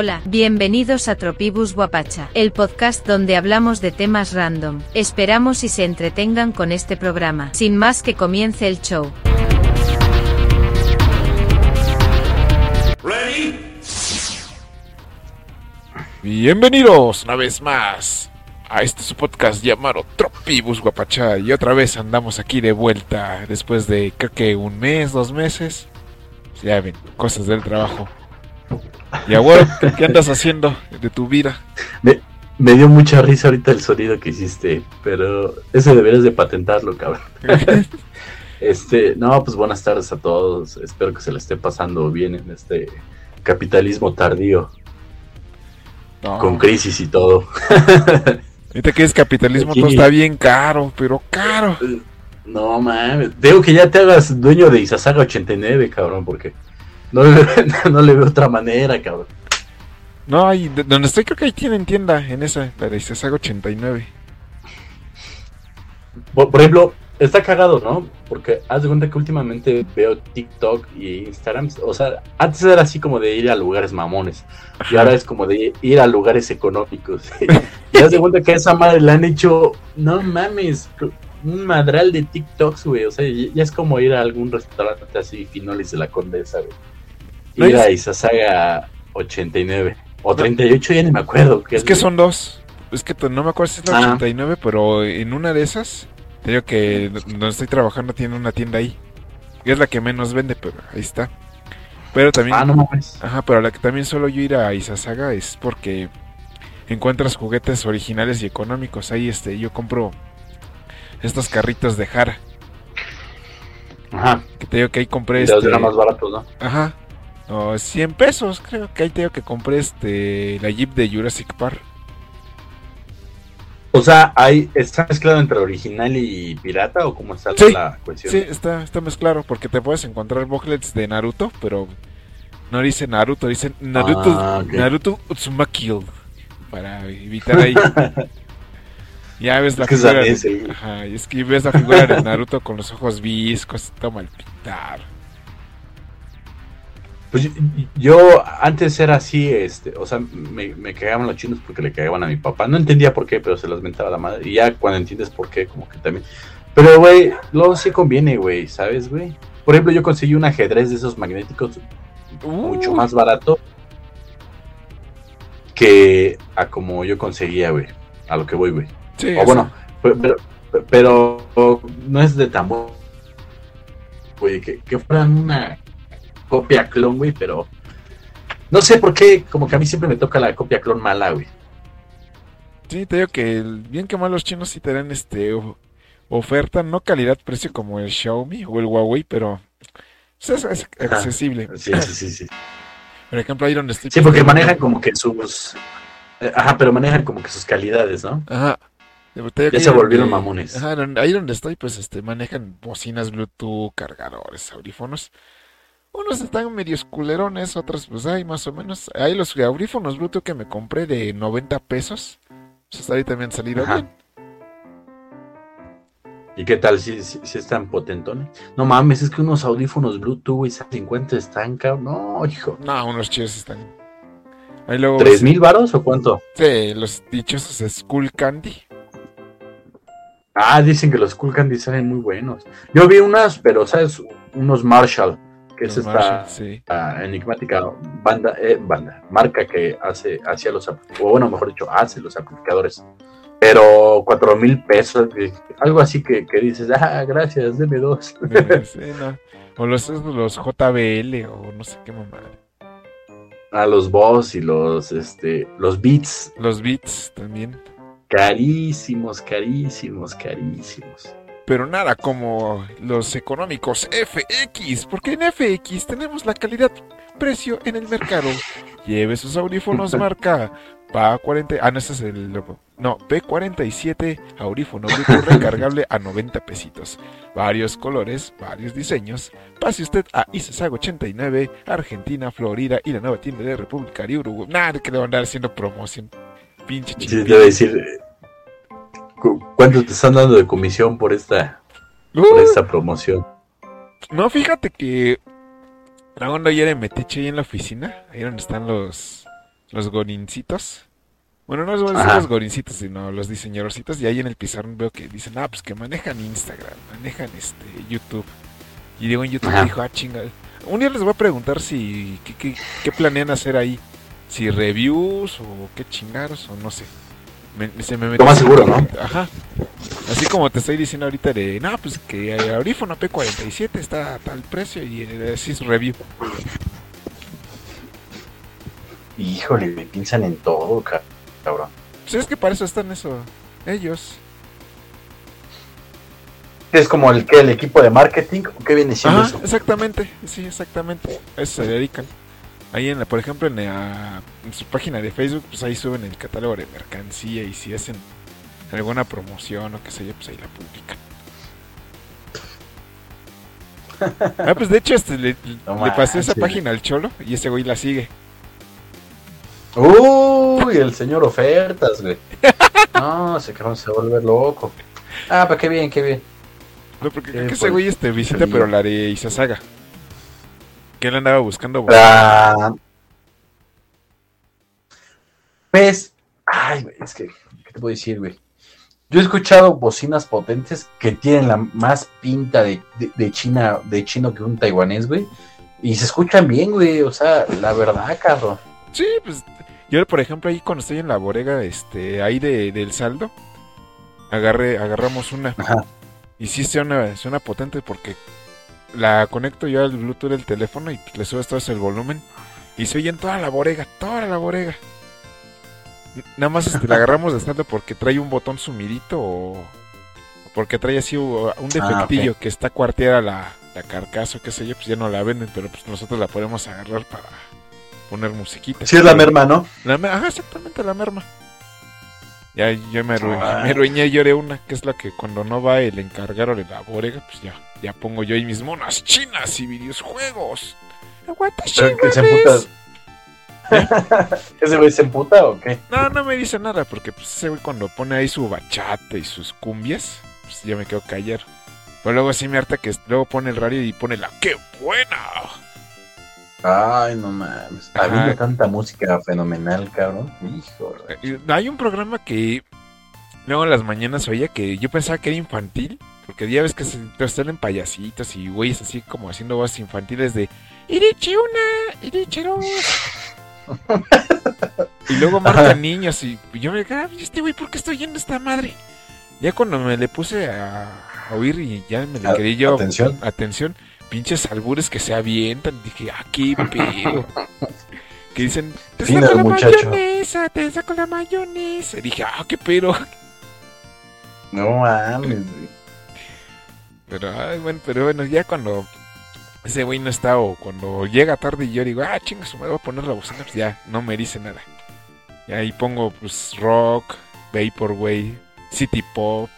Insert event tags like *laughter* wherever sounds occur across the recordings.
Hola, bienvenidos a Tropibus Guapacha, el podcast donde hablamos de temas random. Esperamos y se entretengan con este programa. Sin más que comience el show. Bienvenidos una vez más a este su podcast llamado Tropibus Guapacha y otra vez andamos aquí de vuelta después de creo que un mes, dos meses. Ya ven, cosas del trabajo. Y ahora, ¿qué andas haciendo de tu vida? Me, me dio mucha risa ahorita el sonido que hiciste, pero ese deberías de patentarlo, cabrón. *laughs* este, no, pues buenas tardes a todos. Espero que se le esté pasando bien en este capitalismo tardío, No, con crisis y todo. *laughs* ahorita que es capitalismo Aquí. todo está bien caro, pero caro. No mames, digo que ya te hagas dueño de Isasaga 89, cabrón, porque no le, *laughs* no le veo otra manera, cabrón. No, hay, de- donde estoy creo que ahí tienen tienda en esa, la de Isesaga 89. Por, por ejemplo, está cagado, ¿no? Porque haz de cuenta que últimamente veo TikTok y Instagram. O sea, antes era así como de ir a lugares mamones. Y ahora es como de ir a lugares económicos. *laughs* y haz de cuenta que a esa madre le han hecho, no mames, un madral de TikToks, güey. O sea, ya es como ir a algún restaurante así, Finolis de la Condesa, güey. No, Ir es- a Isasaga 89. O 38, ya ni me acuerdo. Es que son dos. Es que no me acuerdo si es la Ah. 89, pero en una de esas, te digo que donde estoy trabajando tiene una tienda ahí. Y es la que menos vende, pero ahí está. Pero también, Ah, no mames. ajá, pero la que también suelo yo ir a Isasaga es porque encuentras juguetes originales y económicos. Ahí este, yo compro estos carritos de Jara. Ajá. Que te digo que ahí compré Los este. eran más baratos, ¿no? Ajá. No, 100 pesos, creo que ahí te digo que compré este la Jeep de Jurassic Park. O sea, hay, ¿está mezclado entre original y pirata o cómo está Sí, la cuestión? Sí, está, está más claro, porque te puedes encontrar booklets de Naruto, pero no dice Naruto, dice Naruto, Ah, ok. Naruto Uzumaki para evitar ahí. *laughs* ya ves la Es que figura. danés, de- el- Ajá, y es que ves la figura de Naruto con los ojos viscos, está mal pintar. Pues yo, antes era así, este, o sea, me, me cagaban los chinos porque le cagaban a mi papá. No entendía por qué, pero se los mentaba la madre. Y ya cuando entiendes por qué, como que también. Pero, güey, luego sí conviene, güey, ¿sabes, güey? Por ejemplo, yo conseguí un ajedrez de esos magnéticos mucho Uh, más barato que a como yo conseguía, güey. A lo que voy, güey. Sí, O bueno, pe- pero, pe- pero no es de tan güey, que, que fueran una copia clon, güey, pero no sé por qué, como que a mí siempre me toca la copia clon mala, güey. Sí, te digo que bien que mal los chinos sí te dan este oferta, no calidad-precio como el Xiaomi o el Huawei, pero pues, es, es accesible. Sí, sí, sí, sí. Por ejemplo, ahí donde estoy. Sí, porque manejan como que sus, eh, ajá, pero manejan como que sus calidades, ¿no? Ajá. Ya se volvieron mamones. Ajá, ahí donde estoy, pues este manejan bocinas Bluetooth, cargadores, audífonos. Unos están medios culerones, otros pues hay más o menos. Hay los audífonos Bluetooth que me compré de 90 pesos. Pues hasta ahorita me han salido Ajá. bien. ¿Y qué tal si, si, si están potentones? No mames, es que unos audífonos Bluetooth, güey, 50 están, cabrón. No, hijo. No, unos chidos están. Ahí luego. ¿Tres mil varos o cuánto? Sí, los dichosos Skull Candy. Ah, dicen que los Cool Candy salen muy buenos. Yo vi unas, pero sabes, unos Marshall, que es esta sí. enigmática banda, eh, banda, marca que hace, hacía los, o bueno, mejor dicho, hace los amplificadores. Pero cuatro mil pesos, algo así que, que dices, ah, gracias, deme dos. *laughs* Sí, no. *laughs* O los, los JBL o no sé qué mamada. A los Boss y los, este, los Beats, Los Beats también. carísimos, carísimos, carísimos. Pero nada como los económicos FX, porque en FX tenemos la calidad precio en el mercado. Lleve sus audífonos *laughs* marca PA40, ah no ese es el logo. No, P47 audífono Bluetooth recargable a 90 pesitos. Varios colores, varios diseños. Pase usted a Isesago 89, Argentina, Florida y la nueva tienda de República de Uruguay. Nada que le van a andar haciendo promoción. Pinche Sí, decir, ¿cuánto te están dando de comisión por esta, por Uh, esta promoción? No, fíjate que la onda ayer en Metiche ahí en la oficina, ahí donde están los los gorincitos. Bueno, no los, Ajá. los gorincitos, sino los diseñadorcitos. Y ahí en el pizarrón veo que dicen, ah, pues que manejan Instagram, manejan este YouTube. Y digo en YouTube, Ajá. dijo, ah, chinga. Un día les voy a preguntar si, qué, qué- qué planean hacer ahí. Si reviews o qué chingaros o no sé. Me, se me metió Lo más seguro, ¿no? Ajá. Así como te estoy diciendo ahorita de, no, pues que el audífono P47 está a tal precio y eh, así es review. Híjole, me piensan en todo, ca- cabrón. Pues es que para eso están eso, ellos. ¿Es como el que el equipo de marketing? ¿O qué viene siendo Ajá, eso? exactamente, sí, exactamente. A eso se dedican. Ahí en la, por ejemplo, en, la- en su página de Facebook, pues ahí suben el catálogo de mercancía y si hacen alguna promoción o qué sé yo, pues ahí la publican. *laughs* Ah, pues de hecho este, le, No le pasé esa página al cholo y ese güey la sigue. Uy, el señor ofertas, güey. No, ese cabrón se volver loco. Ah, pues qué bien, qué bien. No, porque creo que ese pues, güey este, visita, pero la de Isasaga. Que él andaba buscando. La... Pues, ay, güey, es que, ¿qué te puedo decir, güey? Yo he escuchado bocinas potentes que tienen la más pinta de, de, de China, de chino que un taiwanés, güey. Y se escuchan bien, güey. O sea, la verdad, cabrón. Sí, pues yo por ejemplo ahí cuando estoy en la bodega, este, ahí de, del saldo, agarré, agarramos una. Ajá. Y sí suena, suena potente porque la conecto yo al Bluetooth del teléfono y le subes todo el volumen. Y se oye en toda la bodega, toda la bodega. N- Nada más este, la *laughs* agarramos de saldo porque trae un botón sumidito o porque trae así un defectillo que está cuarteada la, la carcasa o qué sé yo, pues ya no la venden, pero pues nosotros la podemos agarrar para poner musiquita. Sí es la merma, ¿no? La Ajá, exactamente la merma. Ya yo me, arruiné, Ah. me arruiné y lloré una, que es la que cuando no va el encargado de la bodega, pues ya, ya pongo yo ahí mis monas chinas y videojuegos. Mames. emputa. *laughs* ¿Ese güey se emputa o qué? No, no me dice nada, porque pues ese güey cuando pone ahí su bachata y sus cumbias, pues ya me quedo callado. Pero luego sí me harta que luego pone el radio y pone la ¡Qué buena! Ay, no mames. Ajá. Habiendo tanta música fenomenal, cabrón. Híjole. Eh, Hay un programa que luego en las mañanas oía que yo pensaba que era infantil, porque ya ves que se te salen payasitos y güeyes así como haciendo voces infantiles de Irichi una, Irichi dos. *laughs* y luego marcan niños y yo me quedaba, "¿Y este güey, ¿por qué estoy oyendo esta madre? Ya cuando me le puse a, a oír y ya me le quería yo atención. atención, pinches albures que se avientan, dije, ah, qué pedo. *laughs* que dicen, te saco la muchacho. mayonesa, te saco la mayonesa. Dije, ah, qué pedo. No mames. Pero, ay, bueno, pero bueno, ya cuando ese güey no está o cuando llega tarde y yo digo, ah, chinga, su madre, voy a poner la bocina, pues ya, no me dice nada. Y ahí pongo, pues, rock, vaporwave, city pop,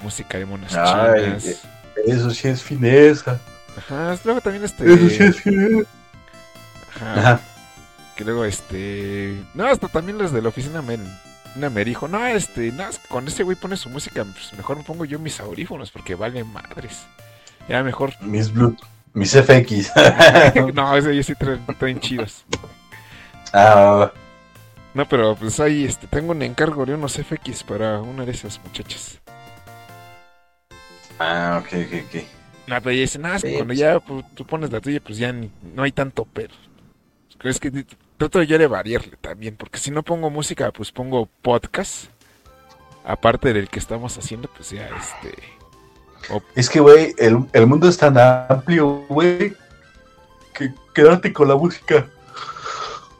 música de monas Ay, chinas. Eso sí es fineza. Ajá, luego también este... Eso sí es fineza. ajá, Ajá. que luego este... No, hasta también los de la oficina me, una me dijo, no, este, no, cuando ese güey pone su música, pues mejor me pongo yo mis audífonos porque vale madres. Ya mejor Mis Bluetooth. Mis FX. *laughs* no, ese ellos sí traen, traen chidos. ah, No, pero pues ahí este, tengo un encargo de unos FX para una de esas muchachas. Ah, ok, ok, ok. No, pero ella dice, no, es que Sí, cuando pues. ya pues, tú pones la tuya, pues ya ni- no hay tanto pero. Es que trato yo de variarle también, porque si no pongo música, pues pongo podcast. Aparte del que estamos haciendo, pues ya este... Es que, güey, el, el mundo es tan amplio, güey, que quedarte con la música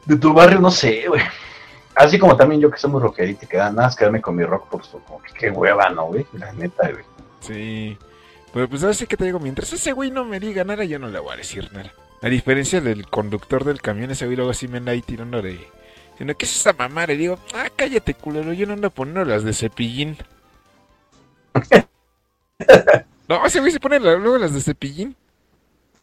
de tu barrio, no sé, güey. Así como también yo que soy muy rockerito y que nada más quedarme con mi rock, pues como que qué hueva, ¿no, güey? La neta, güey. Sí. Pero pues así que te digo, mientras ese güey no me diga nada, yo no le voy a decir nada. A diferencia del conductor del camión, ese güey luego sí me anda ahí tirando de... Diciendo, ¿qué es esa mamá? Le digo, ah, cállate, culero, yo no ando poniendo las de cepillín. *laughs* no, ese güey se pone luego las de cepillín.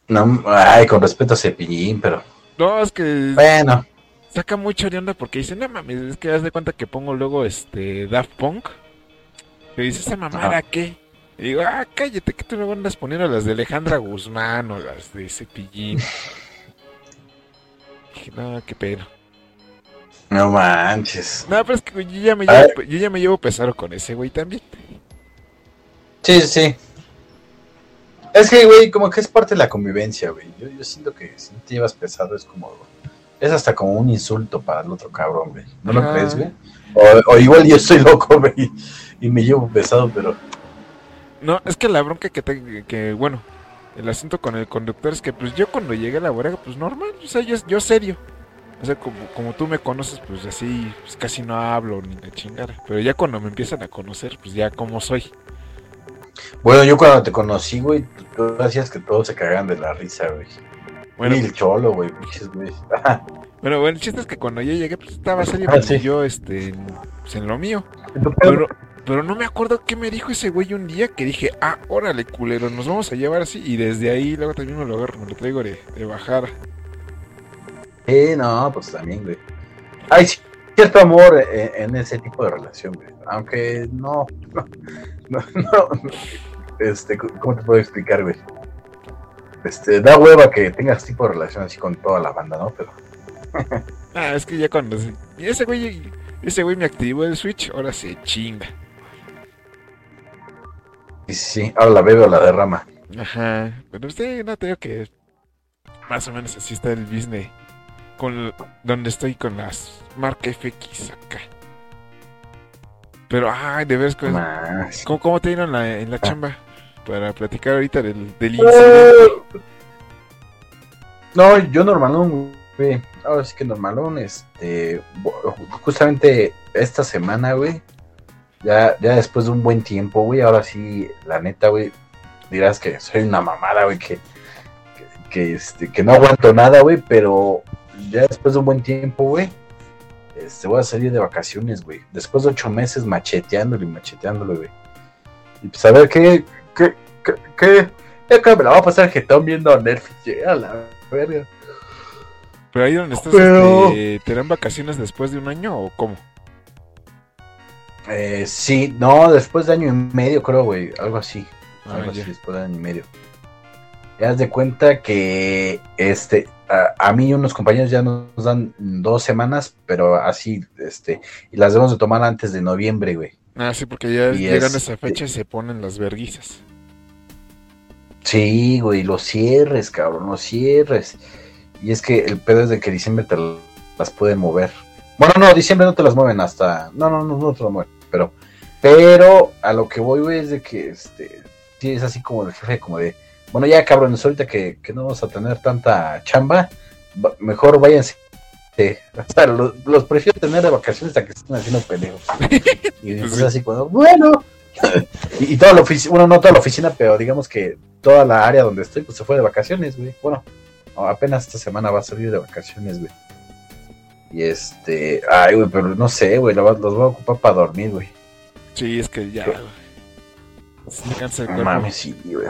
No, ay, con respeto a Cepillín, pero No, es que bueno. saca mucho de onda porque dice, no mames, es que haz de cuenta que pongo luego este Daft Punk. Que dice, ¿esa mamada Ajá. qué? Y digo, ah, cállate, que tú luego andas poniendo las de Alejandra Guzmán o las de Cepillín. Dije, no, qué pedo. No manches. No, pero es que yo ya me llevo, yo ya me llevo pesado con ese güey también. Sí, sí. Es que, güey, como que es parte de la convivencia, güey. Yo, yo siento que si no te llevas pesado es como... Es hasta como un insulto para el otro cabrón, güey. ¿No lo crees, güey? O, o igual yo soy loco, *laughs* güey, y me llevo pesado, pero... No, es que la bronca que te, que bueno, el asunto con el conductor es que pues yo cuando llegué a la bodega, pues normal, o sea, yo, yo serio. O sea, como, como tú me conoces, pues así, pues casi no hablo ni la chingada. Pero ya cuando me empiezan a conocer, pues ya como soy. Bueno, yo cuando te conocí, güey, tú hacías que todos se cagaran de la risa, güey. Bueno, y el cholo, güey, pinches, güey. *laughs* bueno, bueno, el chiste es que cuando yo llegué, pues estaba serio, Ah, pues, sí. yo, este, en- pues, en lo mío. Pero, pero no me acuerdo qué me dijo ese güey un día que dije, ah, órale, culero, nos vamos a llevar así. Y desde ahí, luego también me lo agarro, me lo traigo de, de bajar. Eh, no, pues también, güey. Hay cierto amor en, en ese tipo de relación, güey. Aunque no, *laughs* no, no, no, este, ¿cómo te puedo explicar, güey? Este, da hueva que tengas tipo de relación así con toda la banda, ¿no? Pero, *laughs* Ah, es que ya cuando... Y ese güey, ese güey me activó el Switch, ahora se chinga. Sí, sí, sí, ahora la bebe o la derrama. Ajá, pero usted no te digo que más o menos así está el business con donde estoy con las marcas FX acá. Pero ay, de veras, ¿cómo, cómo, te dieron la, en la chamba? Para platicar ahorita del, del incidente. No, yo normalón, güey. Ahora sí que normalón, este, justamente esta semana, güey. Ya, ya después de un buen tiempo, güey, ahora sí, la neta, güey, dirás que soy una mamada, güey, que, que, que, este, que no aguanto nada, güey, pero ya después de un buen tiempo, güey, este, voy a salir de vacaciones, güey. Después de ocho meses macheteándolo y macheteándolo, güey. Y pues a ver qué, qué, qué, qué, que me la voy a pasar jetón viendo a Netflix, ya, la verga. Pero ahí donde estás, Pero- este, ¿te dan vacaciones después de un año o cómo? Eh, sí, no, después de año y medio, creo, güey, algo así. Ah, algo así, después de año y medio. Ya de cuenta que este a, a mí y unos compañeros ya nos dan dos semanas, pero así, este, y las debemos de tomar antes de noviembre, güey. Ah, sí, porque ya Y llegan es- a esa fecha y se ponen las verguizas. Sí, güey, los cierres, cabrón, los cierres. Y es que el pedo es de que diciembre te las pueden mover. Bueno, no, diciembre no te las mueven hasta. No, no, no, no te las mueven. Pero, pero a lo que voy, güey, es de que este. Es así como el jefe, como de. Bueno, ya cabrones, ahorita que, que no vamos a tener tanta chamba, mejor váyanse. Eh, *laughs* o sea, los, los prefiero tener de vacaciones a que estén haciendo pendejos. Y *laughs* sí. así cuando, bueno. *laughs* y, y toda la oficina, bueno, no toda la oficina, pero digamos que toda la área donde estoy, pues se fue de vacaciones, güey. Bueno, apenas esta semana va a salir de vacaciones, güey. Y este, ay, güey, pero no sé, güey, lo va- los voy a ocupar para dormir, güey. Sí, es que ya. güey. Se me cansa el No cuerpo. mames, sí, güey.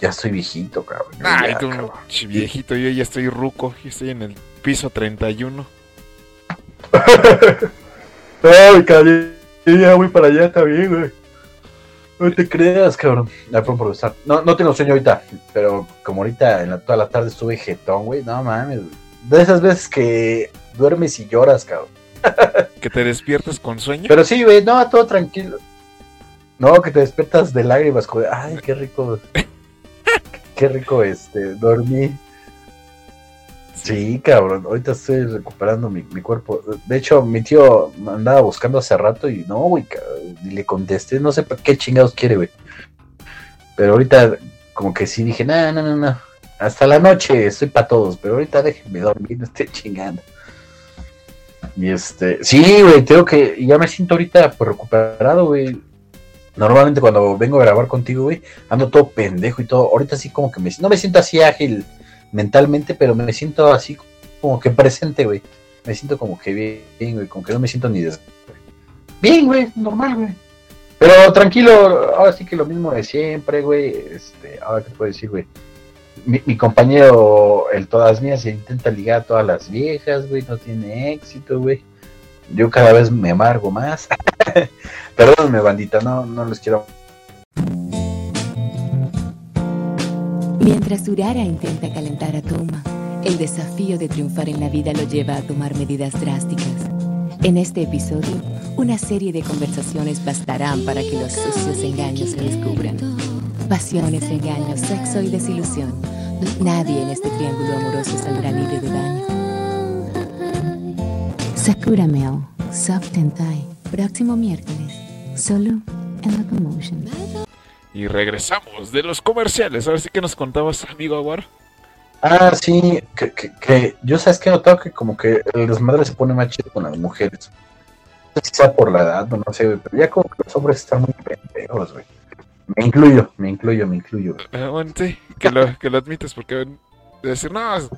Ya estoy viejito, cabrón. Ay, Ya, tú, cabrón. viejito, yo ya estoy ruco, yo estoy en el piso 31. *laughs* Ay, cabrón, ya voy para allá también, güey. No te creas, cabrón. No, no tengo sueño ahorita, pero como ahorita en la, toda la tarde estuve jetón, güey. No mames. De esas veces que duermes y lloras, cabrón. *laughs* Que te despiertas con sueño. Pero sí, güey, no, todo tranquilo. No, que te despiertas de lágrimas, de, ay, qué rico. qué rico este, dormí. Sí, cabrón, ahorita estoy recuperando mi, mi cuerpo. De hecho, mi tío andaba buscando hace rato y no, güey, y le contesté, no sé para qué chingados quiere, güey. Pero ahorita, como que sí dije, no, no, no, no. Hasta la noche estoy para todos, pero ahorita déjenme dormir, no esté chingando. Y este, sí, güey, tengo que, ya me siento ahorita pues, recuperado, güey. Normalmente cuando vengo a grabar contigo, güey, ando todo pendejo y todo. Ahorita sí como que me, no me siento así ágil mentalmente, pero me siento así como que presente, güey. Me siento como que bien, güey, como que no me siento ni des... Bien, güey, normal, güey. Pero tranquilo, ahora sí que lo mismo de siempre, güey. Este, ahora qué puedo decir, güey. Mi, compañero, el todas mías, se intenta ligar a todas las viejas, güey, no tiene éxito, güey. Yo cada vez me amargo más. *laughs* Perdóname, bandita, no, no les quiero. Mientras Urara intenta calentar a Toma, el desafío de triunfar en la vida lo lleva a tomar medidas drásticas. En este episodio, una serie de conversaciones bastarán para que los sucios engaños se descubran. Pasiones, engaños, sexo y desilusión. Nadie en este triángulo amoroso saldrá libre de daño. Sakura Mail, Soft Tentai, próximo miércoles, solo en Locomotion. Y regresamos de los comerciales. Ahora sí que nos contabas, amigo Aguar. Ah, sí, que, que, que yo sabes que he notado que como que el desmadre se pone más chido con las mujeres. No sé si sea por la edad o no sé, pero ya como que los hombres están muy pendejos, güey. Me incluyo, me incluyo, me incluyo. Ah, bueno, sí, que lo, que lo admites, porque de decir, no, es-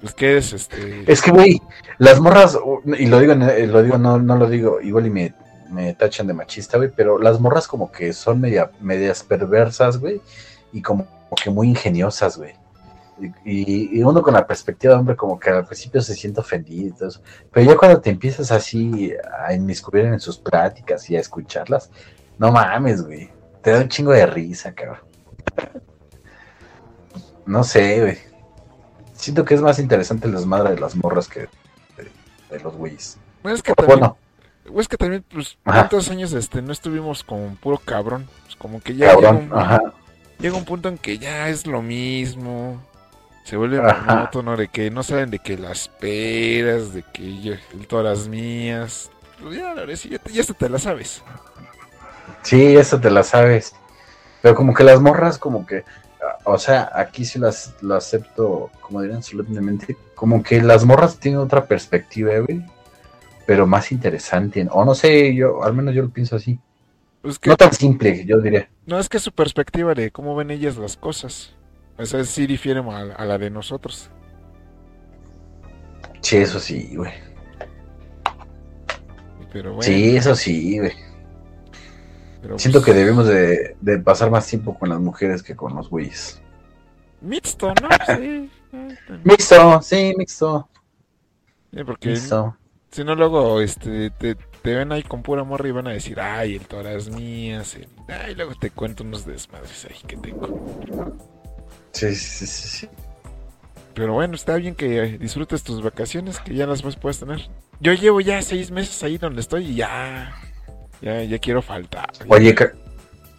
pues que es este. Es que, güey, las morras, y lo digo, eh, lo digo, no, no lo digo, igual y me, me tachan de machista, güey, pero las morras como que son media, medias perversas, güey, y como que muy ingeniosas, güey. Y, y uno con la perspectiva de hombre como que al principio se siente ofendido y todo eso. Pero ya cuando te empiezas así a inmiscuir en sus pláticas y a escucharlas, no mames, güey. Te da un chingo de risa, cabrón. No sé, güey. Siento que es más interesante el desmadre de las morras que de, de los güeyes. Bueno, es que también, Bueno, es que también, pues, tantos años este, no estuvimos con puro cabrón. Pues como que ya llega cabrón, un, ajá. llega un punto en que ya es lo mismo. Se vuelve monótono de que no saben de que las peras, de que yo, todas mías. Pues ya, la verdad, sí, ya, te- ya hasta te la sabes. Sí, eso te la sabes. Pero como que las morras, como que, o sea, aquí sí las lo acepto, como dirían solemnemente, como que las morras tienen otra perspectiva, güey, pero más interesante. O no sé, yo, al menos yo lo pienso así. Pues que, No tan simple, yo diría. no es que su perspectiva de cómo ven ellas las cosas. O sea, sí difiere a, a la de nosotros. Sí, eso sí, güey. Pero bueno. Sí, eso sí, güey. Pero, Siento pues, que debemos de, de pasar más tiempo con las mujeres que con los güeyes. Mixto, ¿no? Sí. Mixto, sí, mixto. Sí, porque Mixto. si no luego este te, te ven ahí con pura morra y van a decir, ay, el todas mías, el... ay, luego te cuento unos desmadres ahí que tengo. Sí, sí, sí, sí. Pero bueno, está bien que disfrutes tus vacaciones, que ya las más puedes tener. Yo llevo ya seis meses ahí donde estoy y ya, ya, ya quiero faltar. Oye, ca-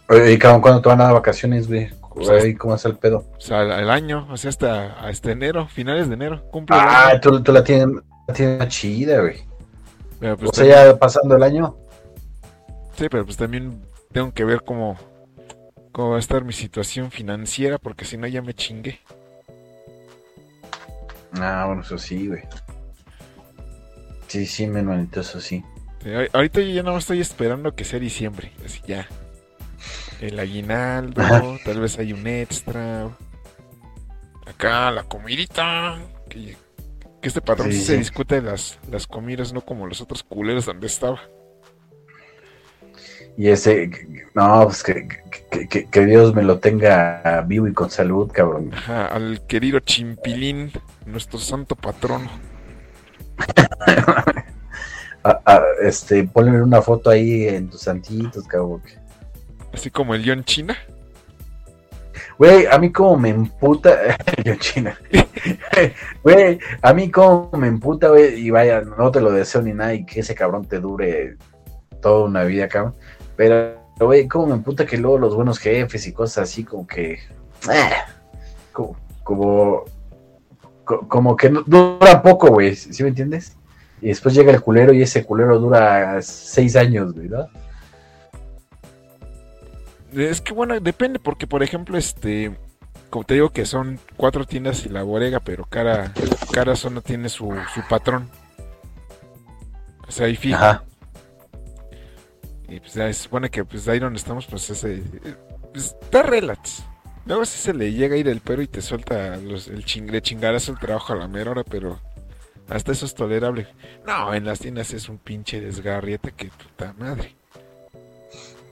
oye, cabrón, ¿cuándo te van a dar vacaciones, güey? Pues, Oye, ¿Cómo es el pedo? O sea, al, al año, o sea, hasta, hasta enero, finales de enero, cumple el Ah, tú, tú la tienes, la tienes chida, güey. Pero, pues, O sea, ya pasando el año. Sí, pero pues también tengo que ver cómo, cómo va a estar mi situación financiera, porque si no ya me chingué. Ah, bueno, eso sí, güey. Sí, sí, mi hermanito, eso sí. Ahor- Ahorita yo ya no estoy esperando que sea diciembre, así ya. El aguinaldo, Ajá. tal vez hay un extra. Acá la comidita. Que, que este patrón Sí, sí, se discute las, las comidas, no como los otros culeros donde estaba. Y ese, no, pues que, que, que- que Dios me lo tenga vivo y con salud, cabrón. Ajá, al querido Chimpilín, nuestro santo patrono. *laughs* Este, ponle una foto ahí en tus santitos, cabrón. Así como el León China. Güey, a mí como me emputa. *laughs* Yo china. Güey, a mí como me emputa, güey. Y vaya, no te lo deseo ni nada. Y que ese cabrón te dure toda una vida, cabrón. Pero, güey, como me emputa que luego los buenos jefes y cosas así, como que. ah, como. Como, co- como que dura poco, güey. ¿Sí me entiendes? Y después llega el culero y ese culero dura seis años, güey, ¿no? Es que bueno, depende, porque por ejemplo, este. Como te digo que son cuatro tiendas y la bodega, pero cada, cada zona tiene su, su patrón. O sea, ahí fijo. Ajá. Y pues ya se supone que pues ahí donde estamos, pues ese. Pues, está relax. Luego sí se le llega a ir el perro y te suelta los, el ching, le chingarazo el trabajo a la mera hora, pero hasta eso es tolerable. No, en las tiendas es un pinche desgarriete que puta madre.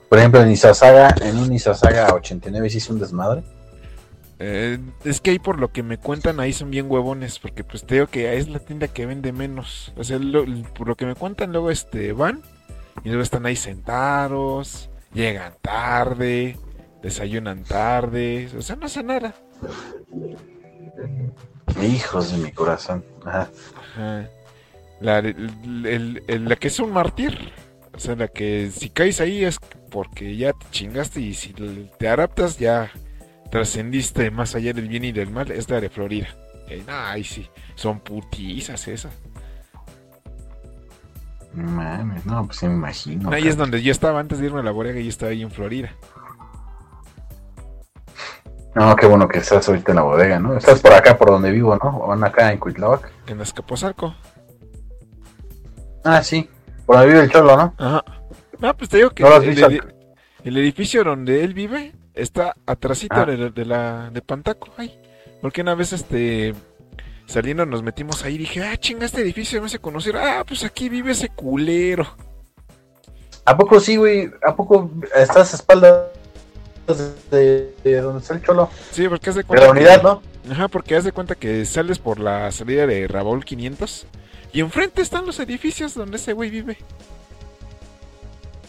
Por ejemplo, en Isasaga, en un Isasaga 89 sí hizo un desmadre. Eh, es que ahí por lo que me cuentan ahí son bien huevones, porque pues te digo que es la tienda que vende menos. O sea, lo- por lo que me cuentan luego este van y luego están ahí sentados, llegan tarde, desayunan tarde, o sea, no hace nada. Hijos de mi corazón. Ajá. Ajá. La, el- el- el- la que es un mártir. O sea, la que si caes ahí es porque ya te chingaste y si te adaptas ya trascendiste más allá del bien y del mal. Es la de Florida. Eh, no, ahí sí, son putizas esas. Mames, no, pues me imagino. ahí es donde yo estaba antes de irme a la bodega y yo estaba ahí en Florida. No, qué bueno que estás ahorita en la bodega, ¿no? Estás por acá, por donde vivo, ¿no? O van acá en Cuitláhuac. En Azcapotzalco. Ah, sí. Por donde vive el cholo, ¿no? Ajá. No, pues te digo que ¿No lo has el, edificio donde él vive está atrasito Ah. de, de la de Pantaco, ay. Porque una vez este saliendo nos metimos ahí y dije, ah, chinga, este edificio me hace conocer. Ah, pues aquí vive ese culero. ¿A poco sí, güey? ¿A poco estás a espaldas de, de donde está el cholo? Sí, porque haz de De cuenta. la unidad, que- ¿no? Ajá, porque haz de cuenta que sales por la salida de Rabaul 500 y enfrente están los edificios donde ese güey vive.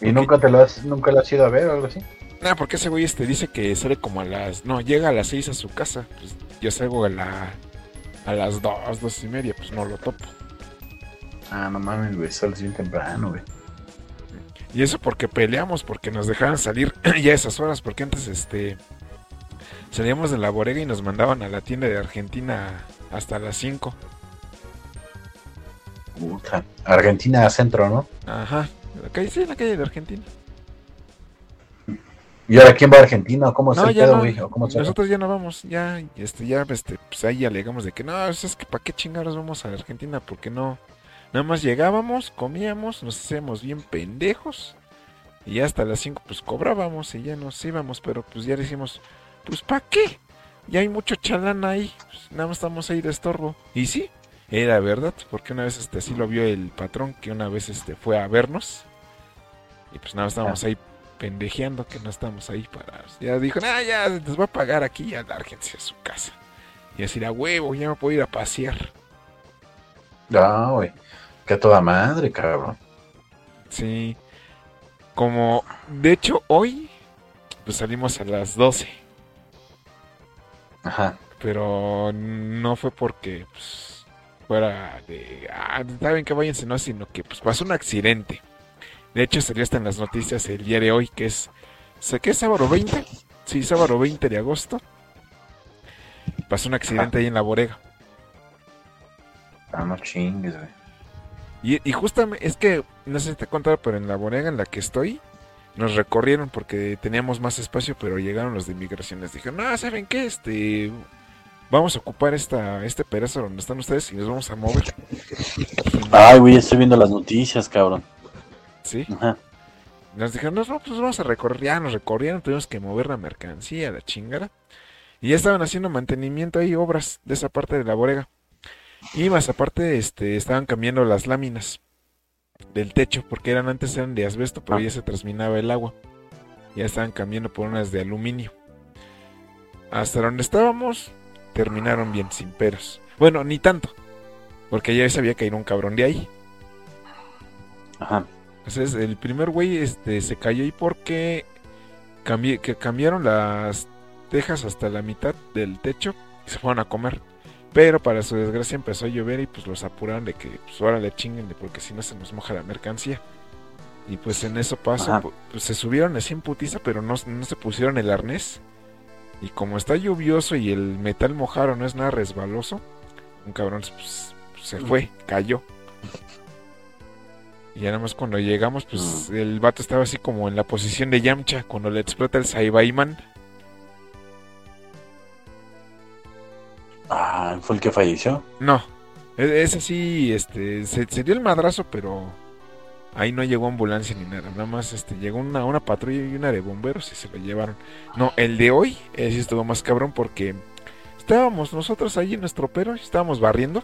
¿Y nunca te lo has, nunca lo has ido a ver o algo así? Ah, porque ese güey este dice que sale como a las. No, llega a las 6 a su casa. Pues yo salgo a la. A las 2, 2 y media, pues no lo topo. Ah, no mames, güey, sales bien temprano, güey. Y eso porque peleamos, porque nos dejaban salir *clears throat* ya a esas horas, porque antes este. Salíamos de la bodega y nos mandaban a la tienda de Argentina hasta las 5. Puta. Argentina centro, ¿no? Ajá. La calle, sí, la calle de Argentina. ¿Y ahora quién va a Argentina? ¿O ¿Cómo No, el ya pedo, güey? ¿O cómo se Nosotros ya no vamos, ya, este, ya, este, pues ahí alegamos de que no, es que para qué chingados vamos a Argentina, porque no, nada más llegábamos, comíamos, nos hacíamos bien pendejos, y ya hasta las 5 pues cobrábamos y ya nos íbamos, pero pues ya decimos, pues ¿para qué? Ya hay mucho chalán ahí, pues, nada más estamos ahí de estorbo, y sí, era verdad, porque una vez este, así lo vio el patrón, que una vez este, fue a vernos, y pues nada más estábamos ahí pendejeando que no estamos ahí para. Ya dijo, ah, ya les voy a pagar aquí, ya lárguense a su casa. Y así a huevo, ya me puedo ir a pasear. Ah, güey. Que a toda madre, cabrón. Sí. Como, de hecho, hoy, pues salimos a las 12. Ajá. Pero no fue porque, pues, fuera de. Ah, saben que váyanse, no, sino que, pues, pasó un accidente. De hecho, salió hasta en las noticias el día de hoy, que es. ¿sé ¿Qué es sábado 20? Sí, sábado 20 de agosto. Pasó un accidente ahí en la bodega. Ah, no chingues, güey. Y, y justamente, es que, no sé si te he contado, pero en la bodega en la que estoy, nos recorrieron porque teníamos más espacio, pero llegaron los de inmigraciones. Dijeron, no, ¿saben qué? Este, vamos a ocupar esta, este pedazo donde están ustedes y nos vamos a mover. Ay, güey, estoy viendo las noticias, cabrón. Sí. Ajá. Nos dijeron, no, no, pues vamos a recorrer. Ya nos recorrieron, tuvimos que mover la mercancía, la chingada. Y ya estaban haciendo mantenimiento ahí, obras de esa parte de la bodega. Y más aparte, este, estaban cambiando las láminas del techo, porque eran antes eran de asbesto, pero Ah. ya se transminaba el agua. Ya estaban cambiando por unas de aluminio. Hasta donde estábamos, terminaron bien, sin peros. Bueno, ni tanto, porque ya sabía caer un cabrón de ahí. Ajá. Entonces, el primer güey este, se cayó ahí porque cambi- que cambiaron las tejas hasta la mitad del techo y se fueron a comer. Pero para su desgracia empezó a llover y pues los apuraron de que pues ahora le chinguen de porque si no se nos moja la mercancía. Y pues en eso pasó, pues se subieron así en putiza, pero no, no se pusieron el arnés. Y como está lluvioso y el metal mojado no es nada resbaloso, un cabrón pues, se fue, cayó. Y ya nada más cuando llegamos, pues el vato estaba así como en la posición de Yamcha cuando le explota el Saibaiman. Ah, fue el que falleció. No, e- ese sí, este, se, se dio el madrazo, pero ahí no llegó ambulancia ni nada. Nada más este, llegó una, una patrulla y una de bomberos y se lo llevaron. No, el de hoy, ese sí estuvo más cabrón porque estábamos nosotros ahí en nuestro pero, estábamos barriendo.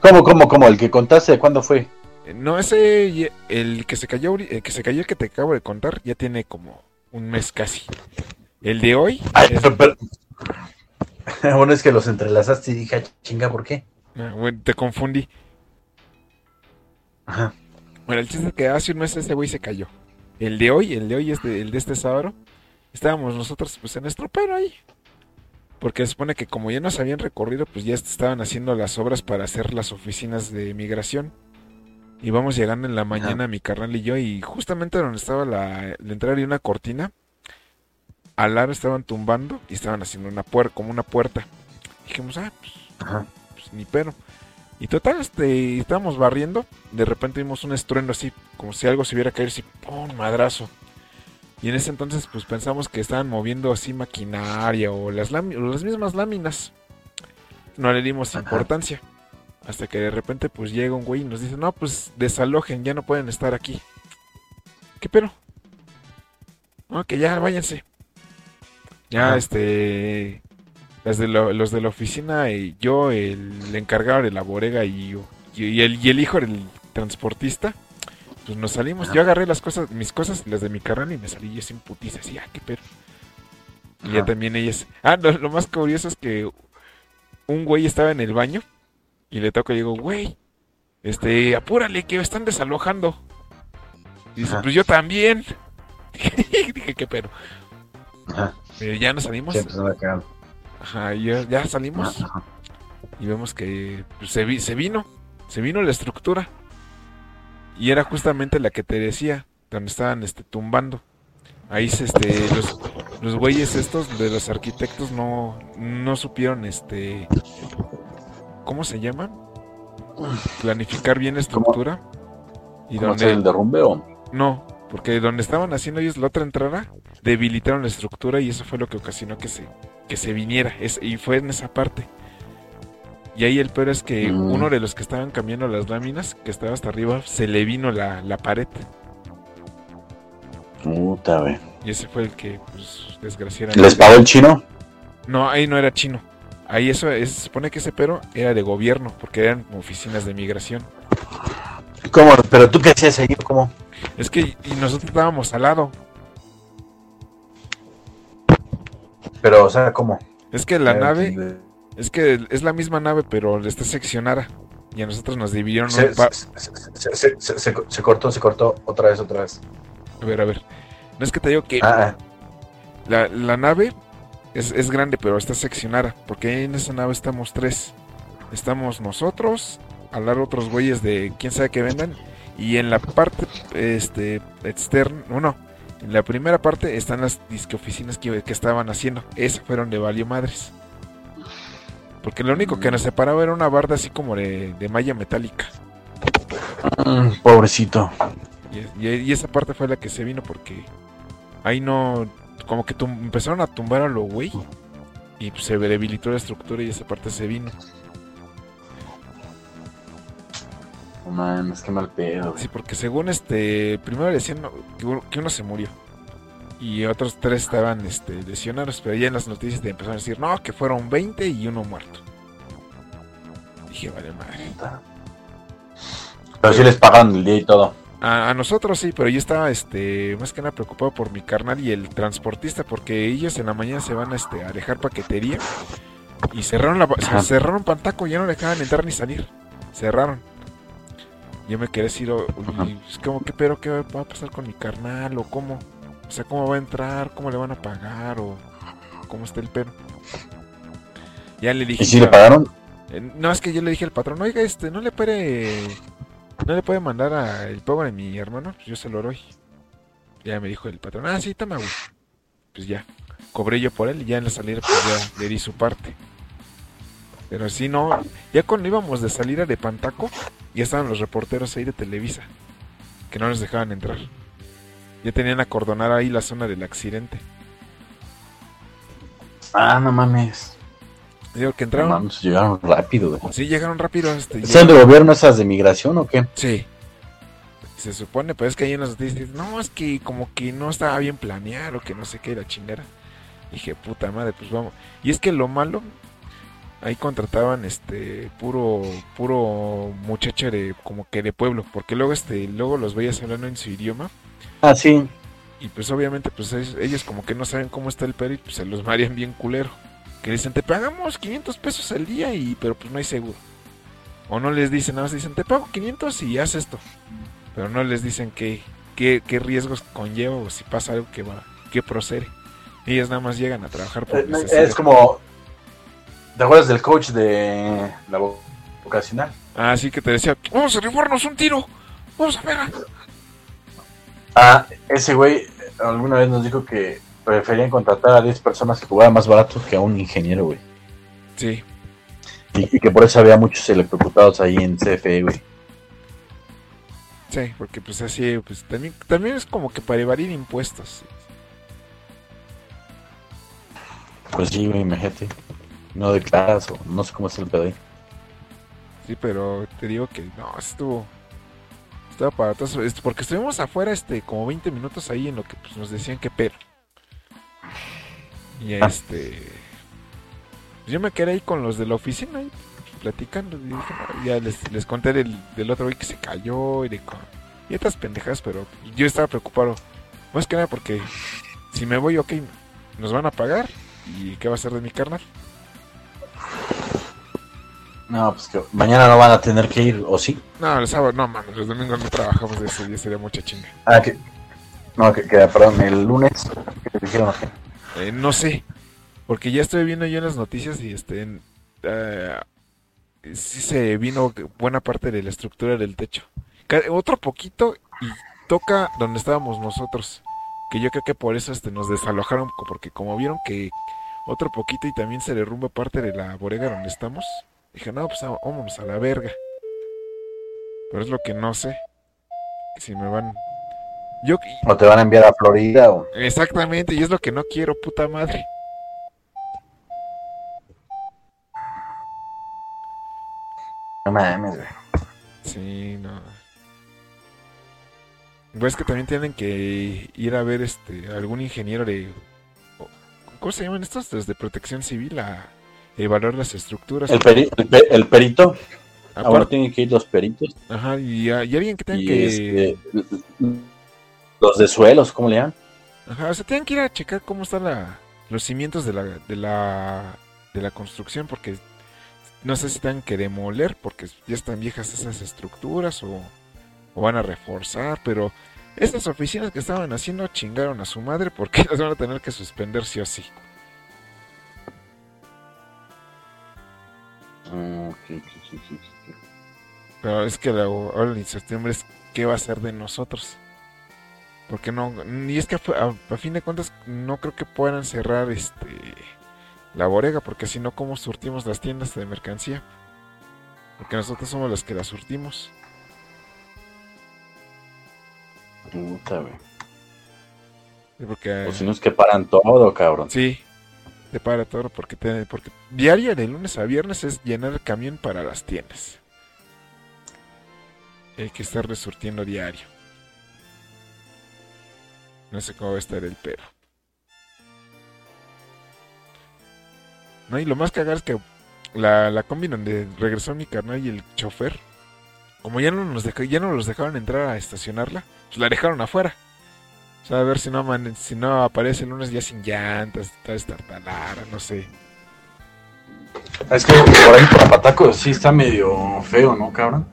¿Cómo, cómo, cómo? ¿El que contaste? ¿Cuándo fue? Eh, No, ese, el que se cayó, el que se cayó, el que te acabo de contar, ya tiene como un mes casi. El de hoy, Ay, es- pero, pero- *laughs* bueno, es que los entrelazaste y dije, "Ah, chinga, ¿por qué? ah, bueno, te confundí. Ajá. Bueno, el chiste es que hace un mes ese güey se cayó. El de hoy, el de hoy, este, el de este sábado, estábamos nosotros pues en nuestro pero ahí. Porque se supone que como ya nos habían recorrido, pues ya estaban haciendo las obras para hacer las oficinas de migración. Y vamos llegando en la mañana mi carnal y yo y justamente donde estaba la, la entrada de una cortina, al lado estaban tumbando y estaban haciendo una puerta, como una puerta. Dijimos, ah, pues, Ajá. pues ni pero. Y total, este, estábamos barriendo, de repente vimos un estruendo así, como si algo se hubiera caído así, ¡pum! madrazo. Y en ese entonces, pues pensamos que estaban moviendo así maquinaria o las, o las mismas láminas. No le dimos Ajá. importancia. Hasta que de repente, pues llega un güey y nos dice, no, pues desalojen, ya no pueden estar aquí. ¿Qué pero? No, que ya váyanse. Ya, este. Las de lo- los de la oficina y yo, el encargado de la bodega y, yo- y, y el, y el hijo del transportista, pues nos salimos. Yo agarré las cosas, mis cosas y las de mi carnal y me salí yo sin putiza, así, ah, qué pero. Y ya también ellas. Ah, no, lo más curioso es que un güey estaba en el baño y le toco y digo, güey, este, apúrale que están desalojando. Y dice, Ajá. pues yo también. *laughs* Dije, qué pero. Pero ya nos salimos. Sí. Ajá, ya, ya salimos Ajá. y vemos que pues, se, vi- se vino, se vino la estructura. Y era justamente la que te decía, donde estaban este, tumbando. Ahí se, este, los, los güeyes estos de los arquitectos no, no supieron, este, ¿cómo se llaman? Planificar bien la estructura. Y ¿Cómo donde, el derrumbe o? no, porque donde estaban haciendo ellos la otra entrada, debilitaron la estructura y eso fue lo que ocasionó que se, que se viniera. Es, y fue en esa parte. Y ahí el peor es que Mm. uno de los que estaban cambiando las láminas, que estaba hasta arriba, se le vino la, la pared. Puta, güey. Y ese fue el que, pues, desgraciadamente... ¿Les pagó el chino? No, ahí no era chino. Ahí eso, es- se supone que ese pero era de gobierno, porque eran oficinas de migración. ¿Cómo? ¿Pero tú qué hacías ahí? ¿Cómo? Es que y nosotros estábamos al lado. Pero, o sea, ¿cómo? Es que la Ya nave... entendí. Es que es la misma nave, pero está seccionada. Y a nosotros nos dividieron Se, un pa- se, cortó, se cortó. Otra vez, otra vez. A ver, a ver. No es que te digo que Ah, la, la nave es, es grande, pero está seccionada. Porque en esa nave estamos tres. Estamos nosotros, al lado otros güeyes de quién sabe qué vendan. Y en la parte este, externa, no. En la primera parte están las disque oficinas que, que estaban haciendo. Esas fueron de valió madres. Porque lo único que nos separaba era una barda así como de, de malla metálica. mm, pobrecito. Y, y- y esa parte fue la que se vino porque ahí no, como que tum- empezaron a tumbar a lo güey y se debilitó la estructura y esa parte se vino. No mames, qué mal pedo, güey. Sí, porque según este, primero decían que uno, que uno se murió y otros tres estaban este, lesionados, pero ya en las noticias te empezaron a decir, no, que fueron 20 y uno muerto. Dije, vale madre. Pero sí les pagaron el día y todo. A, a nosotros sí, pero yo estaba este más que nada preocupado por mi carnal y el transportista porque ellos en la mañana se van este, a dejar paquetería y cerraron la Ajá. cerraron Pantaco, ya no dejaban entrar ni salir. Cerraron. Yo me quedé y es como que pero qué va a pasar con mi carnal o cómo, o sea, cómo va a entrar, cómo le van a pagar o cómo está el pero. Ya le dije ¿Y si le pagaron? eh, No, es que yo le dije al patrón, oiga, este, no le puede, no le puede mandar a el pago de mi hermano, yo se lo doy. Ya me dijo el patrón, ah, sí, toma, güey. Pues ya, cobré yo por él y ya en la salida pues ya le di su parte. Pero si no, ya cuando íbamos de salida de Pantaco, ya estaban los reporteros ahí de Televisa, que no nos dejaban entrar. Ya tenían acordonada ahí la zona del accidente. Ah, no mames. Digo que No entraron, mames, llegaron rápido, güey. sí, llegaron rápido. Este, ¿Son de gobierno esas de migración o qué? Sí. Se supone, pero es que ahí en las noticias no, es que como que no estaba bien planeado, que no sé qué, la chingera. Dije, puta madre, pues vamos. Y es que lo malo, ahí contrataban este puro, puro muchacho de, como que de pueblo, porque luego este, luego los veías hablando en su idioma, Ah, sí. y pues obviamente, pues ellos, como que no saben cómo está el pedo y pues se los marean bien culero. Que dicen, te pagamos 500 pesos al día, y pero pues no hay seguro. O no les dicen, nada más dicen, te pago 500 y haz esto. Pero no les dicen qué, qué, qué riesgos conlleva o si pasa algo que va, que procede. Ellos nada más llegan a trabajar por Eh. Es como. ¿Te acuerdas del coach de la vo- vocacional? Ah, sí que te decía, vamos a rifarnos un tiro, vamos a ver. Ah, ese güey alguna vez nos dijo que preferían contratar a 10 personas que jugaran más barato que a un ingeniero, güey. Sí, Y, y que por eso había muchos electrocutados ahí en CFE, güey. sí, porque pues así, pues también, también es como que para evadir impuestos. Pues sí, güey, imagínate. No declaras o no sé cómo es el pedo ahí. Sí, pero te digo que no, estuvo. Estaba para todos. este, Porque estuvimos afuera este como 20 minutos ahí en lo que pues, nos decían que pero. Y este. pues, yo me quedé ahí con los de la oficina ahí platicando. Y dije, "No", ya les, les conté del, del otro güey que se cayó y de y otras pendejas, pero yo estaba preocupado. Más que nada porque si me voy, ok, nos van a pagar. ¿Y qué va a ser de mi carnal? No, pues que mañana no van a tener que ir, ¿o sí? No, el sábado, no mames, los domingos no trabajamos de ese día, sería mucha chinga. Ah, que. No, que, que perdón, el lunes. te dijeron Eh, no sé, porque ya estoy viendo yo en las noticias y este, en- eh, sí se vino buena parte de la estructura del techo. Otro poquito y toca donde estábamos nosotros, que yo creo que por eso este, nos desalojaron, porque como vieron que otro poquito y también se derrumba parte de la bodega donde estamos, dije, no, pues ah, vámonos a la verga. Pero es lo que no sé, si me van... Yo, O te van a enviar a Florida o. Exactamente, y es lo que no quiero, puta madre. No mames, güey. Sí, no. Pues que también tienen que ir a ver este algún ingeniero de ¿cómo se llaman estos? Desde protección civil a evaluar las estructuras. El, peri- el, pe- el perito. Aparte- Ahora tienen que ir los peritos. ajá, y, y alguien que tenga que este, los de suelos, ¿cómo le llaman? Ajá, o sea, tienen que ir a checar cómo están la, los cimientos de la, de la de la construcción porque no sé si tengan que demoler porque ya están viejas esas estructuras o, o van a reforzar, pero estas oficinas que estaban haciendo chingaron a su madre porque *laughs* las van a tener que suspender sí o sí. Ah. Pero es que la, ahora la incertidumbre es qué va a ser de nosotros. Porque no, y es que a, fin de cuentas no creo que puedan cerrar este la bodega, porque si no, ¿cómo surtimos las tiendas de mercancía? Porque nosotros somos los que las surtimos. Puta, güey. Sí, Porque, O si no es que paran todo, cabrón. sí, te para todo, porque, te- porque diario de lunes a viernes es llenar el camión para las tiendas. Hay que estar resurtiendo diario. No sé cómo va a estar el pero. No, y lo más cagado es que la, la combi donde regresó mi carnal y el chofer, como ya no nos dejó- ya no los dejaron entrar a estacionarla, pues la dejaron afuera. O sea, a ver si no aman- si no aparece el lunes ya sin llantas, está destartalada, no sé. Es que por ahí por Apataco sí está medio feo, ¿no, cabrón?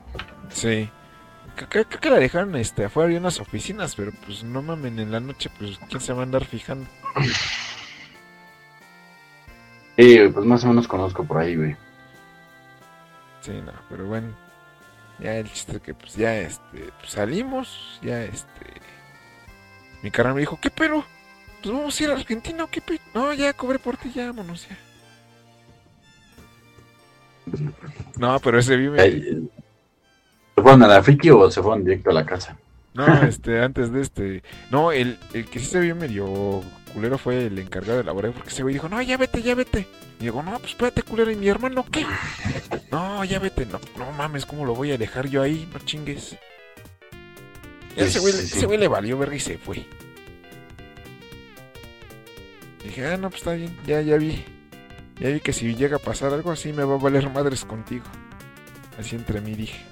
Sí. Creo, que la dejaron este, afuera de unas oficinas, pero pues no mamen, en la noche, pues quién se va a andar fijando. Sí, pues más o menos conozco por ahí, güey. Sí, no, pero bueno. Ya el chiste que pues ya este, pues, salimos, ya este. Mi carnal me dijo, ¿qué pero? Pues vamos a ir a Argentina o qué pe-?" No, ya cobré por ti, ya vámonos ya. No, pero ese vive. ¿Se fueron a la friki o se fueron directo a la casa? No, este, antes de este. No, el, el que sí se vio medio culero fue el encargado de la bodega, porque ese güey dijo, no, ya vete, ya vete. Y digo, no, pues espérate, culero, ¿y mi hermano qué? No, ya vete, no, no mames, ¿cómo lo voy a dejar yo ahí? No chingues. Ese güey, Sí, sí, sí. ese güey le valió verga y se fue. Dije, ah, no, pues está bien, ya, ya vi. Ya vi que si llega a pasar algo así me va a valer madres contigo. Así entre mí dije.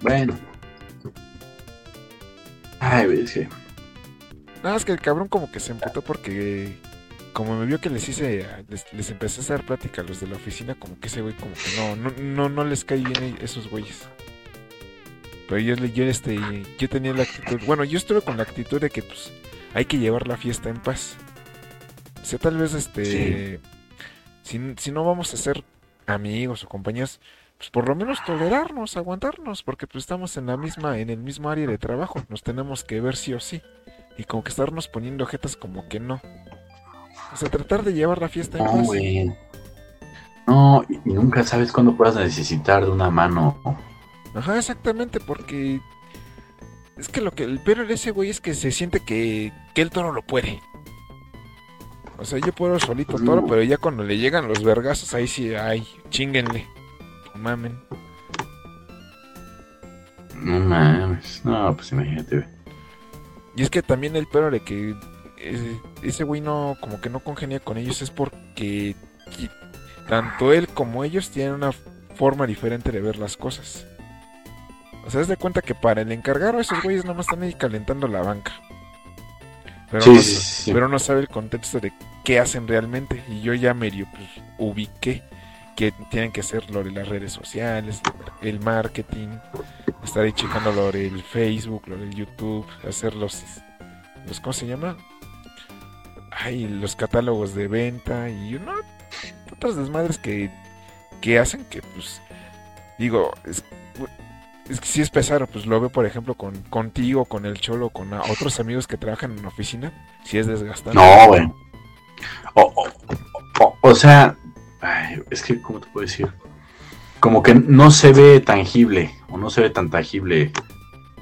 Bueno. Ay, güey, sí. Nada, es que el cabrón como que se emputó porque como me vio que les hice, les, les empecé a hacer plática a los de la oficina, como que ese güey como que no, no, no, no les cae bien esos güeyes. Pero yo, este, yo tenía la actitud, bueno, yo estuve con la actitud de que pues hay que llevar la fiesta en paz. O sea, tal vez este, si, si no vamos a ser amigos o compañeros, pues por lo menos tolerarnos, aguantarnos, porque pues estamos en la misma, en el mismo área de trabajo, nos tenemos que ver sí o sí. Y como que estarnos poniendo objetos como que no. O sea, tratar de llevar la fiesta en No, paz. No, y y nunca sabes cuándo puedas necesitar de una mano. Ajá, exactamente, porque es que lo que el pero de ese güey es que se siente que, que el toro lo puede. O sea, yo puedo solito toro, pero ya cuando le llegan los vergazos, ahí sí, ay, chinguenle. No mamen. No mames. No, pues imagínate, güey. Y es que también el pero de que ese, ese güey no, como que no congenia con ellos es porque tanto él como ellos tienen una forma diferente de ver las cosas. O sea, haz de cuenta que para el encargado esos güeyes nomás están ahí calentando la banca. Pero, Sí, no, sí, sa- sí. pero no sabe el contexto de qué hacen realmente. Y yo ya medio pues, ubiqué que tienen que hacer lo de las redes sociales, el marketing, estar ahí checando lo del Facebook, lo del YouTube, hacer los, los ¿cómo se llama? Ay, los catálogos de venta y no, otras desmadres que, que hacen que pues digo, es, es que sí es pesado, pues lo veo por ejemplo con contigo, con el cholo, con otros amigos que trabajan en la oficina, sí es desgastante. No, güey. O, o, o- o sea, ay, es que, ¿cómo te puedo decir? Como que no se ve tangible, o no se ve tan tangible,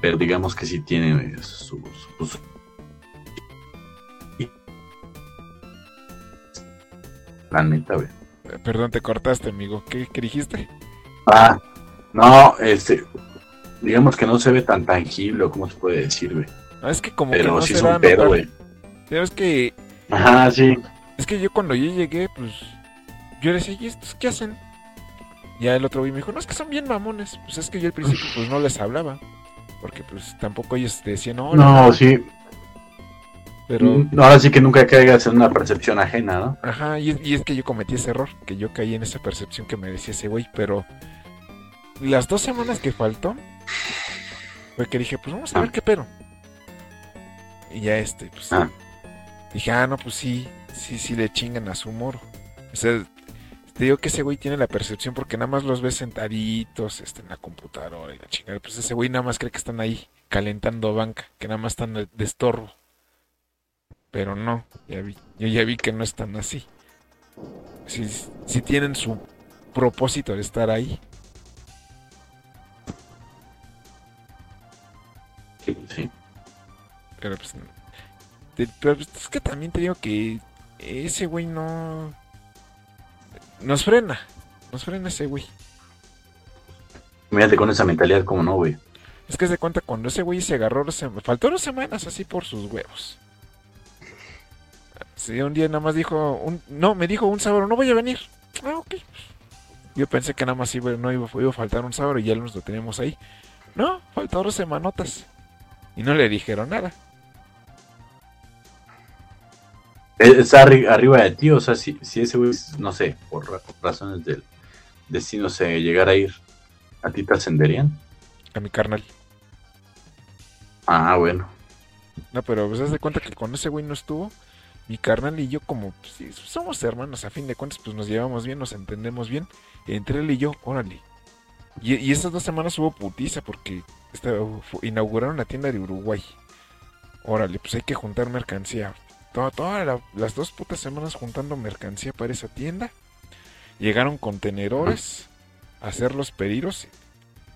pero digamos que sí tiene sus... sus- La neta, güey. Perdón, te cortaste, amigo. ¿Qué, qué dijiste? Ah, no, este... Digamos que no se ve tan tangible, o cómo se puede decir, güey. No, es que como que Pero no sí se es un pedo, güey. Pero es que Ajá, sí. Es que yo cuando yo llegué, pues yo le decía, ¿y estos qué hacen? Ya el otro güey me dijo, no, es que son bien mamones. Pues es que yo al principio pues no les hablaba. Porque pues tampoco ellos decían, hola. No, sí. Pero, No, Ahora sí que nunca caigas en una percepción ajena, ¿no? ajá, y, es- y es que yo cometí ese error, que yo caí en esa percepción que me decía ese güey. Pero las dos semanas que faltó, fue que dije, pues vamos a ver qué pero. Y ya este, pues Ah. dije, ah, no, pues sí, sí, sí le chingan a su moro. O sea, te digo que ese güey tiene la percepción porque nada más los ves sentaditos este, en la computadora y la chingada. Pues ese güey nada más cree que están ahí calentando banca, que nada más están de estorbo. Pero no, ya vi, yo ya vi que no están así. Sí, sí tienen su propósito de estar ahí. Sí, sí. Pero pues, te- pero pues, es que también te digo que ese güey no... Nos frena. Nos frena ese güey. Mírate con esa mentalidad, como no, güey. Es que se cuenta cuando ese güey se agarró, sem- faltó dos semanas así por sus huevos. Sí, un día nada más dijo, un, no, me dijo un sábado, no voy a venir. Ah, ok. Yo pensé que nada más iba, no iba, iba a faltar un sábado y ya nos lo teníamos ahí. No, faltó dos semanotas. Y no le dijeron nada. Eh, Está arri- arriba de ti, o sea, si, si ese güey, no sé, por ra- razones del destino se llegara a ir, ¿a ti te ascenderían? A mi carnal. Ah, bueno. No, pero pues haz de cuenta que cuando ese güey no estuvo, mi carnal y yo como pues, somos hermanos, a fin de cuentas pues nos llevamos bien, nos entendemos bien. Entre él y yo, órale. Y, y estas dos semanas hubo putiza porque fu- inauguraron la tienda de Uruguay. Órale, pues hay que juntar mercancía. Toda, toda la- las dos putas semanas juntando mercancía para esa tienda. Llegaron contenedores a hacer los pedidos.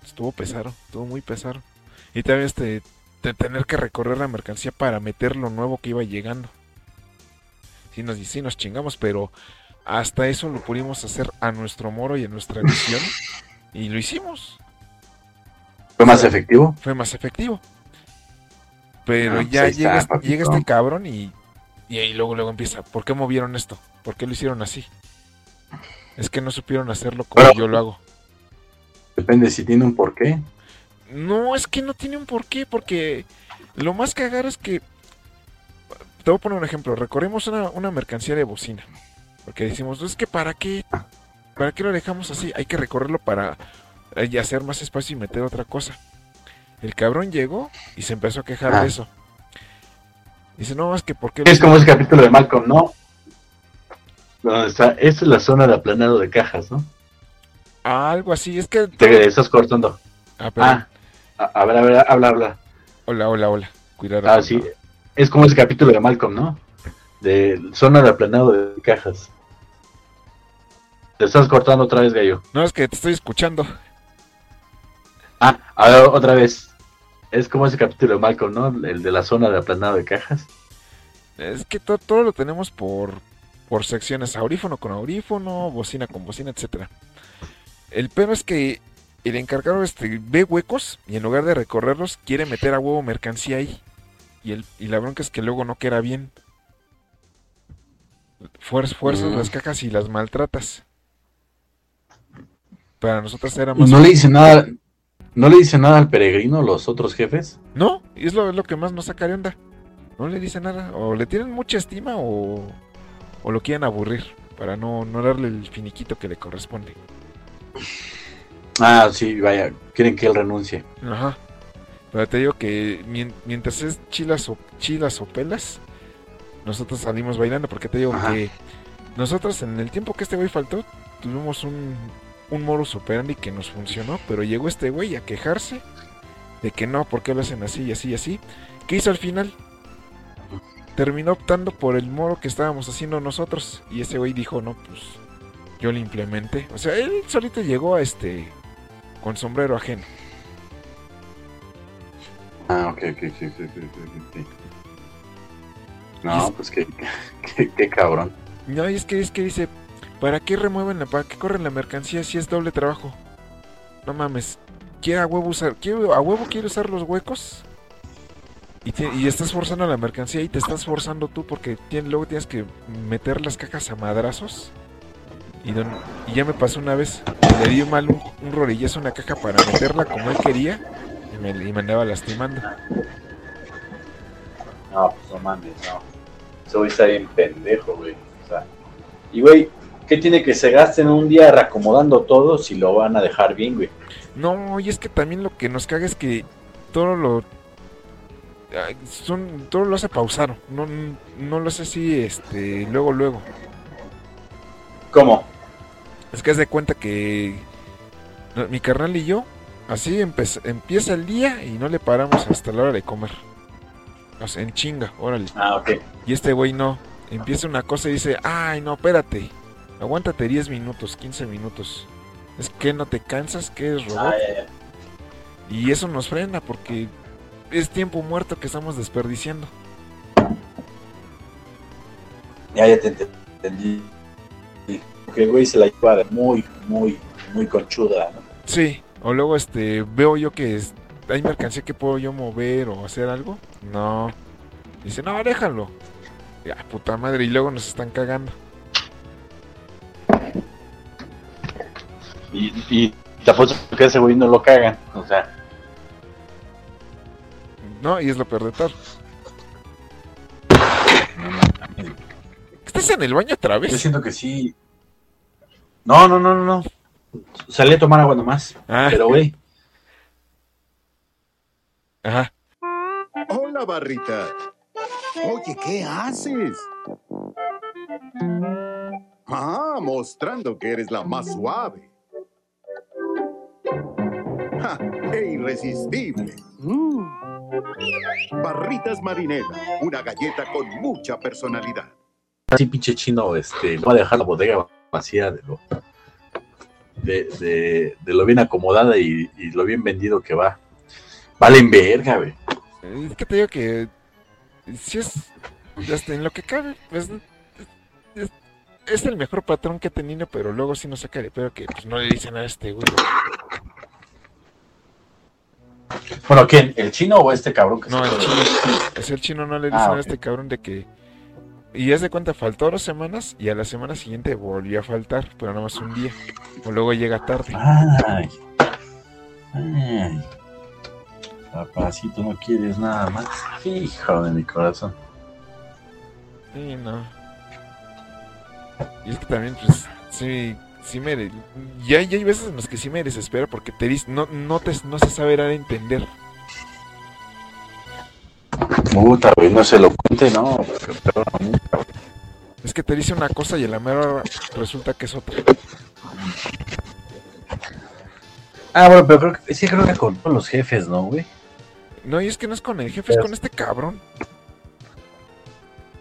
Estuvo pesado, estuvo muy pesado. Y también este, de tener que recorrer la mercancía para meter lo nuevo que iba llegando. Sí nos, sí nos chingamos, pero hasta eso lo pudimos hacer a nuestro moro y a nuestra visión. *laughs* y lo hicimos. ¿Fue más efectivo? Fue más efectivo. Pero Ah, pues ya ahí está, llega, este- llega este cabrón y, y ahí luego, luego empieza. ¿Por qué movieron esto? ¿Por qué lo hicieron así? Es que no supieron hacerlo como Pero- yo lo hago. Depende si tiene un porqué. No, es que no tiene un porqué, porque lo más que agarra es que. Te voy a poner un ejemplo. Recorrimos una, una mercancía de bocina. Porque decimos, es que para qué. ¿Para qué lo dejamos así? Hay que recorrerlo para eh, hacer más espacio y meter otra cosa. El cabrón llegó y se empezó a quejar Ah. de eso. Dice, no, es que ¿por qué lo Es como ese capítulo de Malcolm, ¿no? Está, esta es la zona de aplanado de cajas, ¿no? Algo así, es que... Te estás cortando. Ah, perdón. Ah, a, a ver, a ver, habla, habla. Hola, hola, hola. Cuidado. Ah, sí. Es como ese capítulo de Malcolm, ¿no? De zona de aplanado de cajas. Te estás cortando otra vez, gallo. No, es que te estoy escuchando. Ah, a ver, otra vez. Es como ese capítulo de Malcolm, ¿no? El de la zona de aplanado de cajas. Es que to- todo lo tenemos por, por secciones, audífono con audífono, bocina con bocina, etcétera. El pero es que el encargado este ve huecos y en lugar de recorrerlos quiere meter a huevo mercancía ahí. Y, el, y la bronca es que luego no queda bien. Fuerzas, fuerzas Mm. las cajas y las maltratas. Para nosotros era más... No le dice nada. ¿No le dice nada al peregrino los otros jefes? No, y es lo, es lo que más nos saca de onda. No le dice nada. O le tienen mucha estima o, o lo quieren aburrir. Para no, no darle el finiquito que le corresponde. Ah, sí, vaya. Quieren que él renuncie. Ajá. Pero te digo que mien- mientras es chilas o, chilas o pelas, nosotros salimos bailando. Porque te digo Ajá. que nosotros en el tiempo que este güey faltó, tuvimos un, un modus operandi que nos funcionó. Pero llegó este güey a quejarse de que no, ¿por qué lo hacen así y así y así? ¿Qué hizo al final? Terminó optando por el modo que estábamos haciendo nosotros. Y ese güey dijo, no, pues yo lo implementé. O sea, él solito llegó a este con sombrero ajeno. Ah, ok, ok, ok, ok, ok, ok. No, pues qué, qué, qué cabrón. No, y es que es que dice, ¿para qué remueven la, para qué corren la mercancía si es doble trabajo? No mames, quiere a huevo usar, quiere, a huevo quiere usar los huecos y, estás forzando la mercancía y te estás forzando tú porque luego tienes que meter las cajas a madrazos. Y, ya me pasó una vez, le di mal un, un a una caja para meterla como él quería y me, y me lastimando. No, pues no mames, no. Güey está bien pendejo, güey. O sea, y güey, ¿qué tiene que se gasten un día reacomodando todo si lo van a dejar bien, güey? No, y es que también lo que nos caga es que todo lo ay, son todo lo hace pausado, no no lo hace así este luego luego. ¿Cómo? Es que haz de cuenta que mi carnal y yo así empieza el día y no le paramos hasta la hora de comer. O sea, en chinga, órale. Ah, ok. Y este güey no, empieza una cosa y dice, "Ay, no, espérate. Aguántate 10 minutos, 15 minutos." Es que no te cansas, que es robot. Ah, ya, ya. Y eso nos frena porque es tiempo muerto que estamos desperdiciando. Ya, ya te ent- entendí. Güey se la lleva muy, muy, muy conchuda, ¿no? Sí, o luego este veo yo que es- hay mercancía que puedo yo mover o hacer algo. No. Dice, no, déjalo. Ya, puta madre, y luego nos están cagando. Y, y te apuesto que ese güey no lo cagan. O sea, No, y es lo peor de todo. ¿Estás en el baño otra yo vez? siento que sí. No, no, no, no, no. Salí a tomar agua nomás. Ah, Pero, güey, ajá. Hola, Barrita. Oye, ¿qué haces? Ah, mostrando que eres la más suave. ¡Ja! ¡Qué irresistible! Mm. Barritas Marinela, una galleta con mucha personalidad. así pinche chino, este, va a dejar la bodega vacía de lo, de, de, de lo bien acomodada y, y lo bien vendido que va. Valen verga, güey. Es que te digo que si es en lo que cabe, pues es, es el mejor patrón que he tenido, pero luego sí nos saca de pero que pues, no le dicen a este güey. Bueno, ¿quién? ¿El chino o este cabrón que No, se el chino. Es el chino no le dicen Ah, a ok. este cabrón de que. Y ya de cuenta, faltó dos semanas y a la semana siguiente volvió a faltar, pero nada más un día. O luego llega tarde. Ay. Ay. Papacito, no quieres nada más. Hijo de mi corazón. Sí, no. Y es que también, pues, sí, sí me... Ya, ya hay veces en las que sí me desespero porque te dice, no, no, te, no se sabe dar a entender. Puta, güey, no se lo cuente, no. Pero. Es que te dice una cosa y a la mera hora resulta que es otra. Ah, bueno, pero creo que sí creo que con todos los jefes, ¿no, güey? No, y es que no es con el jefe, es Pero- con este cabrón.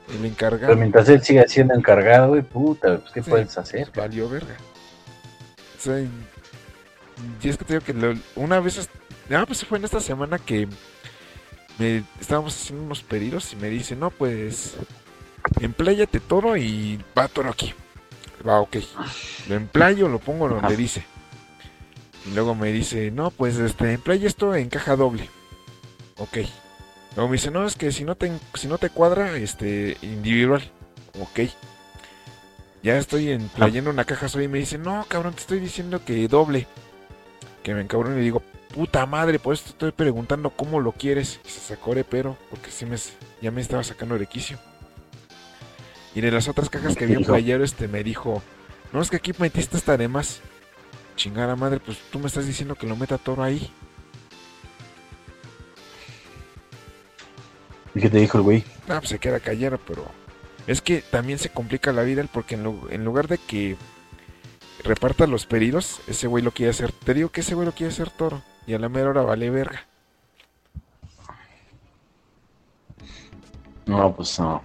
El Pero encargado. mientras él siga siendo encargado, güey, puta, pues, ¿qué Sí. puedes hacer? Pues valió verga. Y es que te digo que lo- una vez, ah, pues fue en esta semana que me estábamos haciendo unos pedidos y me dice, no, pues, empláyate todo y va todo aquí. Va, ok. Lo emplayo, lo pongo donde dice. Y luego me dice, no, pues, este, emplaya esto en caja doble. Ok. Luego me dice, no, es que si no te, si no te cuadra, este, individual. Ok. Ya estoy emplayando una caja soy y me dice, no, cabrón, te estoy diciendo que doble. Que me encabrón y le digo, puta madre, por eso te estoy preguntando cómo lo quieres. Y se sacó de pero, porque sí me, ya me estaba sacando de quicio. Y de las otras cajas que había Hijo. emplayado, este me dijo, no, es que aquí metiste esta de más. Chingada madre, pues tú me estás diciendo que lo meta todo ahí. ¿Y qué te dijo el güey? Ah, pues se queda callado, pero es que también se complica la vida porque en, lu- en lugar de que reparta los pedidos, ese güey lo quiere hacer. Te digo que ese güey lo quiere hacer toro y a la mera hora vale verga. No, pues no.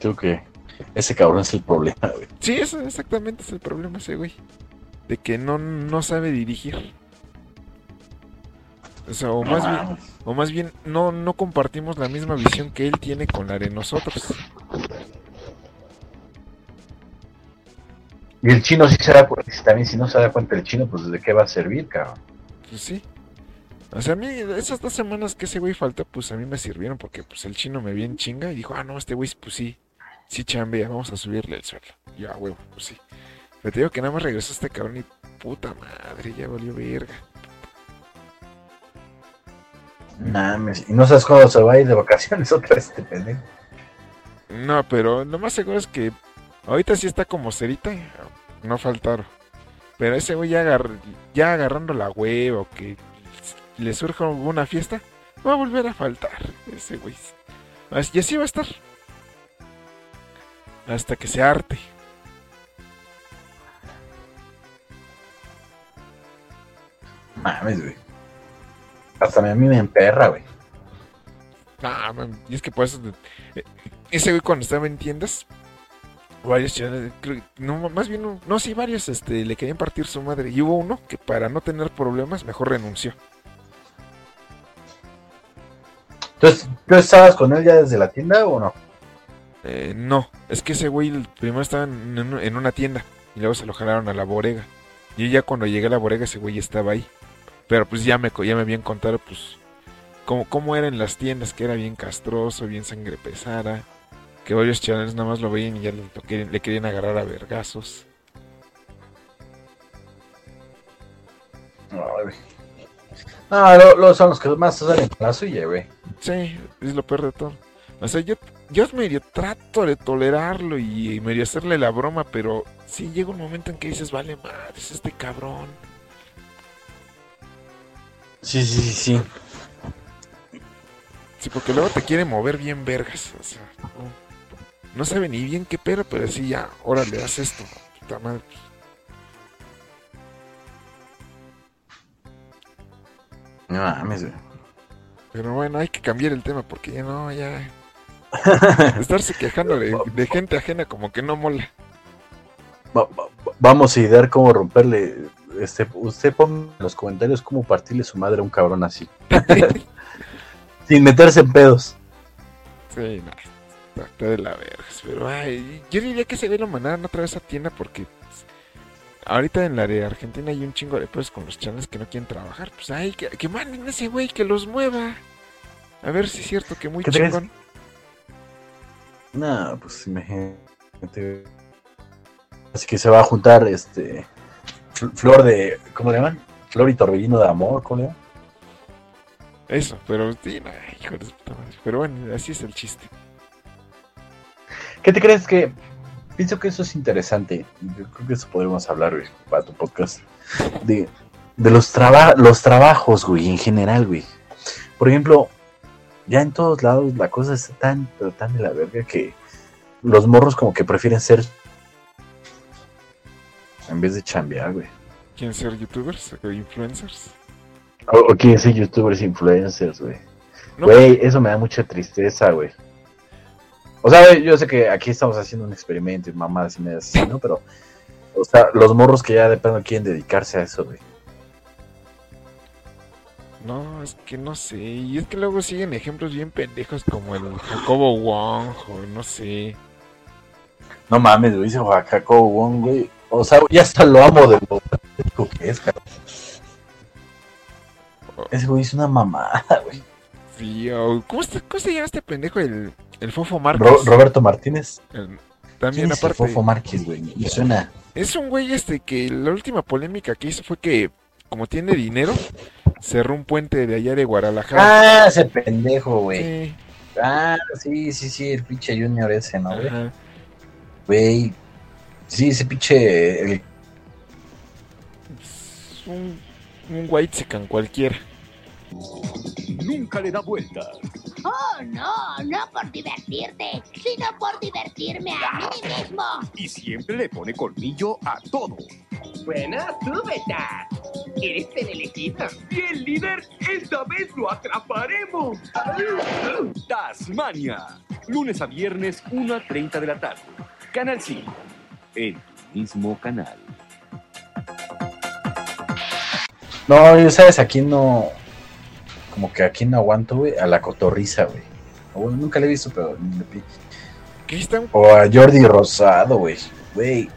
Creo que ese cabrón es el problema, güey. Sí, eso exactamente es el problema ese güey. De que no, no sabe dirigir. O sea, o más bien, o más bien no, no compartimos la misma visión que él tiene con la de nosotros. Y el chino sí se da cuenta, también si no se da cuenta el chino, pues de qué va a servir, cabrón. Pues sí. O sea, a mí esas dos semanas que ese güey faltó, pues a mí me sirvieron porque pues el chino me vio en chinga y dijo, ah, no, este güey, pues sí, sí chambea, vamos a subirle el sueldo. Y yo, ah, huevo, pues sí. Pero te digo que nada más regresó este cabrón y puta madre, ya valió verga. Mames, y no sabes cuándo se va a ir de vacaciones *laughs* otra vez este pendejo. No, pero lo más seguro es que ahorita sí está como cerita, no faltaron. Pero ese güey ya, agar- ya agarrando la hueva o que le surja alguna fiesta, va a volver a faltar ese güey. Y así va a estar. Hasta que se arte. Mames, güey. Hasta a mí me emperra, güey. Ah, man, y es que por eso. eh, Ese güey cuando estaba en tiendas. Varios chavales, no, más bien, no, sí, varios este, le querían partir su madre. Y hubo uno que para no tener problemas, mejor renunció. Entonces, ¿tú estabas con él ya desde la tienda o no? Eh, no, es que ese güey primero estaba en, en- una tienda y luego se lo jalaron a la bodega. Y ya cuando llegué a la bodega ese güey estaba ahí. Pero pues ya me, ya me habían contado pues cómo, cómo eran las tiendas, que era bien castroso, bien sangre pesada. Que varios chavales nada más lo veían y ya le, le querían agarrar a vergazos. Güey. No, lo- lo- son los que más salen la suya, güey. Sí, es lo peor de todo. O sea, yo, yo medio trato de tolerarlo y medio hacerle la broma, pero sí llega un momento en que dices, vale madre, es este cabrón. Sí, sí, sí, sí. Sí, porque luego te quiere mover bien vergas. O sea, no, no sabe ni bien qué pero, pero sí ya, órale, haz esto. Puta madre. No mames, güey. Pero bueno, hay que cambiar el tema porque ya no, ya. *laughs* Estarse quejando de, de gente ajena como que no mola. Va- va- vamos a idear cómo romperle. Este, usted ponga en los comentarios cómo partirle su madre a un cabrón así. *laughs* *laughs* Sin meterse en pedos. Sí, no, está de la verga. Pero ay, yo diría que se ve lo mandaron otra vez a tienda porque pues, ahorita en la de Argentina hay un chingo de pedos con los channels que no quieren trabajar. Pues ay, que, que manden a ese güey que los mueva. A ver si es cierto que muy chingón. No, pues imagínate. Así que se va a juntar este. Fl- Flor de. ¿Cómo le llaman? Flor y torbellino de amor, ¿cómo le llaman? Eso, pero sí, no, hijo de puta madre. Pero bueno, así es el chiste. ¿Qué te crees que.? Pienso que eso es interesante. Yo creo que eso podríamos hablar, güey, para tu podcast. De, de los, traba- los trabajos, güey, en general, güey. Por ejemplo, ya en todos lados la cosa está tan, pero tan de la verga que los morros como que prefieren ser en vez de chambear, güey. quieren ser youtubers o influencers. O, o quieren ser youtubers influencers, güey. No, Güey, eso me da mucha tristeza, güey. O sea, yo sé que aquí estamos haciendo un experimento y mamadas y medias así, ¿no? Pero, o sea, los morros que ya de plano quieren dedicarse a eso, güey. No, es que no sé. Y es que luego siguen ejemplos bien pendejos como el Jacobo Wong o no sé. No mames, güey, dice Jacobo Wong, güey. O sea, ya hasta lo amo de lo que es, cabrón. Ese güey es una mamada, güey. Sí, o- ¿cómo, está- cómo se llama este pendejo? El, el Fofo Márquez. Ro- Roberto Martínez. El- ¿Quién también es el aparte. Fofo Márquez, güey? Me suena. Es un güey este que la última polémica que hizo fue que, como tiene dinero, cerró un puente de allá de Guadalajara. Ah, ese pendejo, güey. Sí, Ah, sí, sí, sí, el pinche Junior ese, ¿no, güey? Güey. Sí, ese pinche. El... Es un, un white secan cualquiera. Nunca le da vuelta. Oh, no, no por divertirte, sino por divertirme a mí mismo. Y siempre le pone colmillo a todo. Buenas, tú, Beta. Eres elegida. Bien, líder, esta vez lo atraparemos. Tasmania. Lunes a viernes, 1 a 30 de la tarde. Canal 5. El mismo canal. No, yo sabes, aquí no. Como que aquí no aguanto, güey, a la cotorriza, güey. Bueno, nunca le he visto, pero. ¿Qué están? O a Jordi Rosado, güey. Güey.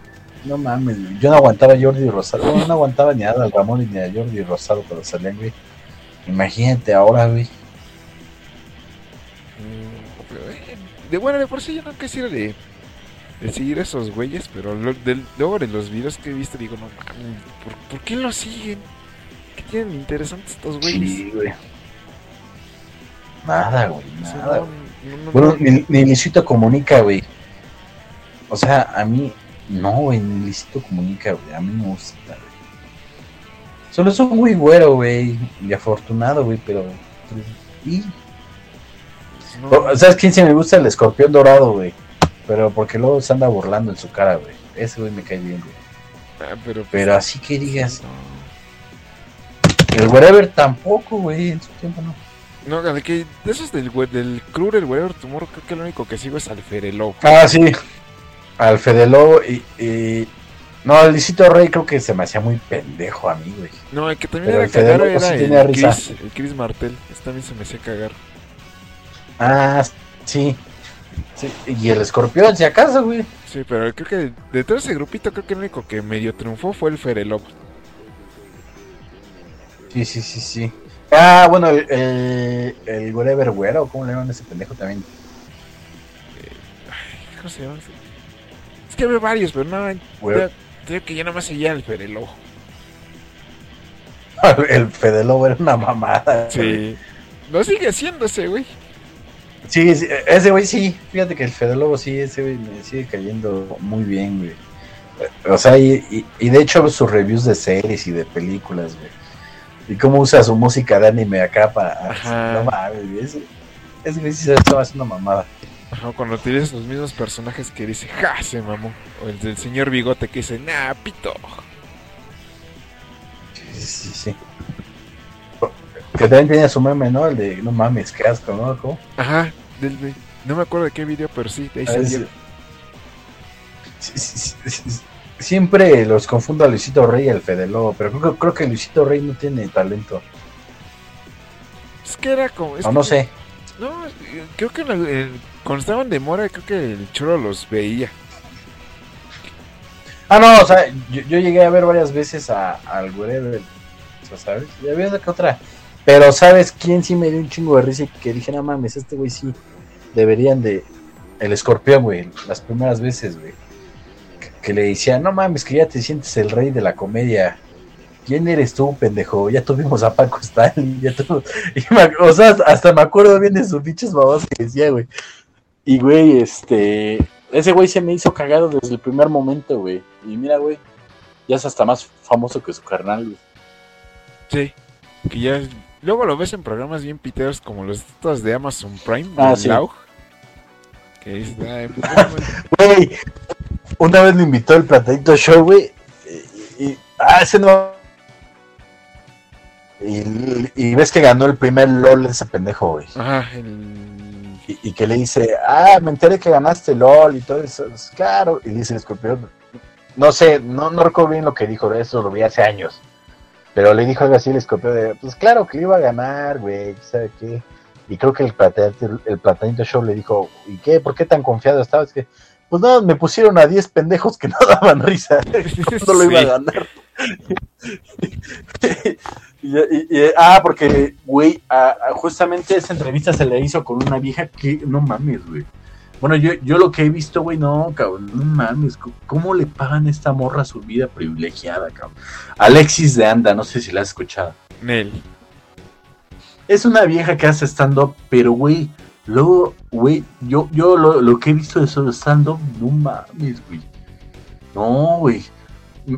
No mames, güey. Yo no aguantaba a Jordi Rosado. No aguantaba ni a Adal Ramón ni a Jordi Rosado cuando salían, güey. Imagínate ahora, güey. Mm, De bueno, de por sí yo no quisiera de, seguir a esos güeyes, pero lo- luego de los videos que he visto digo, no mames, ¿por, por qué los siguen? ¿Qué tienen interesantes estos güeyes? Sí, güey. Nada, güey. Nada, no, güey. no, no, Bueno, no. ni, ni Luisito comunica, güey. O sea, a mí, no, güey, ni Luisito comunica, güey. A mí me gusta, güey. Solo es un güey güero, güey. Y afortunado, güey, pero. Y. No, O- ¿Sabes quién sí me gusta? El escorpión dorado, güey. Pero porque luego se anda burlando en su cara, güey. Ese güey me cae bien, güey. ah, pero, Pero así que digas. no. El wherever tampoco, güey. En su tiempo no. No, de que de esos del, del crew del Whatever Tomorrow, creo que lo único que sigo es al Ferelo. Ah, sí. Al Lobo y, y- No, el Luisito Rey creo que se me hacía muy pendejo a mí, güey. No, el que también Pero era el cagar Lobo era sí el. Chris, el Chris Martel. Este también se me hacía cagar. Ah, sí. Sí. Y el escorpión, si acaso, güey. Sí, pero creo que de, de todo ese grupito, creo que el único que medio triunfó fue el Ferelo. Sí, sí, sí, sí. Ah, bueno, el, el, wherever güero, ¿cómo le llaman a ese pendejo también? ¿Cómo se llama? ese? Es que había varios, pero no, ya- creo que ya nada más seguía el Ferelo. *laughs* El Fede Lobo era una mamada. güey. Sí. No sigue haciéndose, güey. Sí, sí, ese güey sí. Fíjate que el Fede Lobo sí, ese güey me sigue cayendo muy bien, güey. O sea, y, y, y de hecho sus reviews de series y de películas, güey. Y cómo usa su música de anime acá para... Ajá. No mames, güey. Ese, ese güey sí se estaba haciendo mamada. Ajá, cuando tienes los mismos personajes que dice, ja, se mamó. O el del señor bigote que dice, nah, pito. Sí, sí, sí. Que también tenía su meme, ¿no? El de no mames, qué asco, ¿no? ¿Cómo? Ajá, del, no me acuerdo de qué video, pero sí, de ahí Ah, salió. Siempre los confundo a Luisito Rey y al Fede Lobo, pero creo, que- creo que Luisito Rey no tiene talento. Es que era como. es O que- no sé. No, creo que en- cuando estaban de mora, creo que el choro los veía. Ah, no, o sea, yo, yo llegué a ver varias veces a, al Wherever, o sea, ¿sabes? Ya había una que otra. Pero, ¿sabes quién sí me dio un chingo de risa y que dije, no mames, este güey sí deberían de... El escorpión, güey, las primeras veces, güey. Que, le decía, no mames, que ya te sientes el rey de la comedia. ¿Quién eres tú, pendejo? Ya tuvimos a Paco Stanley, ya tu- *laughs* y me o sea, hasta, me acuerdo bien de sus pinches babas que decía, güey. Y, güey, este... Ese güey se me hizo cagado desde el primer momento, güey. Y mira, güey, ya es hasta más famoso que su carnal, güey. Sí. Que ya. Luego lo ves en programas bien piteros como los estos de Amazon Prime. Ah, de sí. Laug, que dices, "Ay, pues, bueno, bueno". Güey, una vez me invitó el Platadito Show, güey. Y, y- Ah, ese no. Y, y ves que ganó el primer LOL ese pendejo, güey. Ajá, el... Y, y que le dice, ah, me enteré que ganaste LOL y todo eso. Es claro. Y dice el escorpión, no sé, no, no recuerdo bien lo que dijo, eso lo vi hace años. Pero le dijo algo así el escorpión de, pues claro que iba a ganar, güey, ¿sabe qué? Y creo que el platanito, el platanito show le dijo, ¿y qué? ¿Por qué tan confiado estabas? que, pues no, me pusieron a 10 pendejos que *laughs* no daban risa. *laughs* no lo iba a ganar. *laughs* Y- y- y- ah, porque, güey, a- a- justamente esa entrevista se le hizo con una vieja que, no mames, güey. Bueno, yo, yo lo que he visto, güey, no, cabrón, no mames, ¿cómo le pagan a esta morra su vida privilegiada, cabrón? Alexis de Anda, no sé si la has escuchado. Nel. Es una vieja que hace stand-up, pero, güey, luego, güey, yo, yo lo, lo que he visto de su stand-up, no mames, güey. No, güey.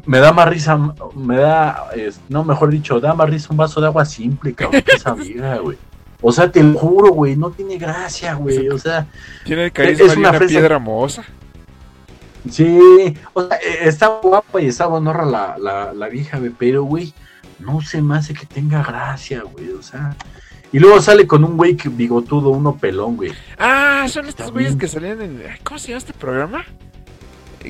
Me da más risa, me da, es- no, mejor dicho, da más risa un vaso de agua simple, cabrón, que esa vieja, güey. O sea, te lo juro, güey, no tiene gracia, güey. O sea, Tiene el carisma Es una una, fresa. piedra mohosa. Sí, o sea, eh, está guapa y está buenorra la, la, la vieja, güey, pero, güey, no se me hace que tenga gracia, güey, o sea. Y luego sale con un güey bigotudo, uno pelón, güey. Ah, son estos güeyes que salían en... ¿Cómo se llama este programa?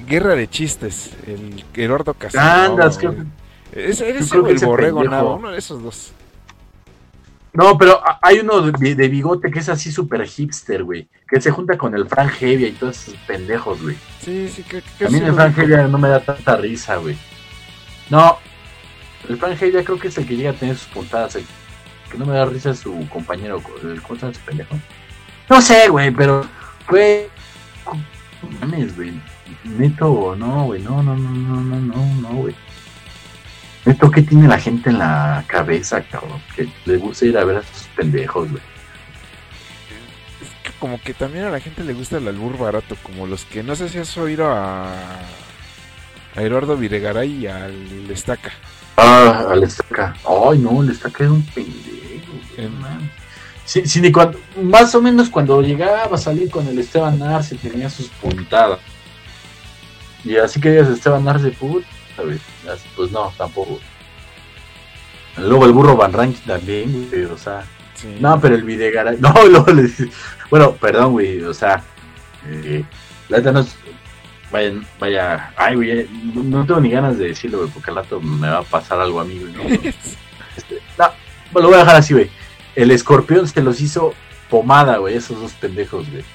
Guerra de chistes. El Gerardo Casano. Andas, creo yo ese creo que el borrego, nada, uno de esos dos. No, pero hay uno de, de bigote que es así súper hipster, güey. Que se junta con el Frank Hevia y todos esos pendejos, güey. Sí, sí, que, que A mí sí el Frank. Hevia no me da tanta risa, güey. No, el Frank Hevia creo que es el que llega a tener sus puntadas. El que no me da risa su compañero. el- ¿Cómo se pendejo? No sé, güey, pero, güey. Mames, güey. Neto, no, güey. No, no, no, no, no, no, no, güey. Neto, ¿qué tiene la gente en la cabeza, cabrón? Que le gusta ir a ver a esos pendejos, güey. Es que como que también a la gente le gusta el albur barato, como los que no sé si has oído a, a Eduardo Videgaray y al Estaca. Ah, al estaca. Ay, no, el estaca era un pendejo. man. Sí, sí, ni cuando, más o menos cuando llegaba a salir con el Esteban Arce tenía sus puntadas. Y así que digas Esteban Arce, puta, pues no, tampoco. Luego el burro Van Ranking también, güey, o sea. Sí. No, pero el Videgaray. *laughs* No. Bueno, perdón, güey. O sea, eh, la neta no es. Vaya, vaya. Ay, güey, no, no tengo ni ganas de decirlo, güey, porque al rato me va a pasar algo a mí, güey. ¿no? *laughs* Este, no, lo voy a dejar así, güey. El escorpión se los hizo pomada, güey, esos dos pendejos, güey.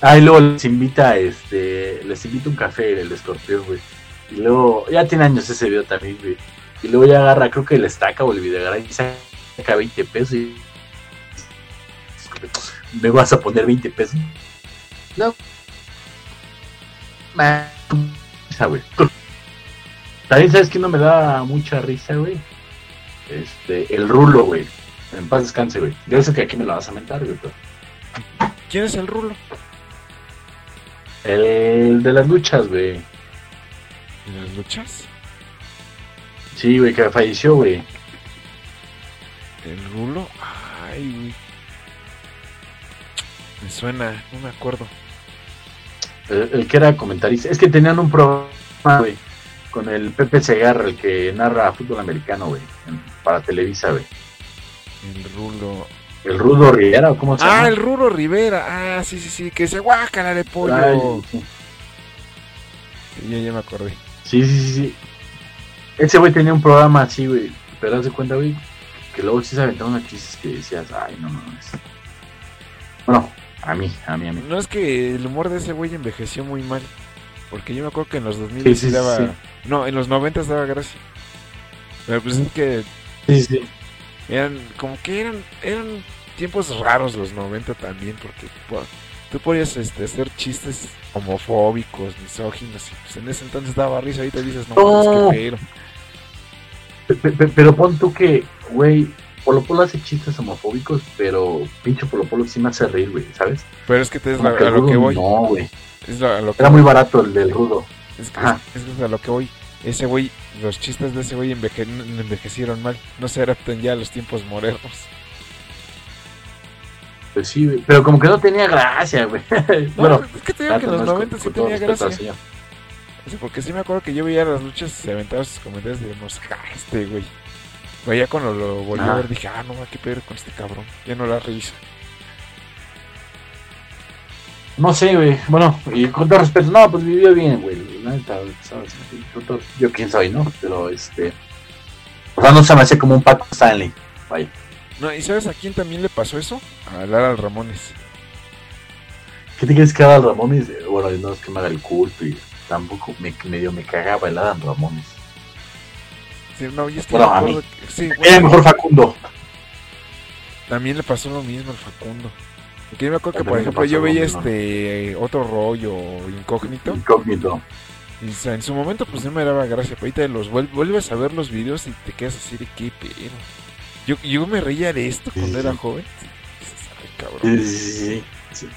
Ah, y luego les invita, este, les invita un café el escorpión, güey. Y luego, ya tiene años ese video también, güey. Y luego ya agarra, creo que el estaca o el videogaray y saca 20 pesos y... Me vas a poner 20 pesos. No. Esa, güey. También sabes que no me da mucha risa, güey. Este, el rulo, güey. En paz descanse, güey. Yo sé que aquí me lo vas a mentar, güey, pero... ¿Quién es el rulo? El de las luchas, güey. ¿En las luchas? Sí, güey, que falleció, güey. ¿El rulo? Ay, güey. Me suena, no me acuerdo. El, el que era comentarista. Es que tenían un programa, güey, con el Pepe Segarra, el que narra fútbol americano, güey, para Televisa, güey. El rulo. El Rudo Rivera, ¿o cómo se llama? Ah, el Rulo Rivera. Ah, sí, sí, sí. Que se guácala de pollo. Ay, sí. Ya, ya me acordé. Sí, sí, sí, sí. Ese güey tenía un programa así, güey. Pero haz de cuenta, güey, que luego sí se aventaban unos chistes que decías, ay, no mames. Bueno, a mí, a mí, a mí. No es que el humor de ese güey envejeció muy mal. Porque yo me acuerdo que en los 2000 Sí, sí, sí, daba. sí. No, en los 90 daba gracia. Pero pues es que Sí, sí. eran. Como que eran. Eran tiempos raros los 90 también. Porque pues, tú podías este, hacer chistes homofóbicos, misóginos. Y pues en ese entonces daba risa. Ahorita dices, no, No. mames, qué feo. Pe- pe- Pero pon tú que, güey, Polo Polo hace chistes homofóbicos, pero pinche Polo Polo sí me hace reír, güey, ¿sabes? Pero es que te es la- que a lo que voy. No, güey. Es lo- a lo que Era muy barato el del rudo. Es que, es, es que es a lo que voy. Ese güey, los chistes de ese güey enveje- envejecieron mal. No se adaptan ya a los tiempos modernos. Pues sí, güey. Pero como que no tenía gracia, güey. *laughs* No, *laughs* bueno, es que te digo que en los no es 90 sí tenía gracia. porque sí me acuerdo que yo veía las luchas y se aventaba sus comentarios ah, este güey. Pero ya cuando lo volví a ver dije, ah, no, qué pedo con este cabrón. Ya no la risa. No sé, güey. Bueno, y con todo respeto, no, pues vivió bien, güey. Yo quién soy, ¿no? Pero este. O sea, no se me hace como un Paco Stanley. Vaya. No, ¿y sabes a quién también le pasó eso? A Lara Ramones. ¿Qué te crees que Adam Ramones? Eh, Bueno, no es que me haga el culto y tampoco me, medio me cagaba el Adam Ramones. Sí, no, y es que Bueno, a mí. que- sí, Era mejor Facundo. también le pasó lo mismo al Facundo. Porque yo me acuerdo que, por ejemplo, yo veía este otro rollo incógnito. Incógnito. Y o sea, en su momento pues no me daba gracia, pero ahorita los vuel- vuelves a ver los videos y te quedas así de qué pedo. Yo, yo me reía de esto cuando Sí, era sí. joven. Dices, "Ay, cabrón". Sí, sí,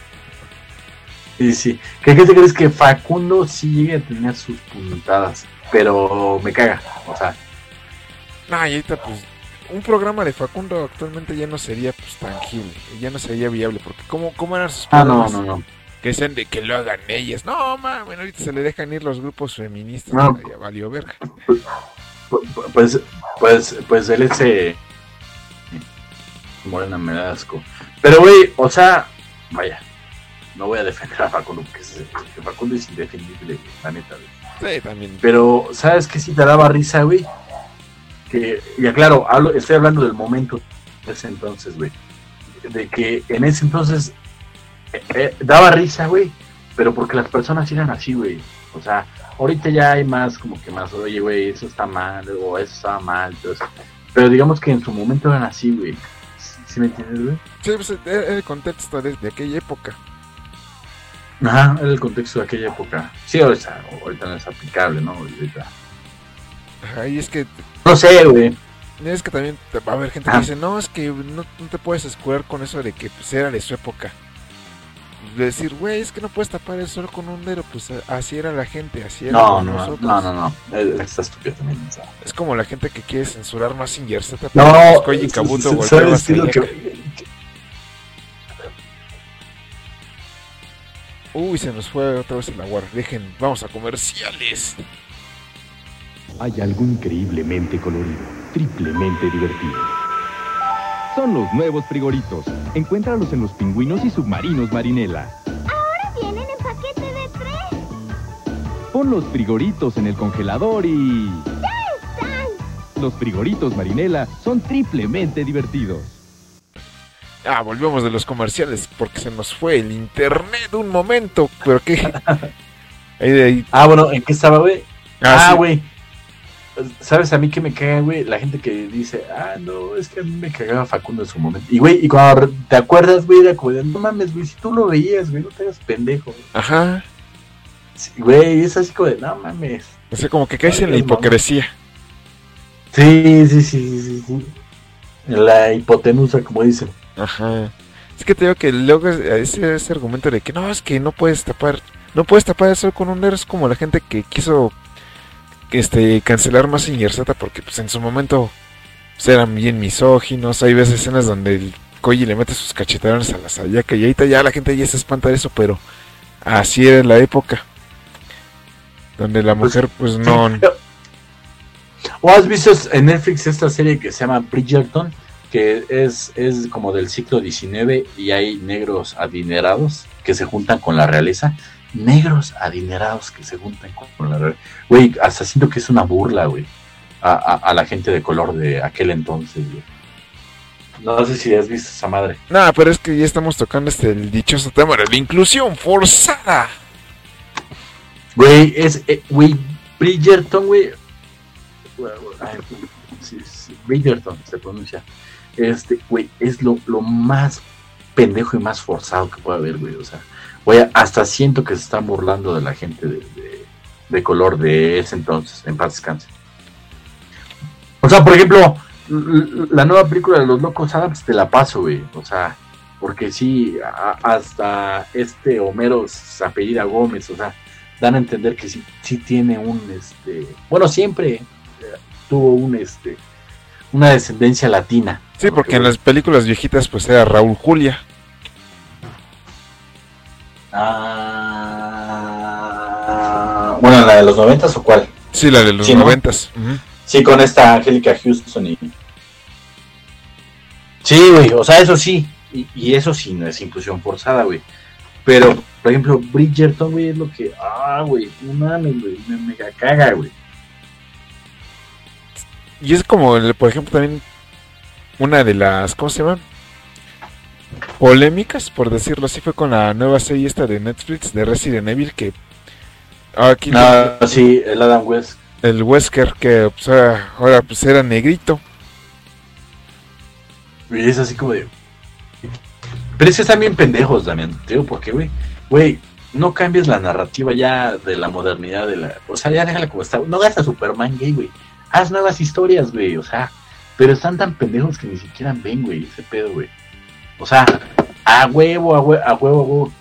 sí. sí. ¿Qué, qué te crees que Facundo sí llegue a tener sus puntadas? Pero me caga. O sea, No, y ahorita pues un programa de Facundo actualmente ya no sería pues tangible, ya no sería viable, porque ¿cómo, cómo eran sus ah, no, programas? no, no. Que sean de que lo hagan ellas. No, mames, ahorita se le dejan ir los grupos feministas. No. Ya valió verga. Pu- pu- Pues, pues, pues él ese. Morena me da asco. Pero, güey, o sea, vaya. No voy a defender a Facundo porque es- Facundo es indefendible, la neta, güey. Sí, también. Pero, ¿sabes qué sí te daba risa, güey? Que, ya claro, hablo, estoy hablando del momento de ese entonces, güey. De que en ese entonces eh, eh, daba risa, güey. Pero porque las personas eran así, güey. O sea, ahorita ya hay más, como que más, oye, güey, eso está mal, o eso estaba mal, eso. Pero digamos que en su momento eran así, güey. ¿Sí, me entiendes, güey? Sí, pues era el contexto de, de aquella época. Ajá, era el contexto de aquella época. Sí, o sea, ahorita no es aplicable, ¿no? Ahorita. Ajá, y es que No sé, güey. Es que también va a haber gente que Ah. dice, no, es que no, no te puedes escudar con eso de que pues, era de su época. De decir, güey, es que no puedes tapar el sol con un dedo, pues a- así era la gente, así era No, no, nosotros. no, no, no. Eh, Está estúpido también. o sea. Es como la gente que quiere censurar más sin Z. No, Koji Kabuto ¿sabes qué es lo Sayaka. que- Uy, se nos fue otra vez el agua. Dejen, vamos a comerciales. Hay algo increíblemente colorido, triplemente divertido. Son los nuevos frigoritos. Encuéntralos en los pingüinos y submarinos Marinela. Ahora vienen en paquete de tres. Pon los frigoritos en el congelador y... ¡Están! Los frigoritos Marinela son triplemente divertidos. Ah, volvemos de los comerciales porque se nos fue el internet un momento. Pero qué. *laughs* Ahí de ahí. Ah, bueno, ¿en qué estaba, güey? Ah, Ah, sí. ¿Sabes a mí que me caga, güey? La gente que dice, ah, no, es que a mí me cagaba Facundo en su momento. Y, güey, y cuando te acuerdas, güey, era como de, no mames, güey, si tú lo veías, güey, no te hagas pendejo. güey". Ajá. Sí, Güey, es así como de, no mames. O sea, como que caes en la hipocresía. Sí, sí, sí, sí, sí, la hipotenusa, como dicen. Ajá. Es que te digo que luego es- ese, ese argumento de que no, es que no puedes tapar, no puedes tapar el sol con un dedo, es como la gente que quiso este cancelar más Z porque pues en su momento pues, eran bien misóginos, hay veces escenas donde el Koji le mete sus cachetadones a la Sayaka y ahorita ya la gente ya se espanta de eso, pero así era en la época. Donde la Pues, mujer pues no... ¿O has visto en Netflix esta serie que se llama Bridgerton? Que es, es como del siglo XIX y hay negros adinerados que se juntan con la realeza. Negros adinerados que se juntan con, la. Güey, hasta siento que es una burla, güey. A, a- a la gente de color de aquel entonces, güey. No sé si has visto esa madre. Nada, pero es que ya estamos tocando este el dichoso tema de la inclusión forzada. Güey, es, eh, güey, Bridgerton, güey. Ay, sí, sí, Bridgerton se pronuncia. Este, güey, es lo, lo más pendejo y más forzado que puede haber, güey. O sea, güey, hasta siento que se están burlando de la gente de, de- color de ese entonces, en paz descanse. O sea, por ejemplo, la nueva película de los locos Adams te la paso, güey. O sea, porque sí, hasta este Homero se apellida Gómez, o sea, dan a entender que sí, sí tiene un, este, bueno, siempre eh, tuvo un, este, una descendencia latina. Sí, porque en las películas viejitas pues era Raúl Julia. Ah, bueno, la de los noventas o cuál? Sí, la de los Sí, ¿no? noventas. Sí, con esta Angélica Houston y... Sí, güey, o sea, eso sí. Y, y eso sí no es inclusión forzada, güey. Pero, por ejemplo, Bridgerton, güey, es lo que... Ah, güey, no mames, güey, me mega caga, güey. Y es como, por ejemplo, también una de las, ¿cómo se llama? Polémicas, por decirlo así, fue con la nueva serie esta de Netflix de Resident Evil que aquí Ah, sí, el Adam West. el Wesker que pues, ahora, ahora, pues era negrito. Y es así como de... Pero es que están bien pendejos. Te digo, ¿por qué, güey? Güey, no cambies la narrativa ya de la modernidad de la... O sea, ya déjala como está. No hagas a Superman gay, güey. Haz nuevas historias, güey. O sea, pero están tan pendejos que ni siquiera ven, güey, ese pedo, güey. O sea, a huevo, a huevo, a huevo, a huevo,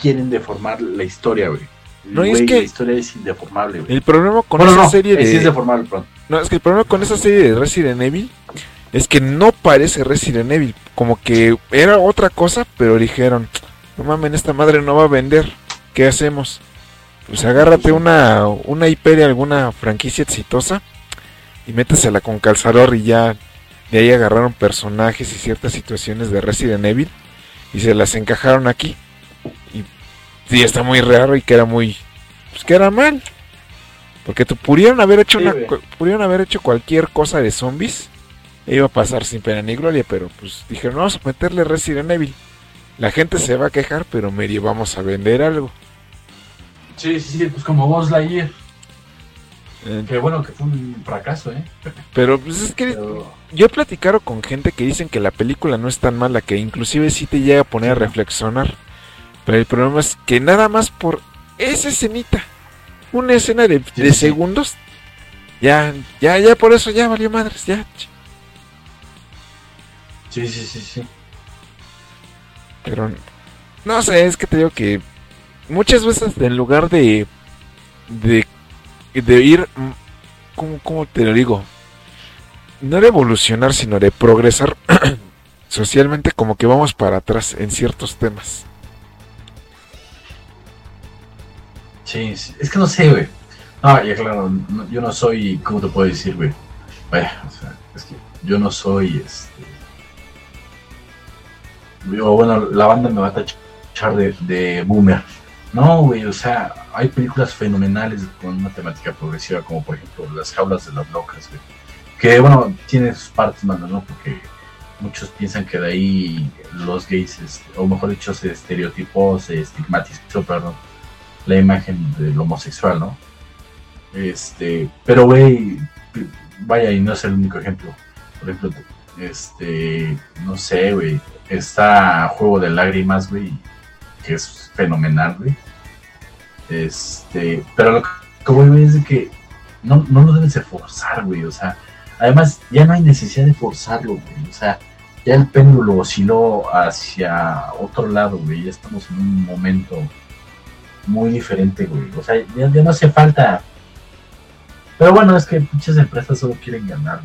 quieren deformar la historia, güey. No, y es que- La historia es indeformable, güey. El problema con Bueno, esa no, serie de es deformable, perdón. No, es que el problema con esa serie de Resident Evil es que no parece Resident Evil. Como que era otra cosa, pero dijeron, no mames, esta madre no va a vender. ¿Qué hacemos? Pues agárrate una, una IP de alguna franquicia exitosa y métesela con calzador y ya de ahí agarraron personajes y ciertas situaciones de Resident Evil y se las encajaron aquí. Y sí, está muy raro y queda muy... Pues queda mal. Porque tú pudieron haber hecho Sí, una, pudieron haber hecho cualquier cosa de zombies. E iba a pasar sin pena ni gloria, pero pues dijeron, vamos a meterle Resident Evil. La gente se va a quejar, pero medio vamos a vender algo. Sí, sí, sí, pues como Lightyear. Eh, Que bueno, que fue un fracaso, ¿eh? Pero pues es que Pero... yo he platicado con gente que dicen que la película no es tan mala, que inclusive sí te llega a poner a reflexionar. Pero el problema es que nada más por esa escenita, una escena de, Sí, de sí, segundos, ya, ya, ya por eso ya valió madres, ya. Sí, sí, sí, sí. Pero no sé, es que te digo que muchas veces en lugar de de, de ir mm, ¿cómo, te lo digo? No de evolucionar, sino de progresar *clears throat* socialmente como que vamos para atrás en ciertos temas. Sí, es que no sé, güey. No, ya claro, yo no soy, ¿cómo te puedo decir, güey? Vaya, o sea, es que yo no soy, este... Yo, bueno, la banda me va a tachar de, de boomer. No, güey, o sea, hay películas fenomenales con una temática progresiva, como por ejemplo Las jaulas de las locas. Que, bueno, tiene sus partes malas, ¿no? Porque muchos piensan que de ahí los gays, este, o mejor dicho, se estereotipó, se estigmatizó, perdón, la imagen del homosexual, ¿no? Este, pero güey, vaya, y no es el único ejemplo. Por ejemplo, este, no sé, güey, está Juego de Lágrimas, güey, que es fenomenal, güey. Este, pero lo que voy, güey, es de que no, no lo debes de forzar, güey, o sea, además ya no hay necesidad de forzarlo, güey, o sea, ya el péndulo osciló hacia otro lado, güey, ya estamos en un momento muy diferente, güey. O sea, ya, ya no hace falta. Pero bueno, es que muchas empresas solo quieren ganar.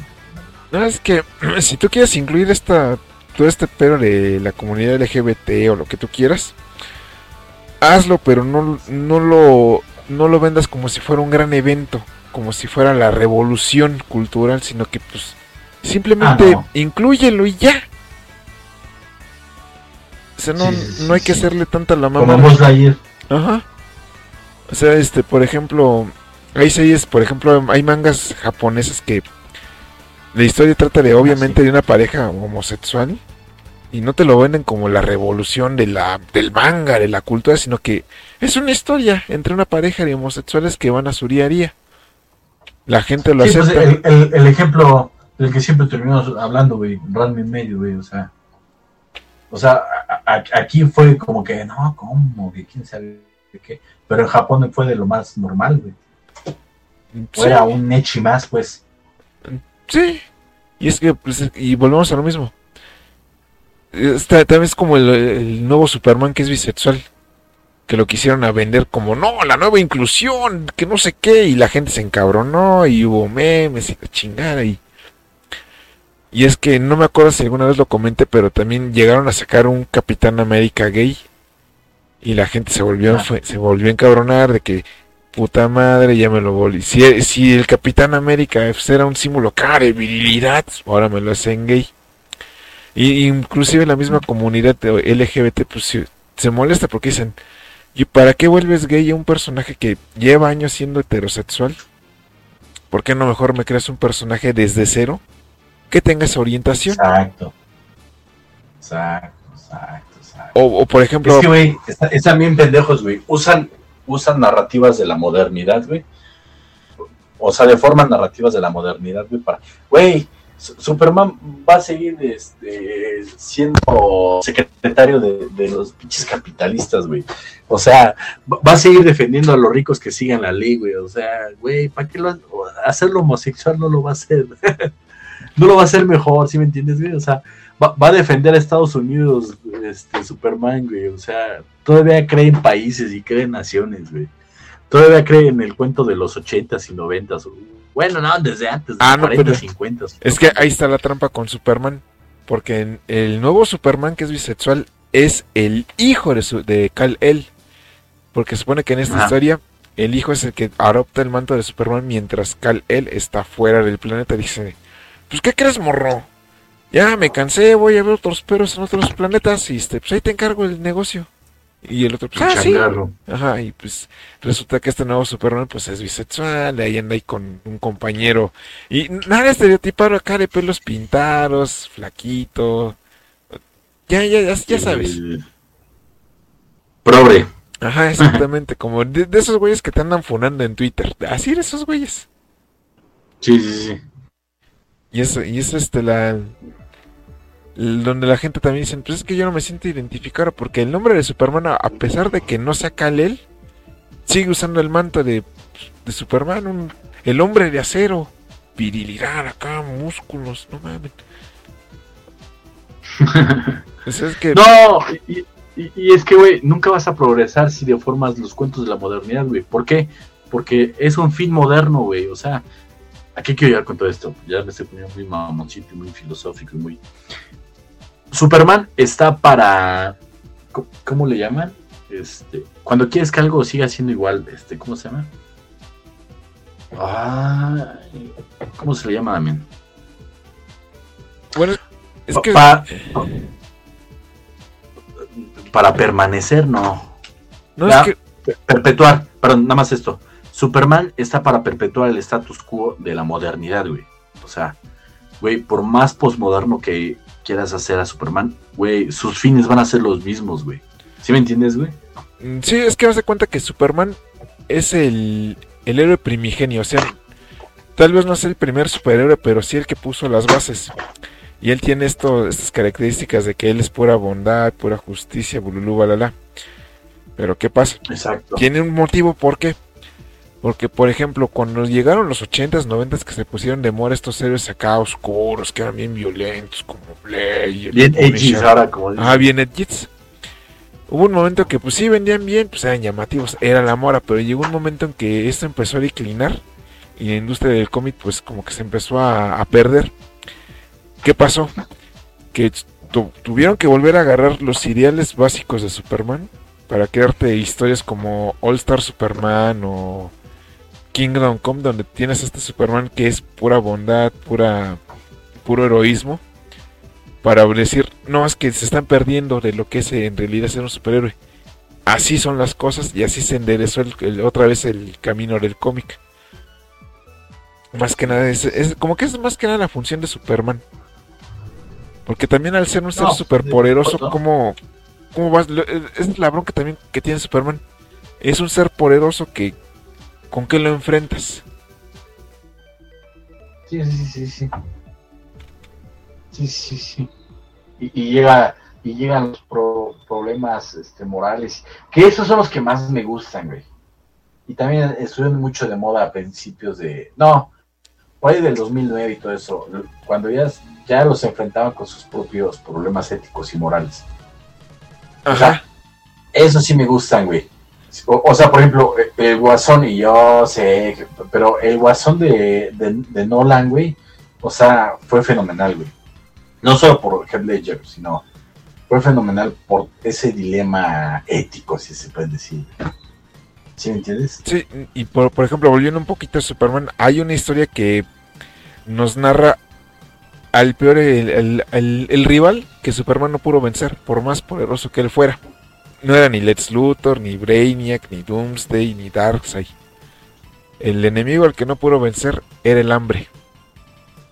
No, es que *clears throat* si tú quieres incluir esta todo este pero de la comunidad LGBT o lo que tú quieras, hazlo, pero no, no lo no lo vendas como si fuera un gran evento, como si fuera la revolución cultural, sino que pues simplemente Ah, no. inclúyelo y ya. O sea, no, Sí, sí, sí, no hay que hacerle tanta la Como mamá. Buzz Lightyear. Ajá. O sea, este, por ejemplo, hay series, por ejemplo, hay mangas japoneses que la historia trata de obviamente de una pareja homosexual y no te lo venden como la revolución de la del manga, de la cultura, sino que es una historia entre una pareja de homosexuales que van a su día a día. La gente lo Sí, pues, acepta. el, el- el ejemplo del que siempre terminamos hablando, güey, Ranma y medio, güey, o sea. O sea, a- a- aquí fue como que, no, ¿cómo? Que quién sabe de qué. Pero en Japón fue de lo más normal, güey. Sí. Era un echi más, pues. Sí. Y es que, pues, y volvemos a lo mismo. Esta, también es como el, el nuevo Superman que es bisexual. Que lo quisieron a vender como, no, la nueva inclusión, que no sé qué. Y la gente se encabronó y hubo memes y la chingada. Y, y es que no me acuerdo si alguna vez lo comenté, pero también llegaron a sacar un Capitán América gay. Y la gente se volvió, Ah. fue- se volvió a encabronar de que puta madre, ya me lo volví. Si, si el Capitán América pues, era un símbolo cara de virilidad, ahora me lo hacen gay. Y inclusive la misma comunidad de LGBT pues se, se molesta porque dicen, ¿y para qué vuelves gay a un personaje que lleva años siendo heterosexual? ¿Por qué no mejor me creas un personaje desde cero que tenga esa orientación? Exacto. Exacto, exacto, exacto. O, o por ejemplo, Es que, güey, está- están bien pendejos, güey. Usan, usan narrativas de la modernidad, güey. O sea, deforman narrativas de la modernidad, güey, para... Güey, Superman va a seguir este, siendo secretario de, los pinches capitalistas, güey. O sea, va a seguir defendiendo a los ricos que sigan la ley, güey. O sea, güey, ¿para qué lo ha- hacerlo homosexual no lo va a hacer? *laughs* no lo va a hacer mejor, ¿sí me entiendes, güey? O sea, va, a defender a Estados Unidos, este, Superman, güey. O sea, todavía cree en países y cree en naciones, güey. Todavía cree en el cuento de los ochentas y noventas. Bueno, no, desde antes, de Ah, no, 40, pero- 50. Es que ahí está la trampa con Superman. Porque en el nuevo Superman que es bisexual es el hijo de, su, de Kal-El. Porque supone que en esta Ajá. historia el hijo es el que adopta el manto de Superman mientras Kal-El está fuera del planeta. Dice, pues ¿qué crees, morro? Ya me cansé, voy a ver otros perros en otros planetas y este, pues ahí te encargo el negocio. Y el otro, pues, ah, sí. Ajá, y pues resulta que este nuevo Superman pues es bisexual, ahí anda ahí con un compañero. Y nada estereotipado acá de pelos pintados, flaquito. Ya, ya, ya, ya sabes. Progre. Ajá, *laughs* exactamente, como de, de esos güeyes que te andan funando en Twitter. Así de esos güeyes. Sí, sí, sí. Y eso, y eso este la donde la gente también dice, pues es que yo no me siento identificado porque el nombre de Superman, a pesar de que no sea Kal-El, sigue usando el manto de, de Superman, un- el hombre de acero, virilidad acá, músculos, no mames. *laughs* Pues es que No, y, y- y es que, güey, nunca vas a progresar si deformas los cuentos de la modernidad, güey. ¿Por qué? Porque es un fin moderno, güey. O sea, ¿a qué quiero llegar con todo esto? Ya me estoy poniendo muy mamoncito y muy filosófico y muy... Superman está para... ¿Cómo, le llaman? Este, cuando quieres que algo siga siendo igual, este, ¿cómo se llama? Ah, ¿Cómo se le llama también? bueno, es que Pa- para permanecer, no. no es que Per- Perpetuar, perdón, nada más esto. Superman está para perpetuar el status quo de la modernidad, güey. O sea, güey, por más posmoderno que quieras hacer a Superman, güey, sus fines van a ser los mismos, güey. ¿Sí me entiendes, güey? Mm, Sí, es que vas de cuenta que Superman es el, el héroe primigenio. O sea, tal vez no es el primer superhéroe, pero sí el que puso las bases. Y él tiene esto, estas características de que él es pura bondad, pura justicia, bululú, balala. Pero ¿qué pasa? Exacto. Tiene un motivo, ¿por qué? Porque, por ejemplo, cuando llegaron los 80s, 90s que se pusieron de moda estos héroes acá oscuros, que eran bien violentos, como el Bien edgy Punisher. ahora, como dicen. Ah, bien edgits. Hubo un momento que pues sí vendían bien, pues eran llamativos, era la mora, pero llegó un momento en que esto empezó a declinar y la industria del cómic pues como que se empezó a, a perder. ¿Qué pasó? Que tu- tuvieron que volver a agarrar los ideales básicos de Superman para crearte historias como All Star Superman o Kingdom Come donde tienes a este Superman que es pura bondad, pura puro heroísmo para decir, no, es que se están perdiendo de lo que es en realidad ser un superhéroe. Así son las cosas y así se enderezó el- el- otra vez el camino del cómic. Más que nada, es, es- como que es más que nada la función de Superman. Porque también al ser un ser No, superpoderoso, de acuerdo. ¿cómo, vas? Es la bronca también que tiene Superman. Es un ser poderoso que... ¿Con qué lo enfrentas? Sí, sí, sí, sí. Sí, sí, sí. Y, y llega y llegan los pro- problemas este, morales, que esos son los que más me gustan, güey. Y también estuvieron mucho de moda a principios de... No, por ahí del 2009 y todo eso, cuando ya, ya los enfrentaban con sus propios problemas éticos y morales. O sea, eso sí me gustan, güey. O, sea, por ejemplo, el Guasón, y yo sé, pero el Guasón de, de, Nolan, güey, o sea, fue fenomenal, güey. No solo por Heath Ledger, sino fue fenomenal por ese dilema ético, si se puede decir. ¿Sí me entiendes? Sí, y por, por ejemplo, volviendo un poquito a Superman, hay una historia que nos narra al peor, el- el- el rival que Superman no pudo vencer, por más poderoso que él fuera. No era ni Lex Luthor, ni Brainiac, ni Doomsday, ni Darkseid. El enemigo al que no pudo vencer era el hambre.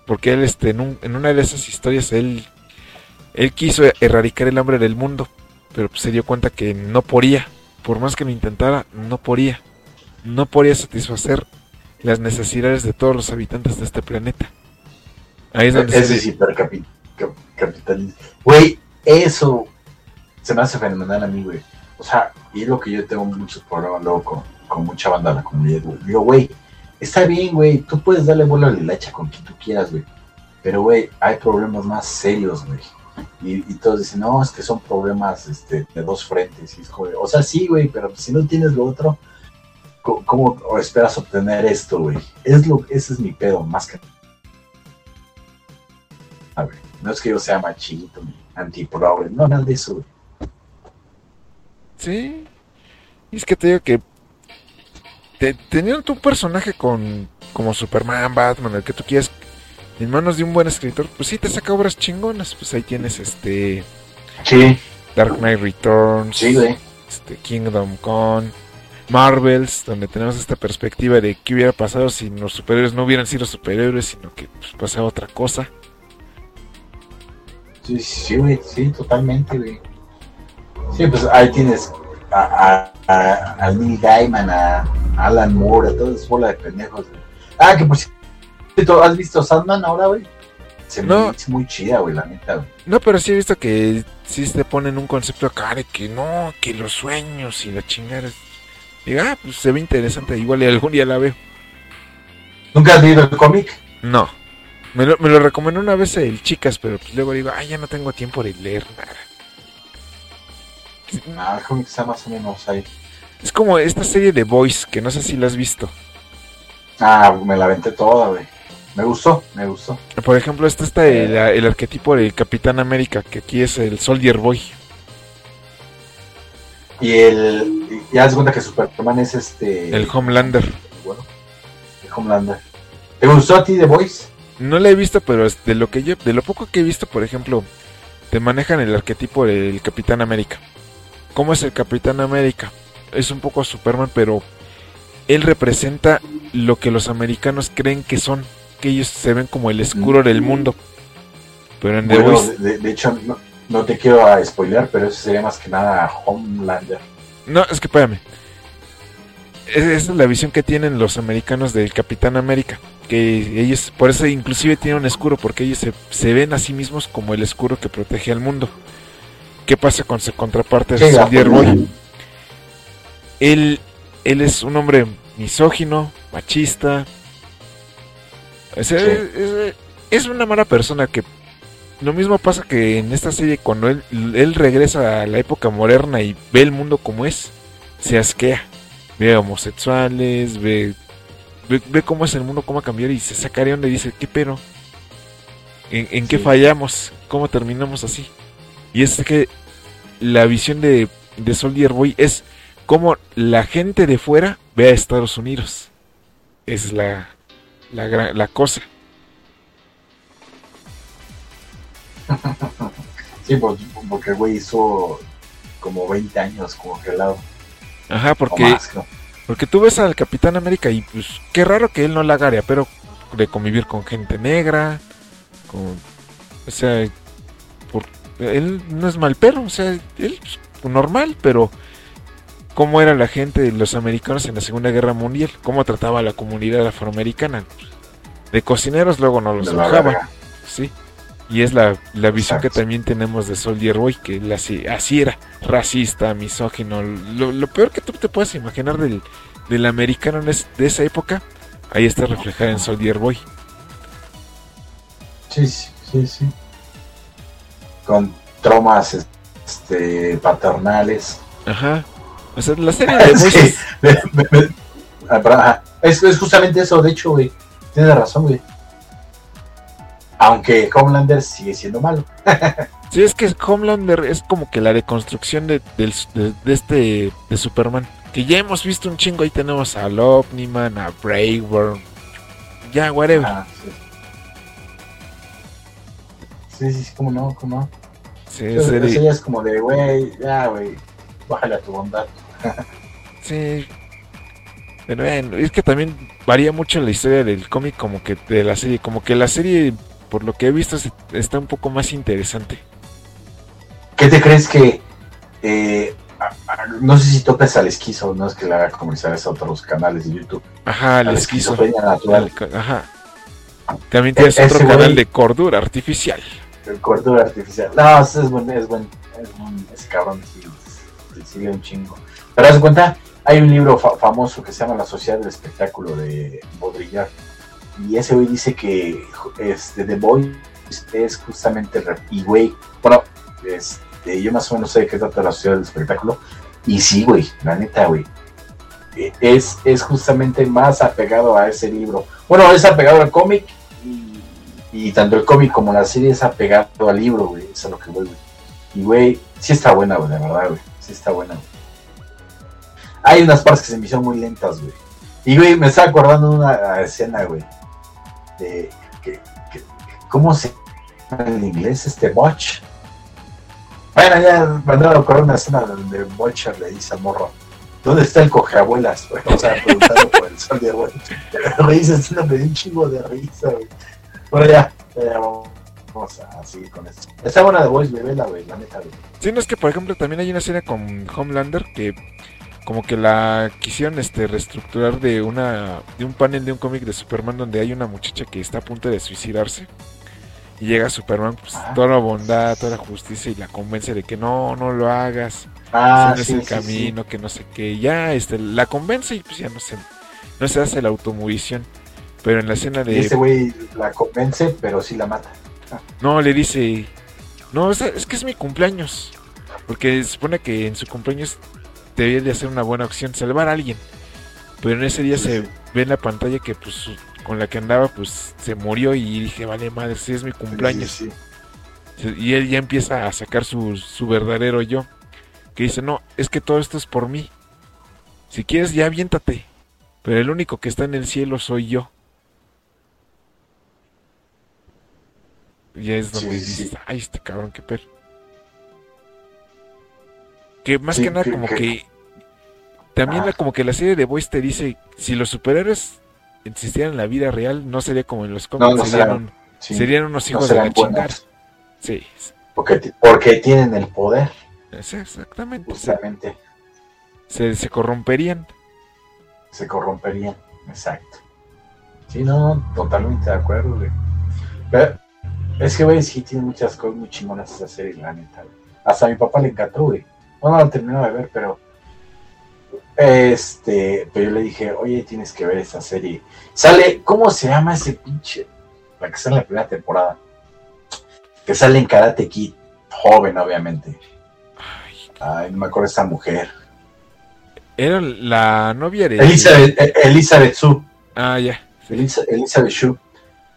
Porque él, este, en, un- en una de esas historias, él, él quiso erradicar el hambre del mundo, pero pues, se dio cuenta que no podía. Por más que lo intentara, no podía. No podía satisfacer las necesidades de todos los habitantes de este planeta. Ahí es donde se- es. Güey, eso se me hace fenomenal a mí, güey. O sea, y es lo que yo tengo muchos problemas luego con, con mucha banda de la comunidad, güey. Digo, güey, está bien, güey, tú puedes darle vuelo a la hilacha con quien tú quieras, güey. Pero, güey, hay problemas más serios, güey. Y, todos dicen, no, es que son problemas este, de dos frentes. Y es o sea, sí, güey, pero si no tienes lo otro, ¿cómo, esperas obtener esto, güey? Es lo, ese es mi pedo, más que a ver, no es que yo sea machito ni antiprogre, no, nada de eso, güey. Sí. Y es que te digo que te- teniendo tu personaje con como Superman, Batman, el que tú quieras, en manos de un buen escritor, pues sí te saca obras chingonas. Pues ahí tienes este Sí, Dark Knight Returns, sí, güey. este Kingdom Come, Marvels, donde tenemos esta perspectiva de qué hubiera pasado si los superhéroes no hubieran sido superhéroes, sino que pues, pasaba otra cosa. Sí, sí, güey, sí, totalmente, güey. Sí, pues ahí tienes a, a, a- al Neil Gaiman, a Alan Moore, a toda esa bola de pendejos, güey. Ah, que por cierto, ¿has visto Sandman ahora, güey? Se me No. hizo muy chida, güey, la neta, güey. No, pero sí he visto que sí te ponen un concepto acá de que no, que los sueños y la chingada. Diga, ah, pues se ve interesante, igual algún día la veo. ¿Nunca has leído el cómic? No. Me lo, me lo recomendó una vez el Chicas, pero pues luego digo, ah, ya no tengo tiempo de leer nada. Ah, cómic está más o menos ahí. Es como esta serie de Boys, que no sé si la has visto. Ah, me la aventé toda, güey. Me gustó, me gustó. Por ejemplo, este está el, el arquetipo del Capitán América, que aquí es el Soldier Boy. Y el. y Ya das cuenta que Superman es este. El Homelander. Bueno, el Homelander. ¿Te gustó a ti The Voice? No la he visto, pero de lo que yo, de lo poco que he visto, por ejemplo, te manejan el arquetipo del Capitán América. ¿Cómo es el Capitán América? Es un poco Superman, pero él representa lo que los americanos creen que son, que ellos se ven como el escuro del mundo. Pero en The Bueno, de, de hecho, no, no te quiero a spoilear, pero eso sería más que nada Homelander. no, es que espérame. Es- Esa es la visión que tienen los americanos del Capitán América. Que ellos, por eso inclusive tienen un escudo, porque ellos se, se ven a sí mismos como el escudo que protege al mundo. ¿Qué pasa con su contraparte Sí, Soldier Boy? Él, él es un hombre misógino, machista. O sea, Sí. es, una mala persona que... Lo mismo pasa que en esta serie cuando él, él regresa a la época moderna y ve el mundo como es, se asquea. Ve a homosexuales, ve, ve, ve cómo es el mundo, cómo ha cambiado y se saca de onda y dice, ¿qué pero? ¿En, en qué fallamos? ¿Cómo terminamos así? Y es que la visión de, de Soldier Boy es cómo la gente de fuera ve a Estados Unidos. Esa es la, la, cosa. *laughs* Sí, pues, porque el güey hizo como 20 años congelado. Ajá, porque, más, porque tú ves al Capitán América y pues qué raro que él no la pero de convivir con gente negra, con, o sea, él no es mal perro, o sea, él pues, normal, pero cómo era la gente de los americanos en la Segunda Guerra Mundial, cómo trataba a la comunidad afroamericana. De cocineros luego no los dejaba, sí. Y es la, la visión que también tenemos de Soldier Boy, que él así, así era, racista, misógino. Lo, lo peor que tú te puedes imaginar del, del americano en es- de esa época, ahí está reflejado en Soldier Boy. Sí, sí, sí, sí. Con traumas este, paternales. Ajá. O sea, la serie de *laughs* es- me- ah, es, es justamente eso, de hecho, güey. Tienes razón, güey. Aunque Homelander sigue siendo malo. *laughs* Sí, es que Homelander es como que la deconstrucción de, de- de este de Superman. Que ya hemos visto un chingo. Ahí tenemos a Omniman, a Braveworm. Ya, whatever. Ah, sí. Sí, sí, cómo no, cómo no. Sí, ya es como de, güey, ya, güey, bájale a tu bondad. Sí. Pero bueno, es que también varía mucho la historia del cómic como que de la serie. Como que la serie, por lo que he visto, está un poco más interesante. ¿Qué te crees que, eh, no sé si topes al esquizo, no es que le haga comerciales a otros canales de YouTube, Ajá, esquizo. natural, Al ca- Ajá. También tienes E- otro ese canal de cordura artificial. El cordura artificial. No, es buen, es buen, es buen, ese cabrón, sí, sí, sí, un chingo. Pero haz cuenta, hay un libro fa- famoso que se llama La Sociedad del Espectáculo de Baudrillard. Y ese güey dice que este, The Boys es justamente. Y güey, bueno, este, yo más o menos sé qué trata la Sociedad del Espectáculo. Y sí, güey, la neta, güey. eh, Es, es justamente más apegado a ese libro. Bueno, es apegado al cómic. Y, tanto el cómic como la serie es apegado al libro, güey. Eso es lo que voy, güey. Y, güey, sí está buena, güey, la verdad, güey. Sí está buena, güey. Hay unas partes que se me hicieron muy lentas, güey. Y, güey, me estaba acordando de una escena, güey. De que, ¿Cómo se llama en inglés este Botch? Bueno, ya me andaba a acordar una escena donde Butcher le dice al morro. ¿Dónde está el cogeabuelas? güey? *laughs* O sea, preguntando por el sol de abuelo. Güey, esa escena me dio un chingo de risa, güey. Bueno, ya, ya vamos a seguir con esto. Está buena de Boys, güey, vela, güey, la neta, güey. Sí, no es que, por ejemplo, también hay una serie con Homelander que como que la quisieron este reestructurar de una de un panel de un cómic de Superman donde hay una muchacha que está a punto de suicidarse y llega Superman pues Ah. toda la bondad, toda la justicia y la convence de que no, no lo hagas, Ah, ese no es sí, el sí, sí. camino, que no sé qué, ya este la convence y pues ya no se no se hace la automorición. Pero en la escena Y de ese güey la convence, pero sí la mata. no, le dice, no, es, es que es mi cumpleaños. Porque se supone que en su cumpleaños debía de hacer una buena opción, salvar a alguien. Pero en ese día Sí, se sí. ve en la pantalla que pues con la que andaba pues se murió y dije, vale madre, sí es mi cumpleaños. Y él ya empieza a sacar su, su verdadero yo. Que dice, no, es que todo esto es por mí. Si quieres ya aviéntate. Pero el único que está en el cielo soy yo. Y es donde Sí, dices, sí. ay, este cabrón, qué per. Que más Sí, que nada como que-. También Ah. la- como que la serie de Boys te dice, si los superhéroes existieran en la vida real, no sería como en los No, cómics, no serían, serán, un- sí, serían unos no hijos de la chingada. Sí, porque, porque tienen el poder, exactamente. Justamente. se, se corromperían. Se corromperían, exacto. Sí, no, totalmente de acuerdo, güey. Pero es que, güey, sí tiene muchas cosas muy chingonas esa serie, la neta. Hasta a mi papá le encantó, güey. No, no la terminó de ver, pero. Este, pero yo le dije, oye, tienes que ver esa serie. Sale, ¿cómo se llama ese pinche? La que sale en la primera temporada. Que sale en Karate Kid, joven, obviamente. Ay, no me acuerdo esta mujer. era la novia de... Elizabeth, eh, Elizabeth Sue. Ah, ya. Elisa- Elizabeth Shue.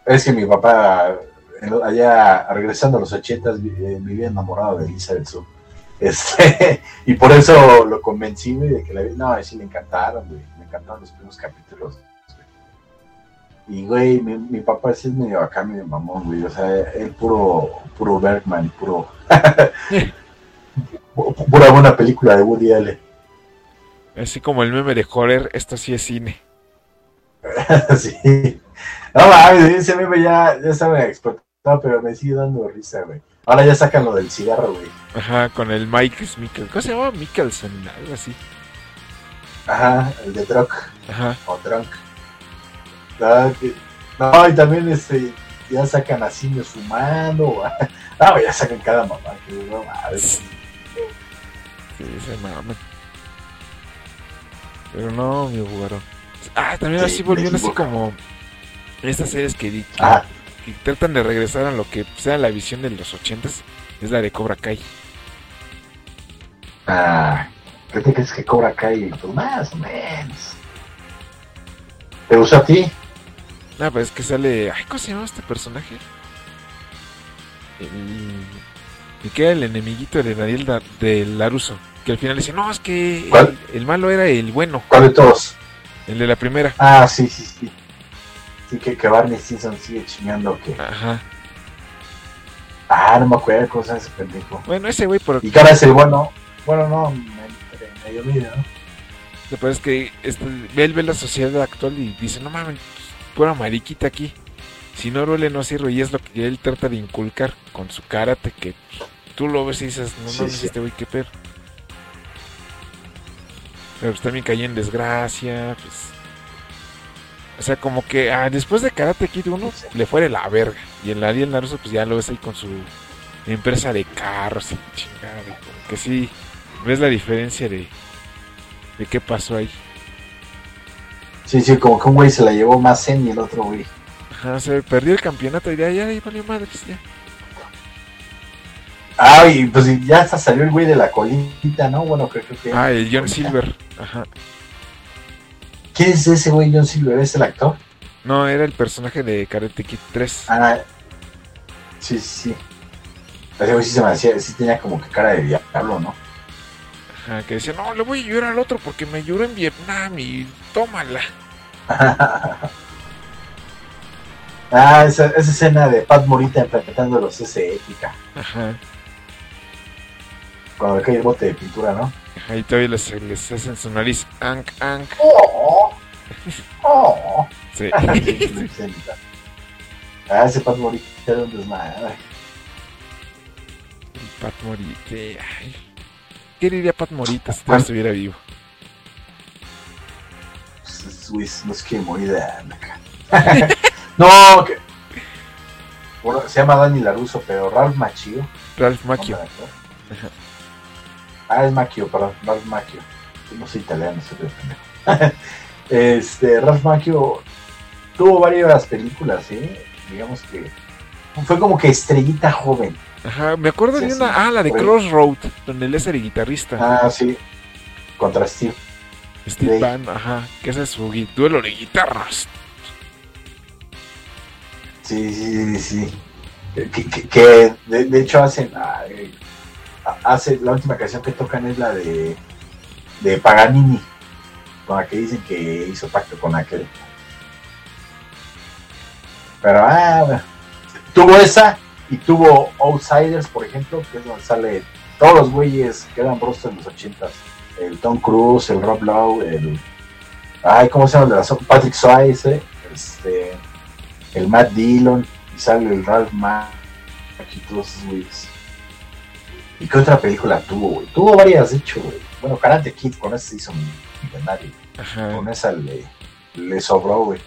Es que mi papá, allá regresando a los ochentas, vi- eh, vivía enamorado de Elizabeth Shue. Este, *laughs* y por eso lo convencí, güey, de que la. No, sí le encantaron, güey. Me encantaron los primeros capítulos. güey. Y, güey, mi, mi papá sí es medio acá, medio mamón, güey. O sea, él puro, puro Bergman, puro. *laughs* pu- pura buena película de Woody Allen. Así como el meme de Joder, esto sí es cine. *laughs* sí. No mames, ese meme ya, ya estaba explotado, pero me sigue dando risa, güey. Ahora ya sacan lo del cigarro, güey. Ajá, con el Mike Mikkelsen. ¿Cómo se llama? Mikkelsen, algo así. Ajá, el de Drunk Ajá. o Drunk. Ah, que- No, y también este, ya sacan a simios fumando. *laughs* No, ya sacan cada mamá, güey, no mames. Sí, se maman. Pero no, mi bugaro. Ah, también Sí, así volvieron me así como estas series que, que- Ah, que tratan de regresar a lo que sea la visión de los ochentas. Es la de Cobra Kai. ah, ¿qué te crees que Cobra Kai? Pues más o menos. ¿Te gusta a ti? No, pues es que sale. Ay, ¿cómo se llama este personaje? El que era el enemiguito de Daniel Da- de Laruso. Que al final dice, no, es que el, el malo era el bueno, ¿Cuál de todos? el de la primera. Ah, sí, sí, sí. Sí, que, que Barney Stinson sigue chingando que. Ajá. Ah, no me acuerdo cómo se llama ese pendejo. Bueno, ese güey, por, Y ahora es el bueno. Bueno, no, me- medio medio, ¿no? lo peor es que este, él ve la sociedad actual y dice, no mames, pura mariquita aquí. Si no ruele, no sirve. Y es lo que él trata de inculcar con su karate, que tú lo ves y dices, no Sí, mames, sí. este güey, qué pedo. Pero pues también cayó en desgracia, pues... O sea, como que ah, después de Karate Kid 1 Sí. le fuera la verga. Y en la Ariel Naruto, pues ya lo ves ahí con su empresa de carros y chingada. y que sí, ves la diferencia de, de qué pasó ahí. Sí, sí, como que un güey se la llevó más zen y el otro güey. Ajá, o sea, perdió el campeonato y ya, ya, ahí valió madres, ya. Ah, y pues ya hasta salió el güey de la colita, ¿no? Bueno, creo, creo que. Ah, el John. Silver. Ajá. ¿Quién es ese güey, John Silver? ¿Es el actor? No, era el personaje de Karate Kid 3. Ah, sí, sí. Ese güey sí se me hacía, sí tenía como que cara de diablo, ¿no? Ajá, que decía, no, le voy a llorar al otro porque me lloró en Vietnam y tómala. *laughs* ah, esa, esa escena de Pat Morita interpretándolos es épica. Ajá. Cuando le cae el bote de pintura, ¿no? Ahí todavía les, les hacen su nariz. Ank, ank. ¡Oh! ¡Oh! *laughs* Sí. ah, ese Pat Morita era un desmadre. Pat Morita. Ay. ¿Qué diría Pat Morita si Ah. todavía estuviera vivo? Pues, no quiere morir de no, que... Bueno, se llama Dani Laruso, pero Ralph Macchio. Ralph actor. Ah, es Macchio, perdón, Ralph Macchio. No soy italiano, soy de. *laughs* Este, Ralph Macchio tuvo varias películas, ¿eh? Digamos que fue como que estrellita joven. Ajá, me acuerdo Sí, de sí. una. Ah, la de. Crossroad, donde él es el guitarrista. Ah, sí. Contra Steve. Steve. Van, ajá, que ese es su duelo de guitarras. Sí, sí, sí, sí. Que, que- que de, de hecho hacen. ay, hace, la última canción que tocan es la de, de Paganini. Con la que dicen que hizo pacto con aquel. Pero, ah. Tuvo esa y tuvo Outsiders, por ejemplo, que es donde sale todos los güeyes que eran rostros en los ochentas. El Tom Cruise, el Rob Lowe, el. Ay, ¿cómo se llama Patrick Swayze, este. El Matt Dillon, y sale el Ralph Mack y todos esos güeyes. ¿Y qué otra película tuvo, güey? Tuvo varias, de hecho, güey. Bueno, Karate Kid con esa se hizo millonario. Ajá. Con esa le, le sobró, güey.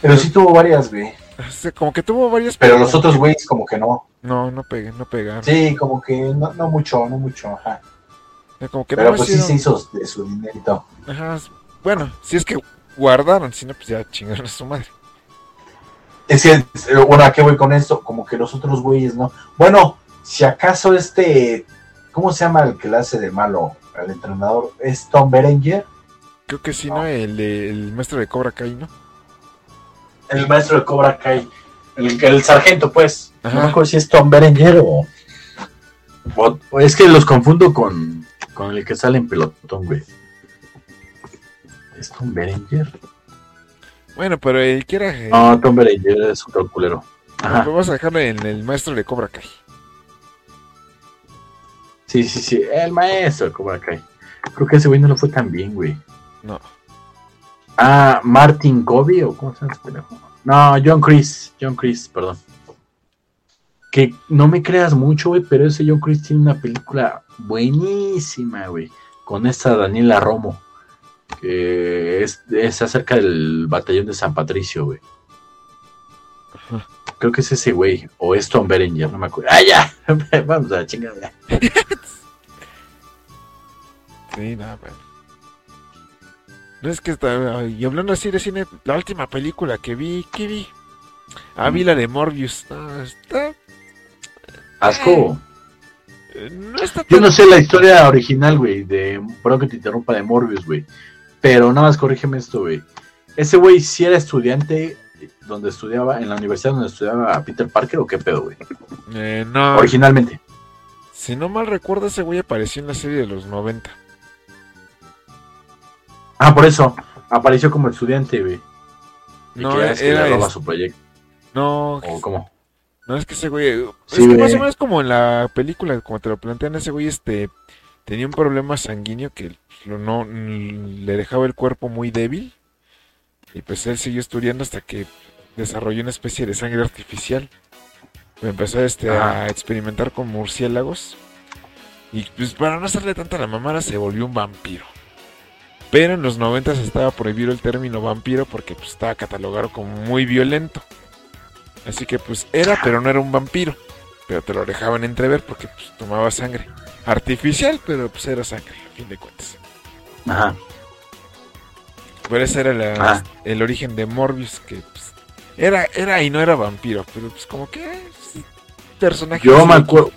Pero sí tuvo varias, güey. O sea, como que tuvo varias. Pero los otros güeyes como que no. No, no pegan, no pegaron. Sí, como que no, no mucho, no mucho, ajá. O sea, como que Pero no pues sí se hizo de su dinerito. Ajá. Bueno, si es que guardaron, si no, pues ya chingaron a su madre. Es que, eh, bueno, ¿a qué voy con esto? Como que los otros güeyes, ¿no? Bueno, si acaso este, ¿cómo se llama el que le hace de malo al entrenador? ¿Es Tom Berenger? Creo que sí, ¿no? El, de- el maestro de Cobra Kai, ¿no? El maestro de Cobra Kai. El, el sargento, pues. Ajá. No me acuerdo si es Tom Berenger o... o- o es que los confundo con, con el que sale en pelotón, güey. ¿Es Tom Berenger? Bueno, pero el que era. eh, No, Tom Berenger es otro culero. Ajá. Vamos a dejarlo en el maestro de Cobra Kai. Sí, sí, sí. El maestro de Cobra Kai. Creo que ese güey no lo fue tan bien, güey. No. Ah, Martin Gobi o cómo se llama ese? No, John Chris. John Chris, perdón. Que no me creas mucho, güey, pero ese John Chris tiene una película buenísima, güey. Con esta Daniela Romo. Que es, es acerca del batallón de San Patricio, güey. Creo que es ese güey. O es Tom Berenger, no me acuerdo. ¡Ah, ya! *laughs* Vamos a chingada. *laughs* Sí, nada, bueno. No es que está. Y hablando así de cine, la última película que vi, ¿qué vi? Ah, vi la de Morbius. No, está. Asco. eh, No está Yo no sé la historia original, güey, de, perdón que te interrumpa, de Morbius, güey. Pero nada más corrígeme esto, güey. Ese güey sí era estudiante donde estudiaba, en la universidad donde estudiaba Peter Parker o qué pedo, güey. Eh, no. Originalmente. Si no mal recuerdo, ese güey apareció en la serie de los 90. Ah, por eso. Apareció como estudiante, güey. Y No, que es que era le roba es- su proyecto. No, ¿O cómo? no es que ese güey. Sí, es que más o menos como en la película, como te lo plantean, ese güey este tenía un problema sanguíneo que no le dejaba el cuerpo muy débil. Y pues él siguió estudiando hasta que desarrolló una especie de sangre artificial. Empezó este, a experimentar con murciélagos. Y pues para no hacerle tanta la mamara se volvió un vampiro. Pero en los 90 estaba prohibido el término vampiro porque pues, estaba catalogado como muy violento. Así que pues era, pero no era un vampiro. Pero te lo dejaban entrever porque pues, tomaba sangre. Artificial, pero pues era sangre, a fin de cuentas. Ajá. Pero ese era la- el origen de Morbius, que pues, era, era y no era vampiro, pero pues como que personaje. Yo me acuerdo.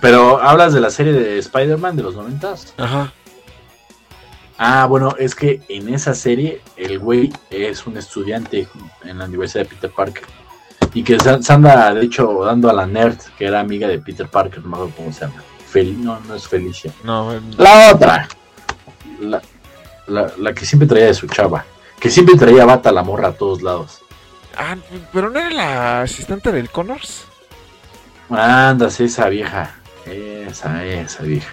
Pero hablas de la serie de Spider-Man de los noventas. Ajá. Ah, bueno, es que en esa serie el güey es un estudiante en la Universidad de Peter Parker. Y que se se anda, de hecho, dando a la nerd, que era amiga de Peter Parker, no me acuerdo cómo se llama. Fel- no, no es Felicia. No, La otra. La, la, la que siempre traía de su chava. Que siempre traía bata la morra a todos lados. ah, pero no era la asistente del Connors. Andas, esa vieja. Esa, esa vieja.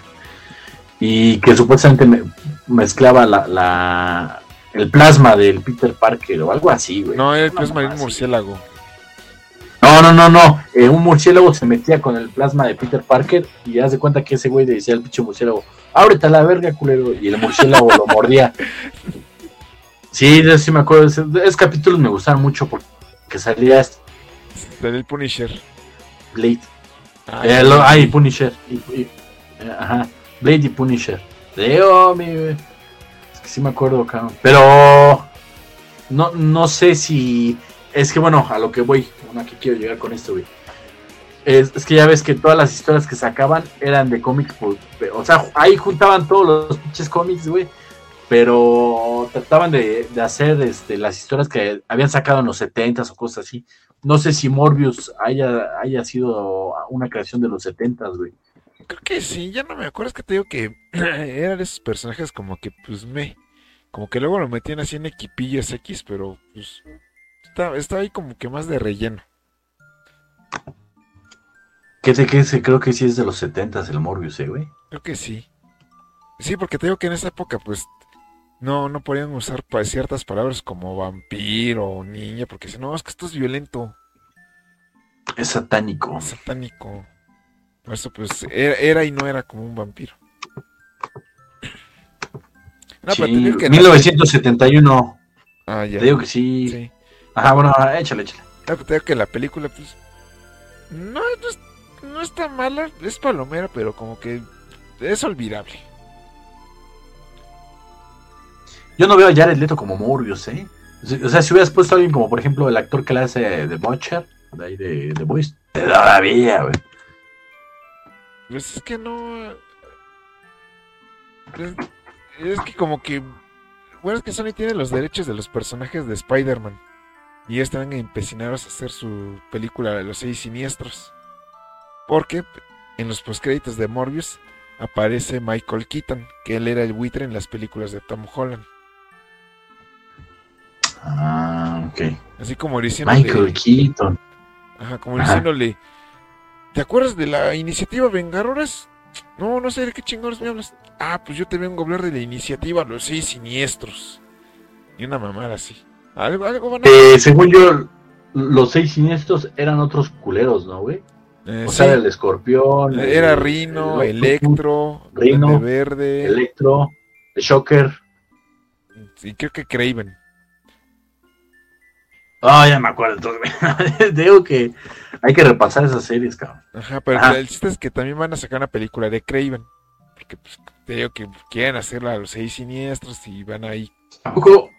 Y que supuestamente me- mezclaba la, la- el plasma del Peter Parker o algo así, güey. No, era el plasma de un murciélago. No, no, no, no. Eh, un murciélago se metía con el plasma de Peter Parker y haz de cuenta que ese güey le decía al pinche murciélago, ábrete a la verga, culero. Y el murciélago lo mordía. *laughs* Sí, sí me acuerdo. Esos, esos capítulos me gustaron mucho porque salía este el Punisher. Blade. Ah, Eh, lo- ay, Punisher. Y, y- eh, ajá. Blade y Punisher. De oh, mi. Es que sí me acuerdo, cabrón. Pero. No, no sé si. Es que bueno, a lo que voy. Bueno, aquí quiero llegar con esto, güey. Es, es que ya ves que todas las historias que sacaban eran de cómics. pues, O sea, ahí juntaban todos los pinches cómics, güey. Pero trataban de, de hacer este, las historias que habían sacado en los 70s o cosas así. No sé si Morbius haya, haya sido una creación de los 70s, güey. Creo que sí, ya no me acuerdo. Es que te digo que *clears throat* eran esos personajes como que, pues, me. Como que luego lo metían así en equipillos X, pero pues. Estaba, estaba ahí como que más de relleno. ¿Qué te sé? Creo que sí es de los 70s el Morbius, eh, güey. Creo que sí. Sí, porque te digo que en esa época, pues. No, no podían usar ciertas palabras como vampiro o niña, porque si no, es que esto es violento, Es satánico. es satánico. Por eso, pues, era, era y no era como un vampiro. *clears throat* No, Sí, pero que. 1971. Ah, ya. Te digo que sí. Sí. Ajá, bueno, échale, échale. No, te digo que la película, pues. No, no, es- no está mala, es palomera, pero como que es olvidable. Yo no veo a Jared Leto como Morbius, ¿eh? O sea, si hubieras puesto a alguien como, por ejemplo, el actor que hace de Butcher, de ahí de The Voice, todavía, güey. Pues es que no. Es, es que como que. Bueno, es que Sony tiene los derechos de los personajes de Spider-Man. Y están empecinados a hacer su película de los seis siniestros. Porque en los postcréditos de Morbius aparece Michael Keaton, que él era el buitre en las películas de Tom Holland. Ah, ok. Así como diciéndole. Michael Keaton. Ajá, como Ajá. diciéndole. ¿Te acuerdas de la iniciativa Vengadores? No, no sé de qué chingones me hablas. Ah, pues yo te vengo a hablar de la iniciativa Los Seis Siniestros. Y una mamada así. Algo, algo van a. Eh, según yo, los seis siniestros eran otros culeros, ¿no, güey? Eh, O sí, sea, el escorpión. Era el- Rino, el Electro, Duende Verde. Electro, el Shocker. Y creo que Craven. Ah, ya me acuerdo. *laughs* Digo que hay que repasar esas series, cabrón. Ajá, pero Ajá. el chiste es que también van a sacar una película de Craven. Porque pues, te digo que quieren hacerla a los seis siniestros y van ahí. Tampoco,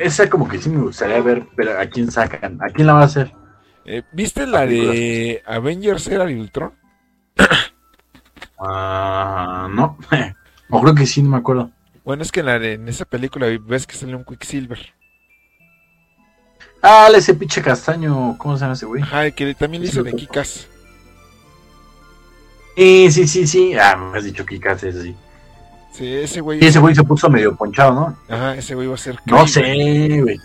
esa como que sí me gustaría ver, pero ¿a quién sacan? ¿A quién la va a hacer? Eh, ¿Viste la de Avengers Era de Ultron? Ah, no. *laughs* o creo que sí, no me acuerdo. Bueno, es que en, la de- en esa película ves que sale un Quicksilver. Ah, ese pinche castaño, ¿cómo se llama ese güey? Ajá, que también Sí, lo de. Kikas. Sí, sí, sí, sí. Ah, me has dicho que ese sí. Sí, ese güey. Y ese güey se puso medio ponchado, ¿no? Ajá, ese güey va a ser. No sé, güey.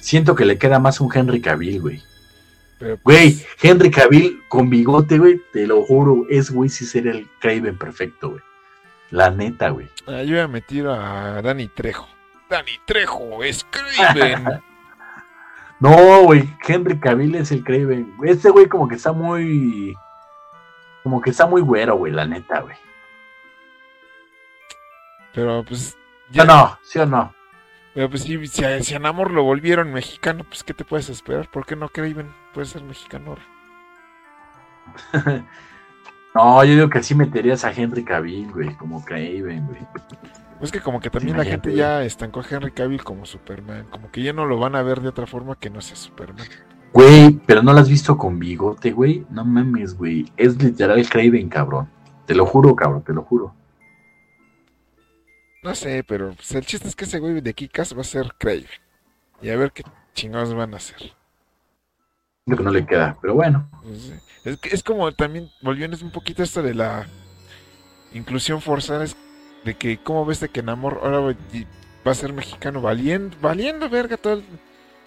Siento que le queda más un Henry Cavill, güey. Pero, pues, Güey, Henry Cavill con bigote, güey, te lo juro, es güey si sería el Craven perfecto, güey. La neta, güey. ah, yo ya me tiro a Danny Trejo. Danny Trejo, es Craven. *laughs* No, güey, Henry Cavill es el Craven. Este güey como que está muy... Como que está muy güero, güey, la neta, güey. Pero pues. ¿Sí o no? ¿Sí o no? Pero pues sí, si a, si a Namor lo volvieron mexicano, pues ¿qué te puedes esperar? ¿Por qué no Craven puede ser mexicano? *laughs* No, yo digo que sí meterías a Henry Cavill, güey, como Craven, güey. Pues que como que también la gente ya estancó a Henry Cavill como Superman. Como que ya no lo van a ver de otra forma que no sea Superman. Güey, pero no lo has visto con bigote, güey. No mames, güey. Es literal Craven, cabrón. Te lo juro, cabrón, te lo juro. No sé, pero pues, el chiste es que ese güey de Kikas va a ser Craven. Y a ver qué chingados van a hacer. Creo que no le queda, pero bueno. Pues, Es, que- es como también, volviendo un poquito esto de la inclusión forzada, es de que, ¿cómo ves de que Namor ahora va a ser mexicano? Valiendo, valiendo verga todo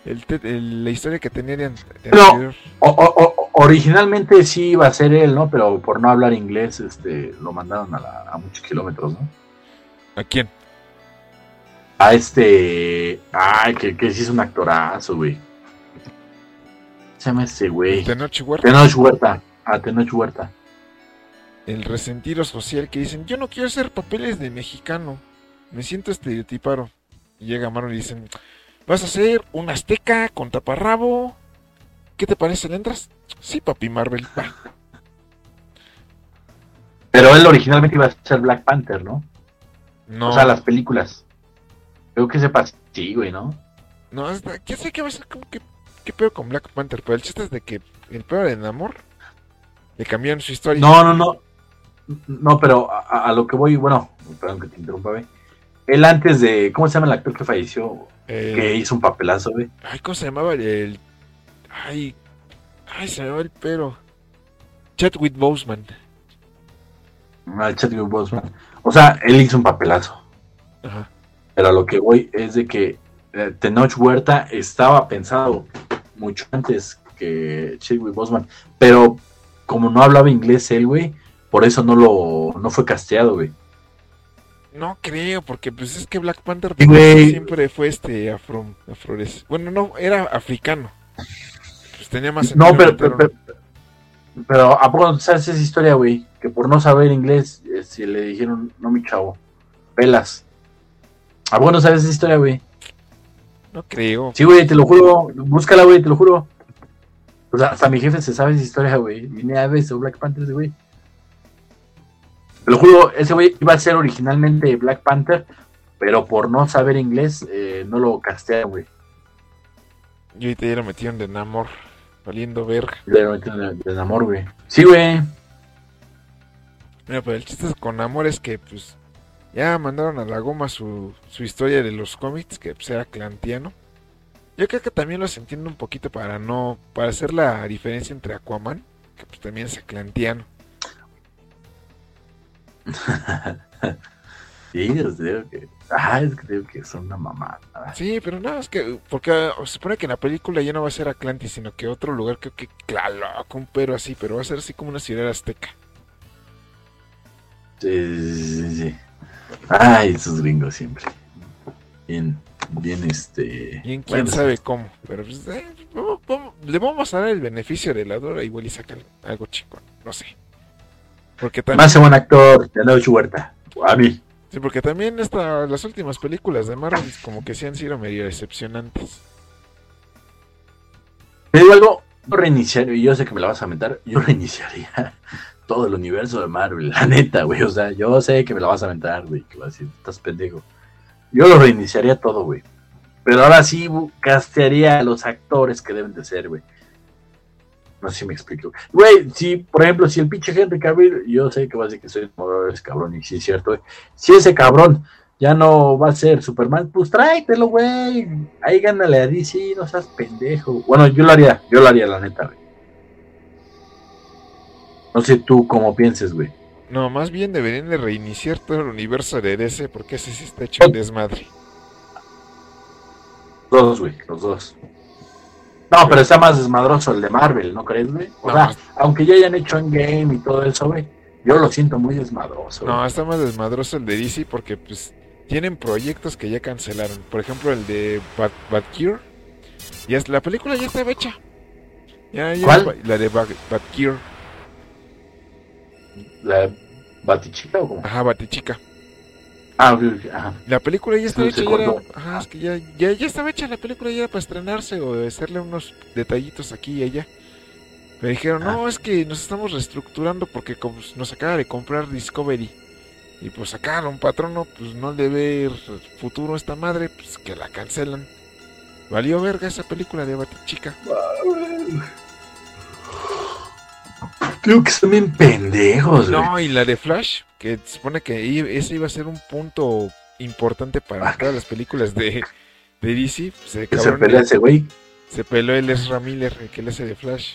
el, el la historia que tenía de, de No. anterior. O- o- o- originalmente sí iba a ser él, ¿no? Pero por no hablar inglés, este, lo mandaron a, la- a muchos kilómetros, ¿no? ¿A quién? A este. Ay, que, que sí es un actorazo, güey. Se llama ese güey. Tenoch Huerta. Tenoch Huerta. A Tenoch Huerta. El resentido social que dicen, yo no quiero hacer papeles de mexicano, me siento estereotipado. Y llega Marvel y dicen, vas a ser un azteca con taparrabo, ¿qué te parece? ¿Le entras? Sí, papi Marvel. va". Pero él originalmente iba a ser Black Panther, ¿no? No, O sea, las películas. Creo que sepa sí, güey, ¿no? no, hasta, ¿qué sé qué va a ser? Como que, ¿Qué pedo con Black Panther? Pero el chiste es de que el pedo de Namor le cambiaron su historia. No, no, no. No, pero a, lo que voy, bueno, perdón que te interrumpa, güey. Él antes de. ¿Cómo se llama el actor que falleció? Que hizo un papelazo, güey. Ay, ¿cómo se llamaba el, Ay, ay, se me llamaba el pero. Chadwick Boseman. Al Chadwick Boseman. O sea, él hizo un papelazo. Ajá. Pero a lo que voy es de que eh, Tenoch Huerta estaba pensado mucho antes que Chadwick Boseman. Pero como no hablaba inglés él, güey, por eso no lo no fue casteado, güey. No creo, porque pues es que Black Panther Sí, güey. siempre fue este afro, afrores. Bueno, no, era africano. Pues tenía más No, pero, pero, pero, pero, ¿a poco no sabes esa historia, güey? Que por no saber inglés, eh, si le dijeron, no, mi chavo, pelas. ¿A poco no sabes esa historia, güey? No creo. Sí, güey, te lo juro. Búscala, güey, te lo juro. O sea, hasta mi jefe se sabe esa historia, güey. Vine a ver Black Panther, güey. Te lo juro, ese güey iba a ser originalmente Black Panther, pero por no saber inglés, eh, no lo castearon, güey. Y ahorita ya lo metieron de Namor, valiendo verga. Le metieron de, de amor, güey. Sí, güey. Mira, pero el chiste es con Namor es que pues ya mandaron a la goma su, su historia de los cómics, que pues era clantiano. Yo creo que también los entiendo un poquito para no, para hacer la diferencia entre Aquaman, que pues también es clantiano. *laughs* Sí, digo que. Ah, es que digo que son una mamada. Sí, pero no, es que, porque se supone que en la película ya no va a ser Atlantis, sino que otro lugar, creo que, claro, un pero así, pero va a ser así como una ciudad azteca. Sí, sí, sí. Ay, esos gringos siempre. Bien, bien, este. Bien, quién bueno, sabe cómo, pero pues, eh, vamos- vamos- le vamos a dar el beneficio de la duda, igual y sacan algo chico, no sé. Porque también, Más buen actor, Tenoch Huerta. A mí. sí, porque también esta, las últimas películas de Marvel como que sí han sido medio decepcionantes. Te digo algo, yo reiniciaría, y yo sé que me la vas a mentar, yo *laughs* reiniciaría todo el universo de Marvel, la neta, güey. O sea, yo sé que me la vas a mentar, güey, que vas a decir, estás pendejo. Yo lo reiniciaría todo, güey. Pero ahora sí castearía a los actores que deben de ser, güey. No sé si me explico. Güey, si, por ejemplo, si el pinche Henry Cavill, yo sé que va a decir que soy ese cabrón, y sí es cierto, güey. Si ese cabrón ya no va a ser Superman, pues tráetelo, güey. Ahí gánale a DC, no seas pendejo. Bueno, yo lo haría, yo lo haría, la neta, güey. No No sé tú cómo pienses, güey. No, más bien deberían de reiniciar todo el universo de DC porque ese sí está hecho un desmadre. Los dos, güey, los dos. No, pero está más desmadroso el de Marvel, ¿no crees, güey? O No, sea, aunque ya hayan hecho Endgame y todo eso, güey, yo lo siento muy desmadroso. No, güey. está más desmadroso el de DC porque pues tienen proyectos que ya cancelaron. Por ejemplo, el de Bat Batcure. Ya es, la película ya estaba hecha. Ya, ya ¿Cuál? La de Bat Batcure. ¿La Batichica o cómo? Ajá, Batichica. Ah. La película ya estaba hecha. Ya, era- ajá, es que ya, ya, ya estaba hecha la película. Ya era para estrenarse o hacerle unos detallitos aquí y allá. Me dijeron, no, es que nos estamos reestructurando porque nos acaba de comprar Discovery. Y pues sacaron, patrono, pues no le ve futuro a esta madre, pues que la cancelan. Valió verga esa película de Batichica. Creo que son bien pendejos. No, y la de Flash, que se supone que ese iba a ser un punto importante para Ah. todas las películas de, de DC. Se, Que se cabrón, pelea ese güey. se peleó el Ezra Miller, el que le hace de Flash.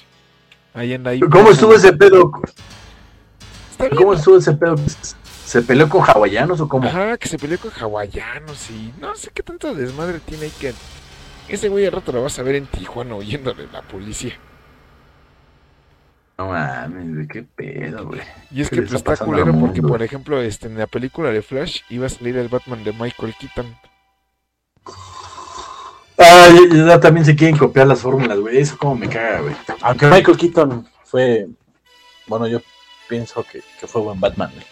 Ahí anda ahí. ¿Cómo estuvo ese pedo? ¿Cómo estuvo ese pedo? ¿Se peleó con hawaianos o cómo? Ajá, que se peleó con hawaianos y no sé qué tanto desmadre tiene ahí que... Ese güey al rato lo vas a ver en Tijuana huyéndole la policía. No mames, qué pedo, güey. Y es ¿Qué que pues está culero porque, mundo? por ejemplo, este, en la película de Flash iba a salir el Batman de Michael Keaton. Ah, ya, también se quieren copiar las fórmulas, güey. Eso como me caga, güey. Aunque Michael Keaton fue. Bueno, yo pienso que, que fue buen Batman, güey.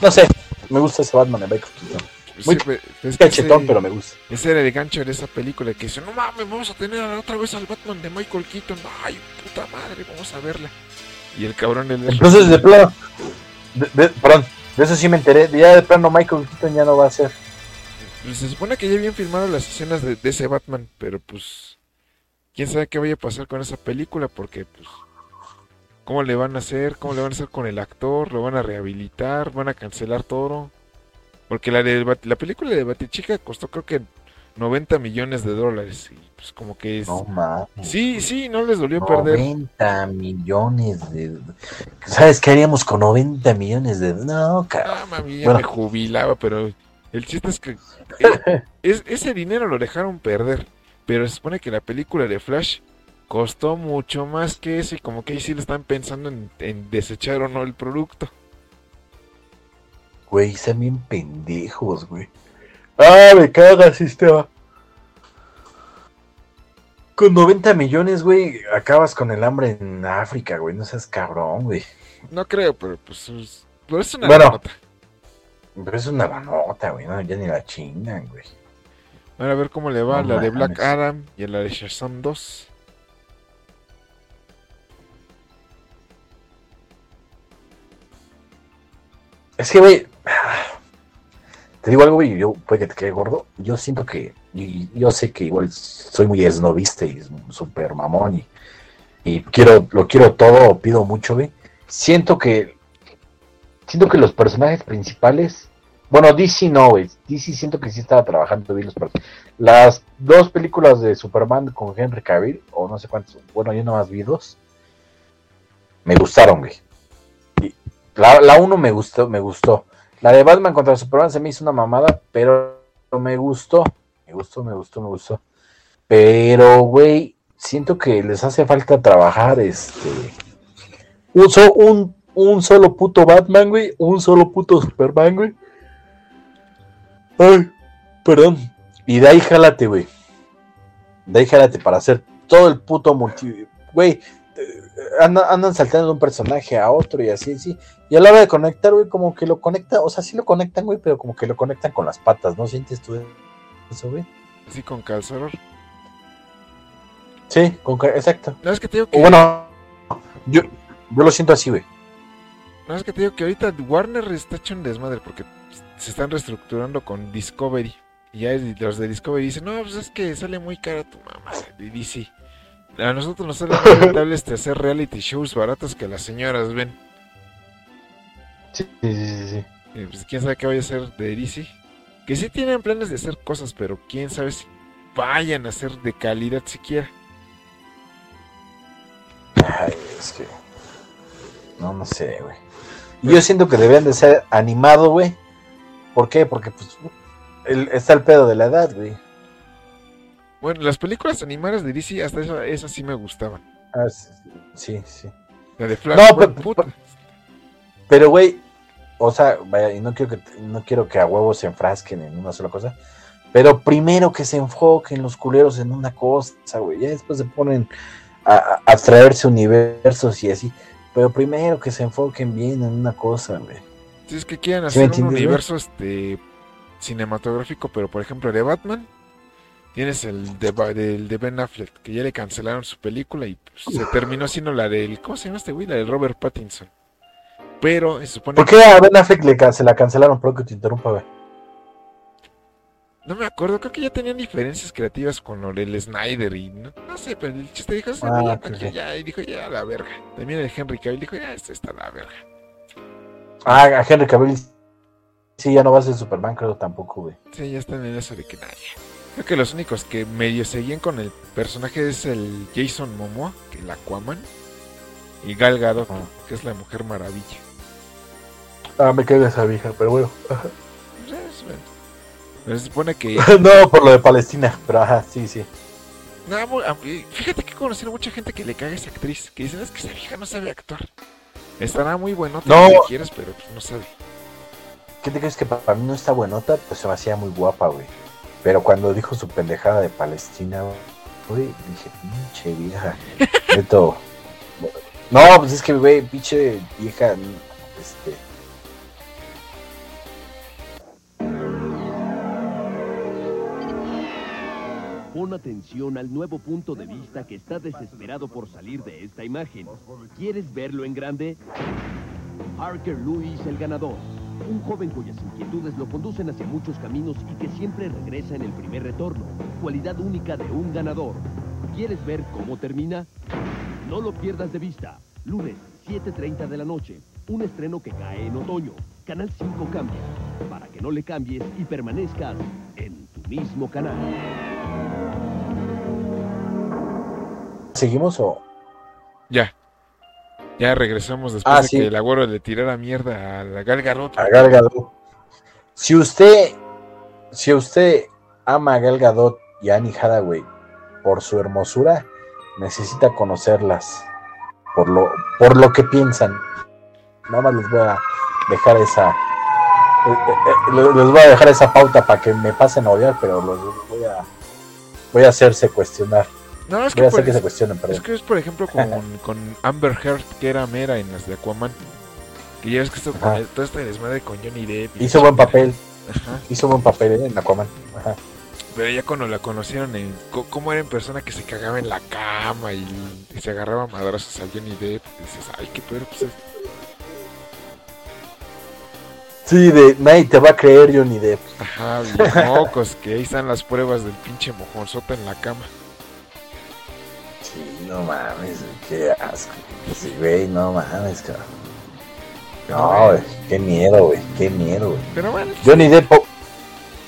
No sé, me gusta ese Batman de Michael Keaton. Pues, Muy sí, pues, es Cachetón, ese- pero me gusta. Ese era el gancho de esa película que dice, no mames, vamos a tener otra vez al Batman de Michael Keaton. Ay, puta madre, vamos a verla. Y el cabrón el Entonces, de plano. de- de- perdón, de eso sí me enteré. Ya de plano, Michael Keaton ya no va a ser. Pues se supone que ya habían filmado las escenas de, de ese Batman, pero pues quién sabe qué vaya a pasar con esa película porque pues cómo le van a hacer, cómo le van a hacer con el actor, lo van a rehabilitar, van a cancelar todo. Porque la de la película de Batichica costó creo que 90 millones de dólares y pues como que es No mames. Sí, sí, no les dolió perder. 90 millones de. ¿Sabes qué haríamos con 90 millones de.? No, cabrón. Ah, mami, ya Bueno. me jubilaba, pero el chiste es que *laughs* es- ese dinero lo dejaron perder. Pero se supone que la película de Flash costó mucho más que eso y como que ahí sí le están pensando en, en desechar o no el producto. Güey, están bien pendejos, güey. Ah, me caga sistema. Con 90 millones, güey, acabas con el hambre en África, güey. No seas cabrón, güey. No creo, pero pues es, pero es una Bueno. nota. Pero es una banota, güey. No, ya ni la chingan, güey. Van a ver cómo le va No la de Black. Adam y a la de Shazam 2. Es que, güey. *sighs* Te digo algo, güey. Yo, puede que te quede gordo. Yo siento que. Y yo sé que igual soy muy esnovista y súper mamón. Y, y quiero, lo quiero todo, pido mucho, güey. Siento que. Siento que los personajes principales. Bueno, DC no, güey. DC siento que sí estaba trabajando bien. Las dos películas de Superman con Henry Cavill, o no sé cuántos. Bueno, yo nomás vi dos. Me gustaron, güey. La, la uno me gustó, me gustó. La de Batman contra Superman se me hizo una mamada, pero me gustó. Gustó, me gustó, me gustó. Pero, güey, siento que les hace falta trabajar este. Un, so- un, un solo puto Batman, güey. Un solo puto Superman, güey. Ay, perdón. Y de ahí jálate, güey. De ahí jálate para hacer todo el puto multi. Güey, eh, andan, andan saltando de un personaje a otro y así, sí. Y a la hora de conectar, güey, como que lo conecta, o sea, sí lo conectan, güey, pero como que lo conectan con las patas, ¿no sientes tú eso, güey? Así con calzador. Sí, con exacto. No es que te digo que, O bueno, yo, yo lo siento así, güey. no, es que te digo que ahorita Warner está hecho un desmadre porque se están reestructurando con Discovery. Y ya los de Discovery dicen, no, pues es que sale muy cara tu mamá de DC. A nosotros nos sale más rentable este hacer reality shows baratos que las señoras ven. Sí, sí, sí, sí. Y pues quién sabe qué vaya a hacer de DC. Que sí tienen planes de hacer cosas, pero quién sabe si vayan a ser de calidad siquiera. Ay, es que. No, no sé, güey. Yo siento que deberían de ser animado, güey. ¿Por qué? Porque pues el- está el pedo de la edad, güey. Bueno, las películas animadas de DC, hasta esas sí me gustaban. Ah, sí, sí. La de Flash, No, bueno, pe- puta. Pero, güey, o sea, vaya, y no quiero que no quiero que a huevos se enfrasquen en una sola cosa. Pero primero que se enfoquen los culeros en una cosa, güey. Ya después se ponen a, a, a traerse universos y así. Pero primero que se enfoquen bien en una cosa, güey. Si es que quieren ¿Sí me hacer un entiendes, universo este cinematográfico, pero por ejemplo de Batman, tienes el de Ben Affleck, que ya le cancelaron su película y pues, se terminó siendo la del, ¿cómo se llama este güey? La de Robert Pattinson. Pero se supone ¿Por qué a Ben Affleck le se la cancelaron? Perdón que te interrumpa, güey. No me acuerdo, creo que ya tenían diferencias creativas con del Snyder y no, no sé, pero el chiste dijo, "Ese Ah, ya, ok, pa' qué", ok. ya, y dijo, ya, la verga. También el Henry Cavill dijo, ya, esto está la verga. Ah, a Henry Cavill. Sí, ya no va a ser Superman, creo tampoco, güey. Sí, ya están en eso de que nada. ya. Creo que los únicos que medio seguían con el personaje es el Jason Momoa, que es el Aquaman, y Gal Gadot, Ah. que es la Mujer Maravilla. Ah, me cae esa vieja, pero bueno. Pero se supone que... *laughs* no, por lo de Palestina, pero ajá, sí, sí. No, fíjate que he conocido mucha gente que le caga a esa actriz, que dicen, es que esa vieja no sabe actuar. Estará muy bueno, No. que quieras, pero pues, no sabe. ¿Qué te crees que para mí no está buenota? Pues se me hacía muy guapa, güey. Pero cuando dijo su pendejada de Palestina, güey, dije, pinche vieja. Neto. *laughs* No, pues es que, güey, pinche vieja, este. Pon atención al nuevo punto de vista que está desesperado por salir de esta imagen. ¿Quieres verlo en grande? Parker Lewis, el ganador. Un joven cuyas inquietudes lo conducen hacia muchos caminos y que siempre regresa en el primer retorno. Cualidad única de un ganador. ¿Quieres ver cómo termina? No lo pierdas de vista. Lunes, 7.30 de la noche. Un estreno que cae en otoño. Canal 5 cambia. Para que no le cambies y permanezcas en tu mismo canal. ¿Seguimos o.? Ya. Ya regresamos después Ah, de sí. que el agüero le tirara mierda a la Gal Gadot. A Gal Gadot. Si usted. Si usted ama a Gal Gadot y a Annie Hathaway por su hermosura, necesita conocerlas. Por lo, por lo que piensan. Nada más les voy a dejar esa. eh, eh, eh, les voy a dejar esa pauta para que me pasen a odiar, pero los voy a. Voy a hacerse cuestionar. No, es voy que, a hacer por, que se cuestionen, perdón. es que es por ejemplo con, *laughs* con Amber Heard, que era Mera en las de Aquaman. Que ya ves que esto el- todo este desmadre con Johnny Depp. y Hizo buen papel. Ajá. Hizo buen papel eh, en Aquaman. Ajá. Pero ya cuando la conocieron, en, cómo era en persona que se cagaba en la cama y, y se agarraba a madrazos a Johnny Depp. Dices, ay, qué pedo, pues es- Sí, de nadie te va a creer, Johnny Depp. Ajá, y mocos, que ahí están las pruebas del pinche mojonzota en la cama. No mames, qué asco. Sí, güey, no mames, cabrón. No, güey, qué miedo, güey, qué miedo, güey. Pero bueno, Johnny Depp, po-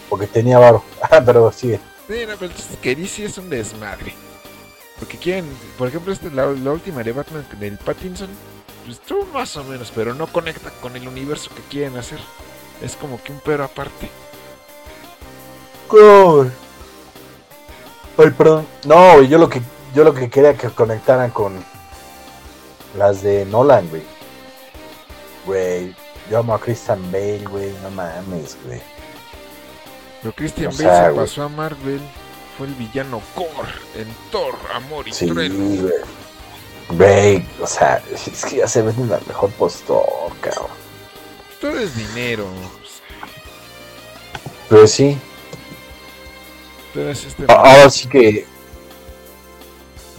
porque tenía varo. *laughs* Ah, pero sigue. Sí, no, pero que DC es un desmadre. Porque quieren, por ejemplo, este, la, la última de Batman del Pattinson, pues estuvo más o menos, pero no conecta con el universo que quieren hacer. Es como que un pero aparte. Ay, perdón. No, yo lo que yo lo que quería que conectaran con las de Nolan, güey. Güey, yo amo a Christian Bale, güey, no mames, güey. Pero Christian O Bale se güey. pasó a Marvel, fue el villano Core en Thor, Amor y Sí, Trueno. güey. Güey, o sea, es que ya se venden al mejor postor, cabrón. Todo es dinero. Pero sí, este. ahora sí que.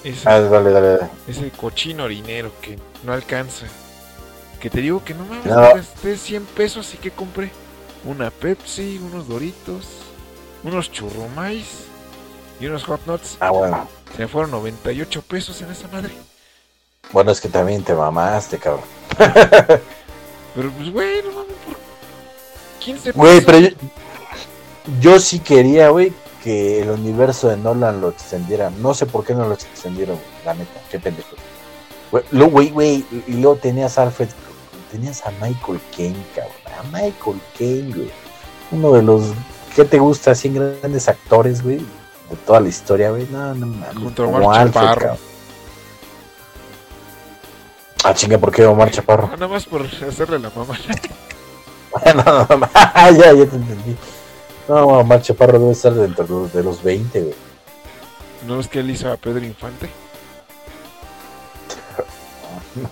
Ese- Ah, dale, dale, dale. ese cochino dinero que no alcanza. Que te digo que no mames, No. gasté 100 pesos y que compré una Pepsi, unos Doritos, unos churrumais y unos hot nuts. Ah, bueno. Se me fueron 98 pesos en esa madre. Bueno, es que también te mamaste, cabrón. *laughs* Pero pues, güey, no mames, por 15 pesos. Güey, pero yo, yo sí quería, güey, que el universo de Nolan lo extendiera. No sé por qué no lo extendieron, la neta. Qué pendejo. Güey, lo- güey, y luego tenías a Alfred, tenías a Michael Caine, cabrón, a Michael Caine, güey. Uno de los, ¿qué te gusta? 100 grandes actores, güey, de toda la historia, güey. No, no mames. Como Alfred, cabrón. Ah, chinga, ¿por qué Omar Chaparro? Ah, Nada más por hacerle la mamá. *laughs* no, no, no, *laughs* ya, ya te entendí. No, Omar Chaparro debe estar dentro de los, de los 20, güey. ¿No es que él hizo a Pedro Infante? *laughs*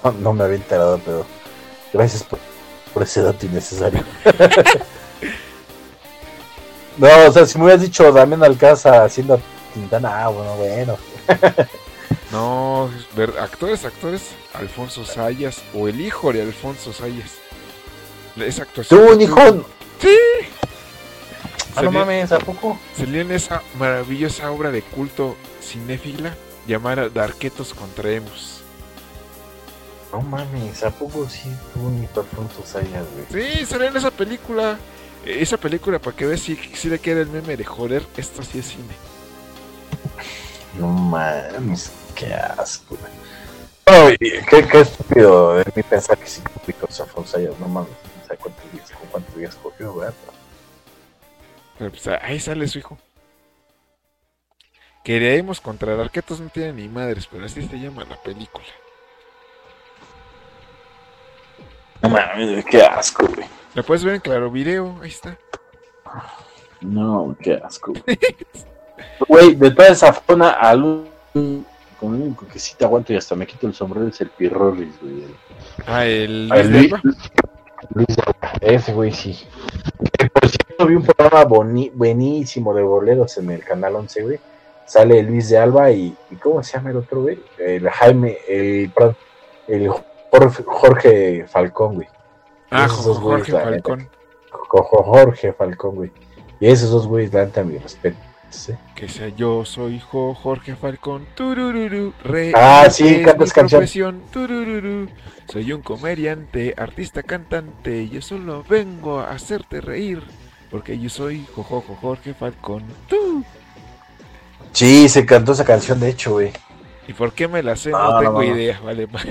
No, no me había enterado, pero gracias por, por ese dato innecesario. *laughs* no, o sea, si me hubieras dicho Damián Alcázar haciendo a Quintana, ah, bueno, bueno. *laughs* No, ver, actores, actores, Alfonso Sayas o el hijo de Alfonso Sayas. Esa actuación. ¡Tú, que un hijo! tuvo- Sí. Ah, no mames, ¿a poco? Salió en esa maravillosa obra de culto cinéfila llamada Darquetos contra Emos. No mames, ¿a poco sí tuvo un Sayas, güey? Sí, salió en esa película. Eh, Esa película, para que veas si, si le queda el meme de joder, esto sí es cine. No mames, qué asco, güey. Ay, qué, qué estúpido de mí pensar que sí hijos Alfonso Sayas, no mames. O sea, ¿cuántos días, con cuántos días cogió, güey? Pero pues ahí sale su hijo. Queremos contra Darquetos no tiene ni madres, pero así se llama la película. No mames, qué asco, güey. La puedes ver en Claro Video, ahí está. No, qué asco. Güey, *laughs* de toda esa zona, al con el único que sí te aguanto y hasta me quito el sombrero es el Pirrolis, güey. Ah, el Ah, el de Luis- Alba, Ese güey sí. Que, por cierto, vi un programa boni- buenísimo de boleros en el canal 11, güey. Sale Luis de Alba y, y ¿cómo se llama el otro, güey? El Jaime, el, perdón, el Jorge, Jorge Falcón, güey. Ah, Esos dos güeyes, Jorge neta, Falcón. Jo- jo- Jorge Falcón, güey. Y esos dos güeyes, la neta, mi respeto. ¿Sí? Que sea yo soy Jo- Jorge Falcón. Turururu, re Ah, sí, cantas canción. turururu. Soy un comediante, artista, cantante. Yo solo vengo a hacerte reír. Porque yo soy Jojojo Jorge Falcón. Tú. Sí, se cantó esa canción, de hecho, güey. ¿Y por qué me la sé? No, tengo no. idea. Vale, *laughs* pues,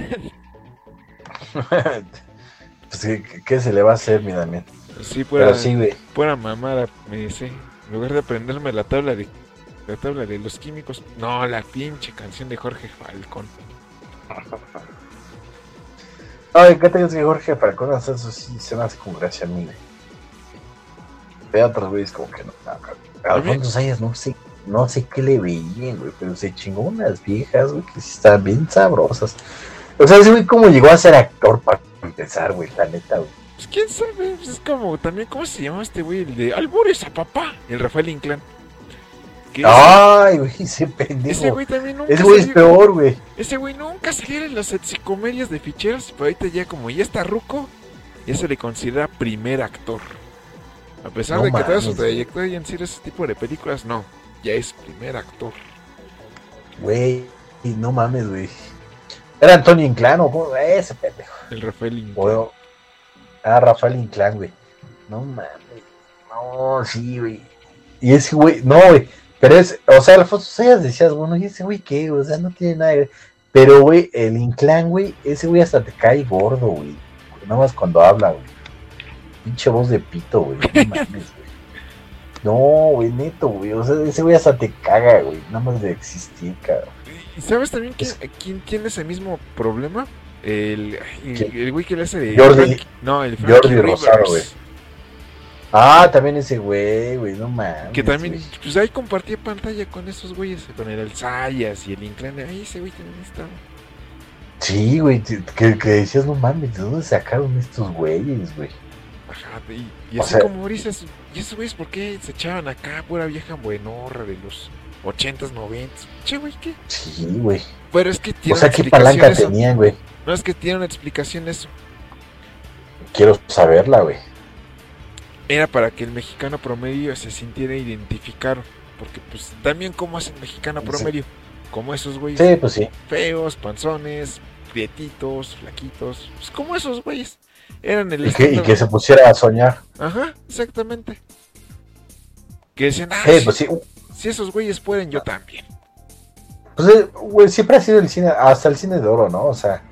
¿qué, qué se le va a hacer, mi Damián? Sí, pura, Pero sí, güey. pura mamada, me dice. En lugar de aprenderme la tabla de la tabla de los químicos, no, la pinche canción de Jorge Falcón. *laughs* Ay, ¿qué dices que Jorge Falcón hace eso sí se me hace como gracia a mí, otros güeyes como que no. cabrón. Alfonso Sayas no sé, no sé qué le veían, güey, pero se chingó unas viejas, güey, que sí estaban bien sabrosas. O sea, ese güey cómo llegó a ser actor para empezar, güey, la neta, güey. Pues quién sabe, pues es como también, ¿cómo se llama este güey? El de Albures a papá, el Rafael Inclán. Ay, güey, ese pendejo. Ese güey también nunca Ese güey es peor, güey. Ese güey nunca salió en las comedias de ficheros, pero ahorita ya como ya está ruco, ya se le considera primer actor. A pesar No de que toda su trayectoria en sí ese tipo de películas, no, ya es primer actor. Güey, no mames, güey. Era Antonio Inclán, o ese pendejo. El Rafael Inclán. Ah, Rafael Inclán, güey. No mames. No, sí, güey. Y ese güey, no, güey. Pero es, o sea, Alfonso Sayas decías, bueno, ¿y ese güey qué? O sea, no tiene nada que ver. Pero, güey, el Inclán, güey, ese güey hasta te cae gordo, güey. Nada más cuando habla, güey. Pinche voz de pito, güey. No *laughs* mames, güey. No, güey, neto, güey. O sea, ese güey hasta te caga, güey. Nada más de existir, cabrón. ¿Y sabes también quién, quién tiene ese mismo problema? El, el, güey que le hace de. Jordi- Frank- no, el Frankie Jordi Rivers. Rosado, güey. Ah, también ese güey, güey, no mames. Que también, pues ahí compartía pantalla con esos güeyes, con el Sayas y el Inclán. Ahí ese güey también estaba. Sí, güey, que, que decías, no mames, ¿de dónde sacaron estos güeyes, güey? Ajá, y, y así sea- como dices, ¿y esos güeyes por qué se echaban acá pura vieja buenorra de los 80s, 90s? Che, güey, ¿qué? Sí, güey. Pero es que O sea, ¿qué palanca tenían, güey? No es que tiene una explicación eso. Quiero saberla, güey. Era para que el mexicano promedio se sintiera identificado. Porque pues también como es el mexicano Sí. promedio. Como esos güeyes. Sí, pues sí. Feos, panzones, prietitos, flaquitos. Pues como esos güeyes. Eran el Y que, y que se pusiera a soñar. Ajá, exactamente. Que decían, ah, Sí, si, pues sí. si esos güeyes pueden, yo también. Pues, eh, güey, siempre ha sido el cine, hasta el cine de oro, ¿no? O sea,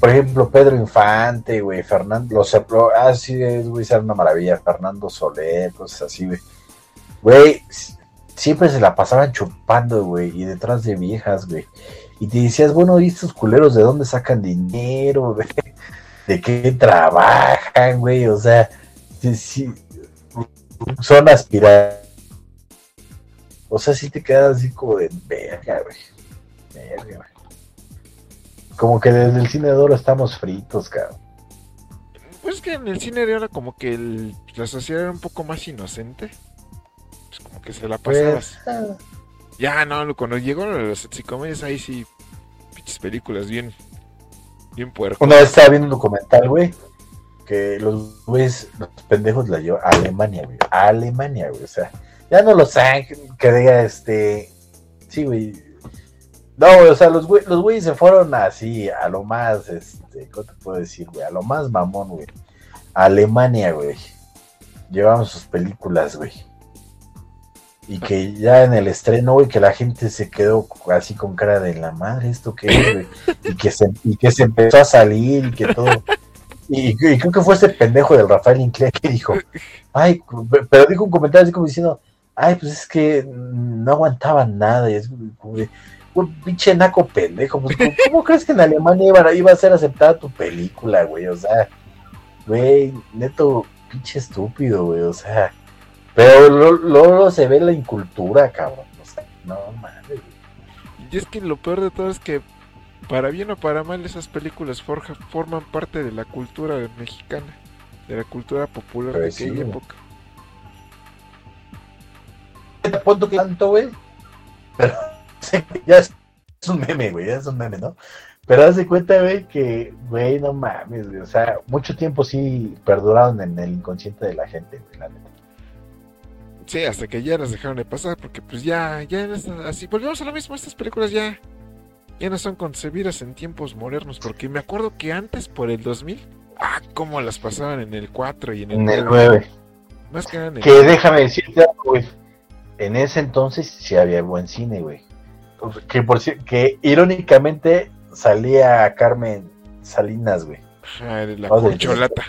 por ejemplo, Pedro Infante, güey, Fernando, los así es, güey, era una maravilla, Fernando Soler, cosas así, güey. Güey, siempre se la pasaban chupando, güey, y detrás de viejas, güey. Y te decías, bueno, ¿y estos culeros de dónde sacan dinero? ¿De, de qué trabajan, güey? O sea, sí, son aspirantes. O sea, si te quedas así como de verga, güey. Verga, güey. Como que desde el cine de oro estamos fritos, cabrón. Pues que en el cine de oro como que el, la sociedad era un poco más inocente. Pues como que se la pasabas. Pues, ya, no, cuando llegó los sexicomedias ahí sí, pinches películas bien, bien puercos. Una vez estaba viendo un documental, güey, que los güeyes, los pendejos la llevan a Alemania, güey. A Alemania, güey. O sea, ya no los saben que diga este. Sí, güey. No, o sea, los güeyes, los güeyes se fueron así, a lo más, este, ¿cómo te puedo decir, güey? A lo más mamón, güey. Alemania, güey. Llevamos sus películas, güey. Y que ya en el estreno, güey, que la gente se quedó así con cara de la madre, ¿esto qué es, güey? Y que se, y que se empezó a salir y que todo. Y, creo que fue ese pendejo del Rafael Inclé que dijo, ay, pero dijo un comentario así como diciendo, ay, pues es que no aguantaban nada. Y es de, pinche naco pendejo. Pues, ¿cómo, crees que en Alemania iba, iba a ser aceptada tu película, güey? O sea, güey, neto, pinche estúpido, güey, o sea. Pero luego se ve la incultura, cabrón. O sea, no mames. Y es que lo peor de todo es que para bien o para mal, esas películas forman parte de la cultura mexicana, de la cultura popular de aquella época. Punto que tanto, güey. Pero *laughs* ya es un meme, güey, ya es un meme, ¿no? Pero haz de cuenta, güey, que, güey, no mames, güey. O sea, mucho tiempo sí perduraron en el inconsciente de la gente, güey, la neta. Sí, hasta que ya las dejaron de pasar, porque pues ya, ya, así, volvemos a lo mismo, estas películas ya ya no son concebidas en tiempos modernos, porque me acuerdo que antes, por el 2000, ah, cómo las pasaban en el 4 y en el, en el 9. Más que Que déjame decirte güey. En ese entonces sí había buen cine, güey. Que, por, que irónicamente salía Carmen Salinas, güey. Ah, la concholata.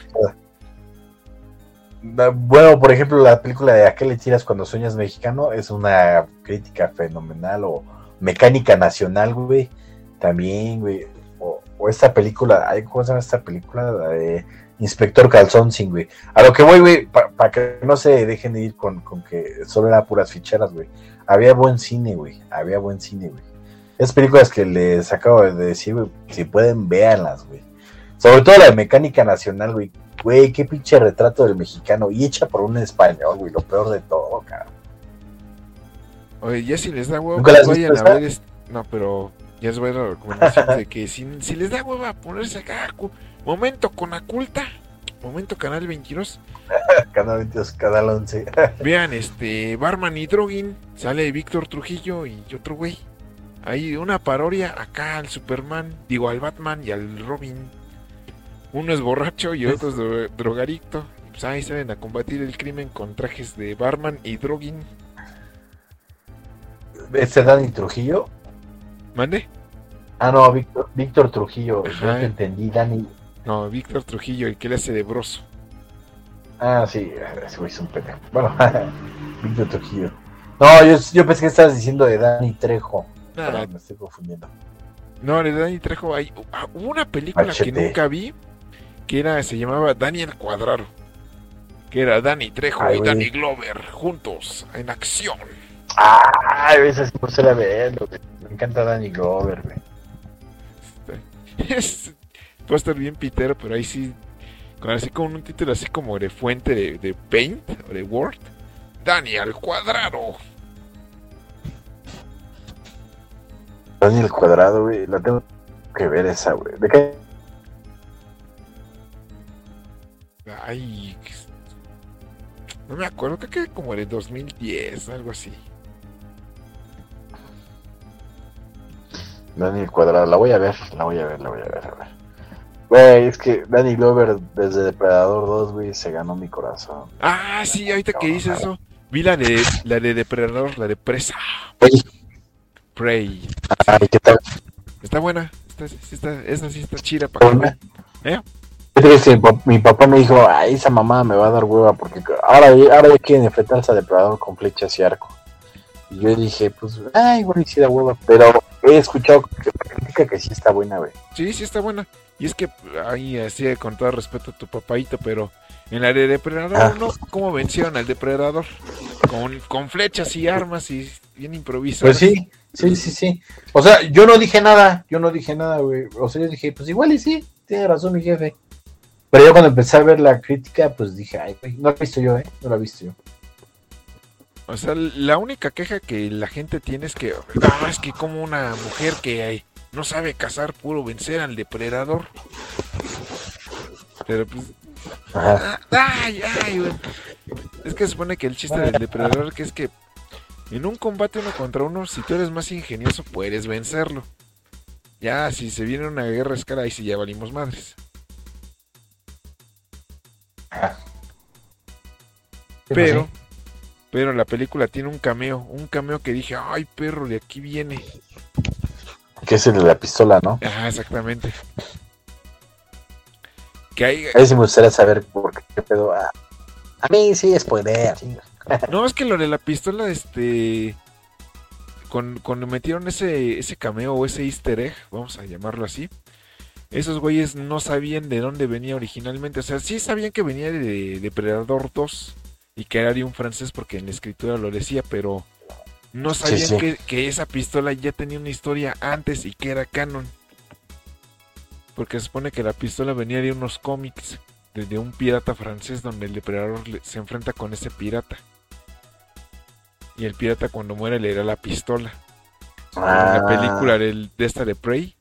Bueno, por ejemplo, la película de ¿A qué le tiras cuando sueñas mexicano? Es una crítica fenomenal o Mecánica Nacional, güey. También, güey. O, esta película, ¿cómo se llama esta película? La de Inspector Calzón, sin, güey. A lo que voy, güey, para que no se dejen de ir con, que solo eran puras ficheras, güey. Había buen cine, güey. Había buen cine, güey. Esas películas que les acabo de decir, güey, si pueden, véanlas, güey. Sobre todo la de Mecánica Nacional, güey. Güey, qué pinche retrato del mexicano. Y hecha por un español, güey. Lo peor de todo, cabrón. Oye, ya si les da huevo, vayan a ver. No, pero ya les voy a dar la recomendación de que si, si, les da huevo a ponerse acá, momento con Aculta, momento Canal 22. *laughs* canal 22, Canal 11. *laughs* Vean, este, Barman y Drogin, sale Víctor Trujillo y otro güey. Hay una parodia acá al Superman, digo al Batman y al Robin. Uno es borracho y otro es drogadicto. Pues ahí salen a combatir el crimen con trajes de Barman y Drogin. ¿Ese Dani Trujillo? ¿Mande? Ah, no, Víctor, Víctor Trujillo. Yo te entendí, Dani. No, Víctor Trujillo, el que le hace de broso. Ah, sí, ese güey es un pendejo. Bueno, *laughs* Víctor Trujillo. No, yo, yo, pensé que estabas diciendo de Dani Trejo. No, me estoy confundiendo. No, de Dani Trejo hay ah, hubo una película que nunca vi que era se llamaba Daniel Cuadraro. Que era Dani Trejo y Dani Glover juntos en acción. Ah, esa sí no se la veo, Me encanta Danny Glover, güey. *laughs* puede estar bien pitero, pero ahí sí. Con, así como un título así como de fuente de, Paint o de Word. Daniel Cuadrado. Daniel Cuadrado, güey. La tengo que ver esa, güey. ¿De qué? Ay. No me acuerdo, creo que como de 2010, algo así. Dani Cuadrado, la voy a ver, la voy a ver, la voy a ver, a ver. Güey, es que Danny Glover desde Depredador 2, güey, se ganó mi corazón. Ah, sí, ahorita que dices eso. Vi la de, la de Depredador, la de Presa. Prey. Ay, ¿qué tal? Está buena. Está, está, esa sí está chida para vean. ¿Eh? Mi pa- Mi papá me dijo, ay, esa mamá me va a dar hueva porque ahora, ahora ya quieren enfrentarse a depredador con flechas y arco. Y yo dije, pues, ay, igual y sí da hueva, pero he escuchado que que sí está buena, güey. Sí, sí está buena. Y es que ahí así con todo respeto a tu papaito, pero en la de depredador Ah. no, ¿cómo vencieron al depredador? Con, con flechas y armas y bien improvisadas. Pues sí, sí, sí, sí. O sea, yo no dije nada, yo no dije nada, güey. O sea, yo dije, pues igual y sí, tiene razón mi jefe. Pero yo cuando empecé a ver la crítica, pues dije, ay, güey, no la he visto yo, ¿eh? No la he visto yo. O sea, la única queja que la gente tiene es que, no, es que como una mujer que eh, no sabe cazar puro vencer al depredador. Pero pues, Ajá. ah, ay, ay, güey. Es que se supone que el chiste del depredador que es que en un combate uno contra uno, si tú eres más ingenioso, puedes vencerlo. Ya, si se viene una guerra a escala, ahí sí ya valimos madres. Pero, pero la película tiene un cameo, un cameo que dije, ay perro, de aquí viene. Que es el de la pistola, ¿no? Ah, exactamente. Que hay, Ahí sí me gustaría saber por qué, pedo. Ah, a mí sí, spoiler. *laughs* no es que lo de la pistola, este, con- cuando metieron ese, ese cameo o ese Easter egg, vamos a llamarlo así, esos güeyes no sabían de dónde venía originalmente. O sea, sí sabían que venía de Depredador 2 y que era de un francés porque en la escritura lo decía, pero no sabían sí. Que, que esa pistola ya tenía una historia antes y que era canon. Porque se supone que la pistola venía de unos cómics de, de un pirata francés donde el depredador se enfrenta con ese pirata. Y el pirata cuando muere le da la pistola. En la Ah. película de esta de Prey,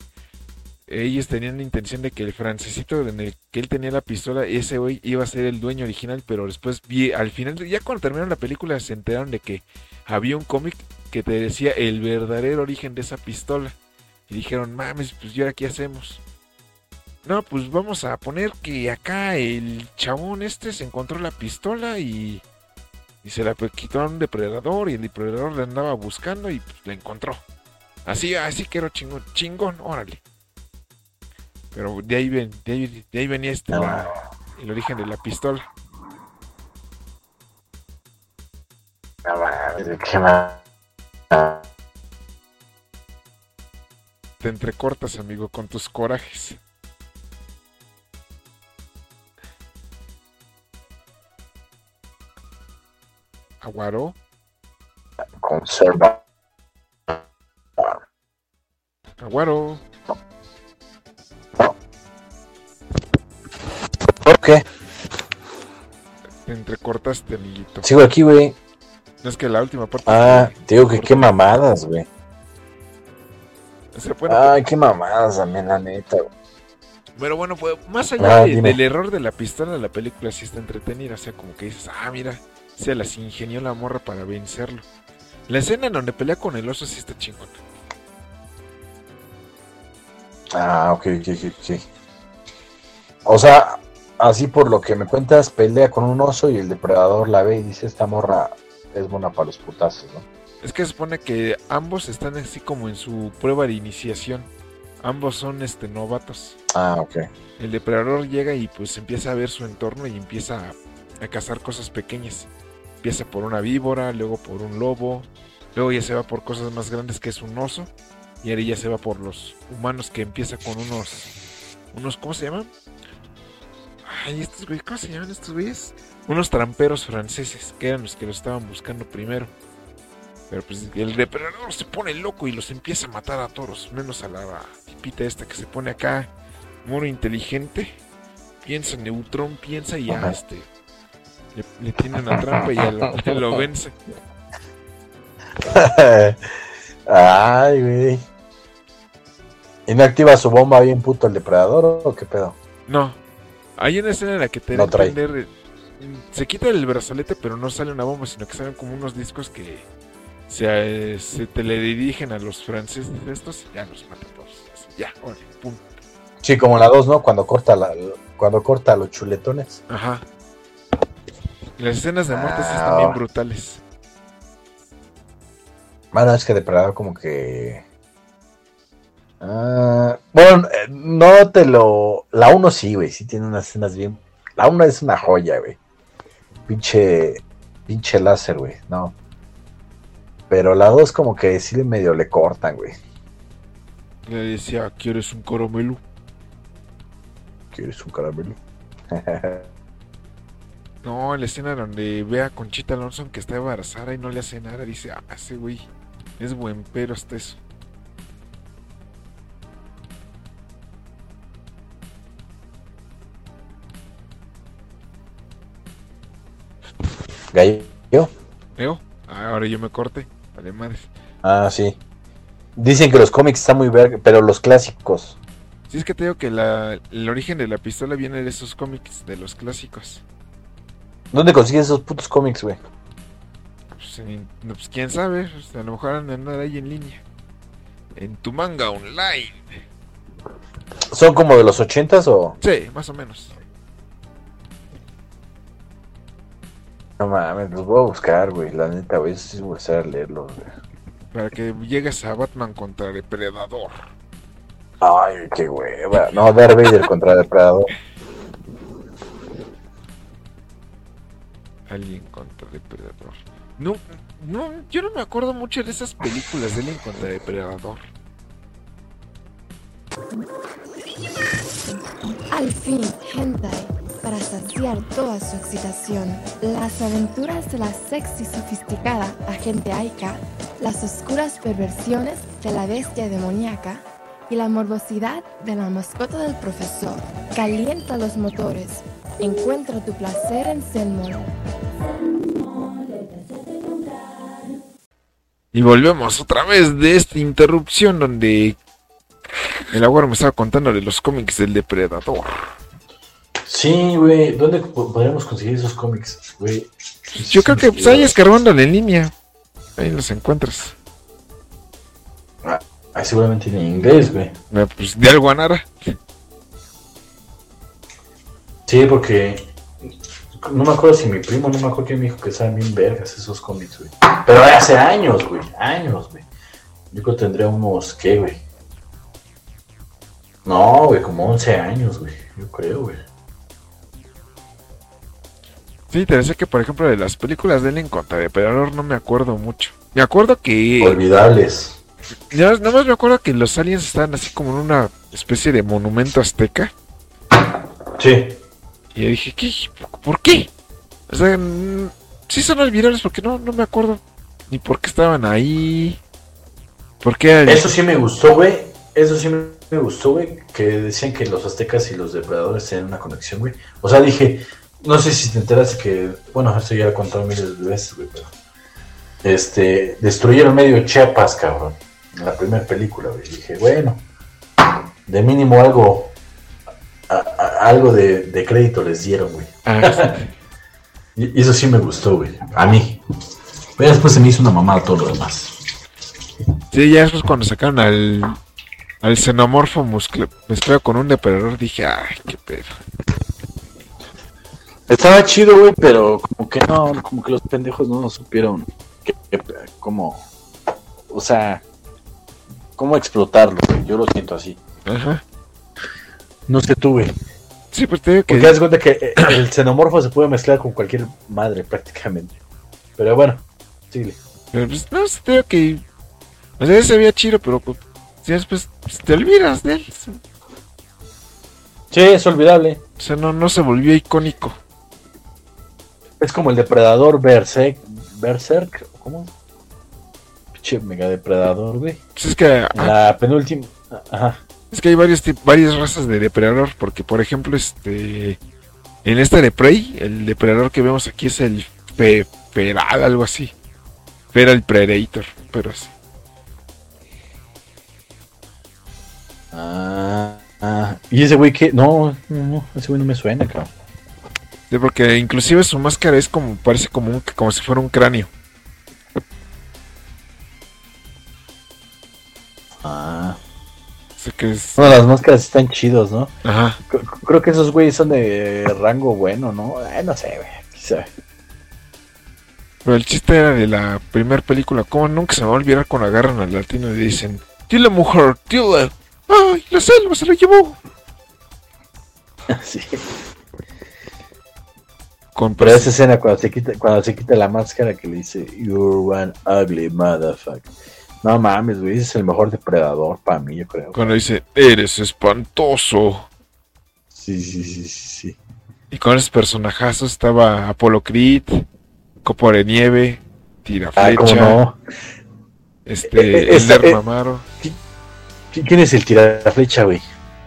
ellos tenían la intención de que el francesito en el que él tenía la pistola, ese güey iba a ser el dueño original, pero después vi, al final, ya cuando terminaron la película, se enteraron de que había un cómic que te decía el verdadero origen de esa pistola. Y dijeron, mames, pues ¿y ahora qué hacemos? No, pues vamos a poner que acá el chabón este se encontró la pistola y, y se la quitó a un depredador y el depredador la andaba buscando y pues, la encontró. Así, así que era chingón, chingón, órale. Pero de ahí, ven, de ahí, de ahí venía este, la- el origen de la pistola. No mames, qué ma- Ah, Te entrecortas, amigo, con tus corajes. Aguaro, Conserva. aguaro. ¿Por qué? Te entrecortaste, amiguito. Sigo aquí, güey. No es que la última parte. Ah, te digo que qué mamadas, güey. Ay, qué mamadas también, la neta, güey. Pero bueno, pues más allá Ah, de- del error de la pistola, la película sí está entretenida. O sea, como que dices, ah, mira, se las ingenió la morra para vencerlo. La escena en donde pelea con el oso sí está chingona. Ah, ok, ok, ok. O sea, así por lo que me cuentas, pelea con un oso y el depredador la ve y dice, esta morra es buena para los putazos, ¿no? Es que se supone que ambos están así como en su prueba de iniciación. Ambos son este novatos. Ah, ok. El depredador llega y pues empieza a ver su entorno y empieza a, a cazar cosas pequeñas. Empieza por una víbora, luego por un lobo, luego ya se va por cosas más grandes que es un oso. Y ahora ya se va por los humanos que empieza con unos, unos, ¿cómo se llaman? Ay, estos güeyes, ¿cómo se llaman estos güeyes? Unos tramperos franceses, que eran los que lo estaban buscando primero. Pero pues el depredador se pone loco y los empieza a matar a todos, menos a la tipita esta que se pone acá, mono inteligente, piensa neutrón, piensa y ya este le, le tiene una trampa y ya lo, lo vence. *laughs* Ay, güey. ¿Y no activa su bomba bien puto el depredador o qué pedo? No, hay una escena en la que te No trae. entender, eh, se quita el brazalete pero no sale una bomba, sino que salen como unos discos que se, eh, se teledirigen a los franceses estos y ya los mata a todos. Ya, órale, pum. Sí, como la 2, ¿no? Cuando corta la, cuando corta los chuletones. Ajá. Las escenas de muerte sí Ah, están bien va. brutales. Bueno, es que Depredador como que... Ah, bueno, eh, no te lo... La 1 sí, güey, sí tiene unas escenas bien... La 1 es una joya, güey. Pinche... Pinche láser, güey, no. Pero la 2 como que sí le medio le cortan, güey. Le decía, ¿quieres un caramelo? ¿Quieres un caramelo? *laughs* No, la escena donde ve a Conchita Alonso que está embarazada y no le hace nada, dice, ah, ese güey es buen pero hasta eso. ¿Gallo? ¿Veo? Ah, ahora yo me corte. Vale, madres. Ah, sí. Dicen que los cómics están muy verga, pero los clásicos. Sí, es que te digo que la, el origen de la pistola viene de esos cómics, de los clásicos. ¿Dónde consigues esos putos cómics, güey? Pues, en- no, pues, quién sabe, o sea, a lo mejor andar ahí en línea. En tu manga online. ¿Son como de los ochentas o...? Sí, más o menos. No mames, los voy a buscar, güey. La neta, güey, sí voy a empezar a leerlos, güey. Para que llegues a Batman contra Depredador. Ay, qué hueva. No, Darth Vader *laughs* contra Depredador. Alien contra Depredador. No, no, yo no me acuerdo mucho de esas películas de Alien contra Depredador. Al fin, hentai, para saciar toda su excitación. Las aventuras de la sexy sofisticada agente Aika, las oscuras perversiones de la bestia demoníaca y la morbosidad de la mascota del profesor. Calienta los motores. Encuentra tu placer en Zenmore. Y volvemos otra vez de esta interrupción donde el agua me estaba contando de los cómics del Depredador. Sí, güey. ¿Dónde po- podríamos conseguir esos cómics, güey? Yo creo que pues, ahí escarbándole en línea. Ahí los encuentras. Ah, seguramente en inglés, güey. Eh, Pues de Alguanara. Sí, porque... No me acuerdo si mi primo, no me acuerdo quién me dijo que estaban bien vergas esos cómics, güey. Pero hace años, güey. Años, güey. Yo creo que tendría unos, ¿qué, güey? No, güey, como 11 años, güey. Yo creo, güey. Sí, te decía que por ejemplo de las películas de Alien contra Depredador no me acuerdo mucho. Me acuerdo que... Olvidables. Nada más me acuerdo que los aliens estaban así como en una especie de monumento azteca. Sí. Y yo dije, ¿qué? ¿Por qué? O sea, sí son olvidables porque no, no me acuerdo ni por qué estaban ahí. ¿Por qué? el- Eso sí me gustó, güey. Eso sí me gustó, güey. Que decían que los aztecas y los depredadores tenían una conexión, güey. O sea, dije, no sé si te enteras que, bueno, esto ya lo he contado miles de veces, güey, pero. Este, destruyeron medio Chiapas, cabrón. En la primera película, güey. Dije, bueno, de mínimo algo, a- a- algo de, de crédito les dieron, güey. Ah, *laughs* Y y eso sí me gustó, güey. A mí. Pero después se me hizo una mamada todo lo demás. sí, ya después cuando sacaron al, al xenomorfo mezclado con un depredador dije, ay, qué pedo. Estaba chido, güey, pero como que no, como que los pendejos no supieron que, que- cómo, o sea, cómo explotarlo, güey. Yo lo siento así. Ajá. No sé tú, güey. Sí, pues te digo que... Porque das cuenta que eh, el xenomorfo se puede mezclar con cualquier madre prácticamente. Pero bueno, síguele. Pero pues no sé, te digo que... O sea, se veía chido, pero pues, después pues, te olvidas de él. Sí, es olvidable. O sea, no, no se volvió icónico. Es como el depredador Berserk. Berserk, ¿cómo? Pinche mega depredador, güey. Pues es que... ah, La penúltima. Ajá. Es que hay varios varias razas de depredador, porque por ejemplo, este en este de Prey, el depredador que vemos aquí es el fe- feral, algo así. Feral Predator, pero sí. Ah, ah. Y ese güey que. No, no, no, ese güey no me suena, cabrón. Sí, porque inclusive su máscara es como, parece como un, como si fuera un cráneo. Ah. Sea que es... Bueno, las máscaras están chidos, ¿no? Ajá. C- Creo que esos güeyes son de rango bueno, ¿no? Eh, no sé, güey. sabe. Pero el chiste era de la primera película. Como nunca se me va a olvidar cuando agarran al latino y dicen: Dile, mujer, dile. ¡Ay, la selva se lo llevó! *laughs* Sí. Con Pero esa escena cuando se quita, cuando se quita la máscara que le dice You're one ugly motherfucker. No mames, güey, es el mejor depredador para mí, yo creo. Cuando dice: Eres espantoso. Sí, sí, sí, sí, sí. Y con esos personajazos estaba Apolo Creed, Copo de Nieve, Tira Ah, Flecha, no. este, Eh, eh, Elder eh, Mamaro. ¿Qui- ¿Quién es el tiraflecha, güey?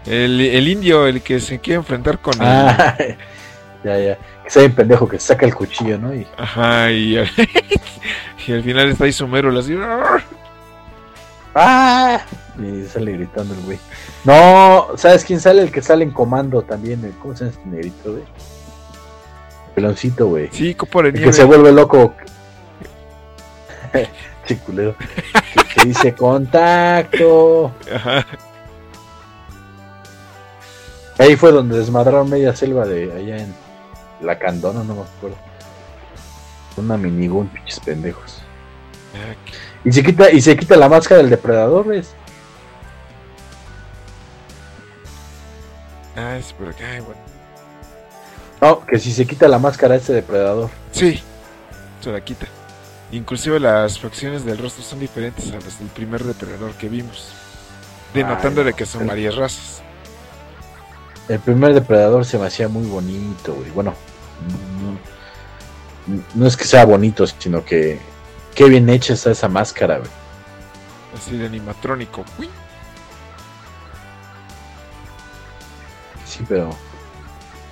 El, el indio, el que se quiere enfrentar con el. Ah, *laughs* ya, ya. Que sea bien pendejo que saca el cuchillo, ¿no? Y, Ajá, y, *laughs* y al final está ahí Sumero, así. ¡Ah! Y sale gritando el güey. No, ¿sabes quién sale? El que sale en comando también. el- ¿Cómo se llama este negrito, güey? Peloncito, güey. Sí, Copo de El Nieve. que se vuelve loco. *laughs* Chiculero. Que, que dice contacto. Ajá. Ahí fue donde desmadraron media selva de allá en la Candona, no me acuerdo. Una minigún, pinches pendejos. Y se quita, y se quita la máscara del depredador, ¿ves? Ah, es por acá, bueno. No, que si se quita la máscara este depredador. Sí, se la quita. Inclusive las facciones del rostro son diferentes a las del primer depredador que vimos. Denotándole Ay, que son varias razas. El primer depredador se me hacía muy bonito, güey. Bueno, no, no es que sea bonito, sino que qué bien hecha está esa máscara, güey. Así de animatrónico. Uy, Sí, pero.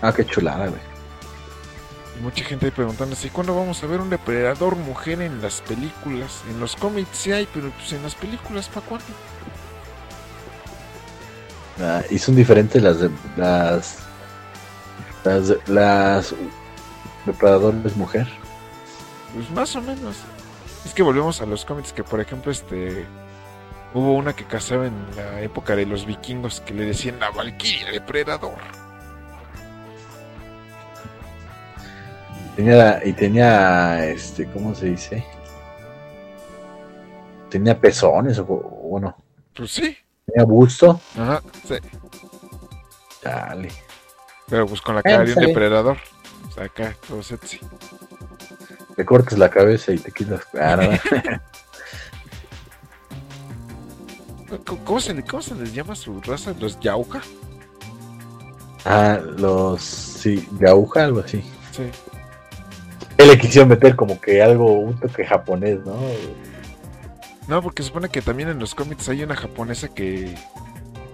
Ah, qué chulada, güey. Y mucha gente ahí preguntándose, ¿cuándo vamos a ver un depredador mujer en las películas? En los cómics sí hay, pero pues en las películas, ¿para cuándo? Ah, y son diferentes las de, las las de- las depredadores mujer. Pues más o menos. Es que volvemos a los cómics que, por ejemplo, este... Hubo una que cazaba en la época de los vikingos que le decían la Valquiria depredador. Tenía y tenía este, ¿cómo se dice? Tenía pezones o o bueno, Pues sí. Tenía busto. Ajá, sí. Dale. Pero pues con la cara de un depredador. O sea, acá, todo sexy. Te cortas la cabeza y te quitas. Ah. *laughs* ¿Cómo, se, cómo se les llama su raza? ¿Los Yauka? Ah, los sí, de aguja, algo así. Sí. Él le quisieron meter como que algo, un toque japonés, ¿no? No, porque se supone que también en los cómics hay una japonesa que,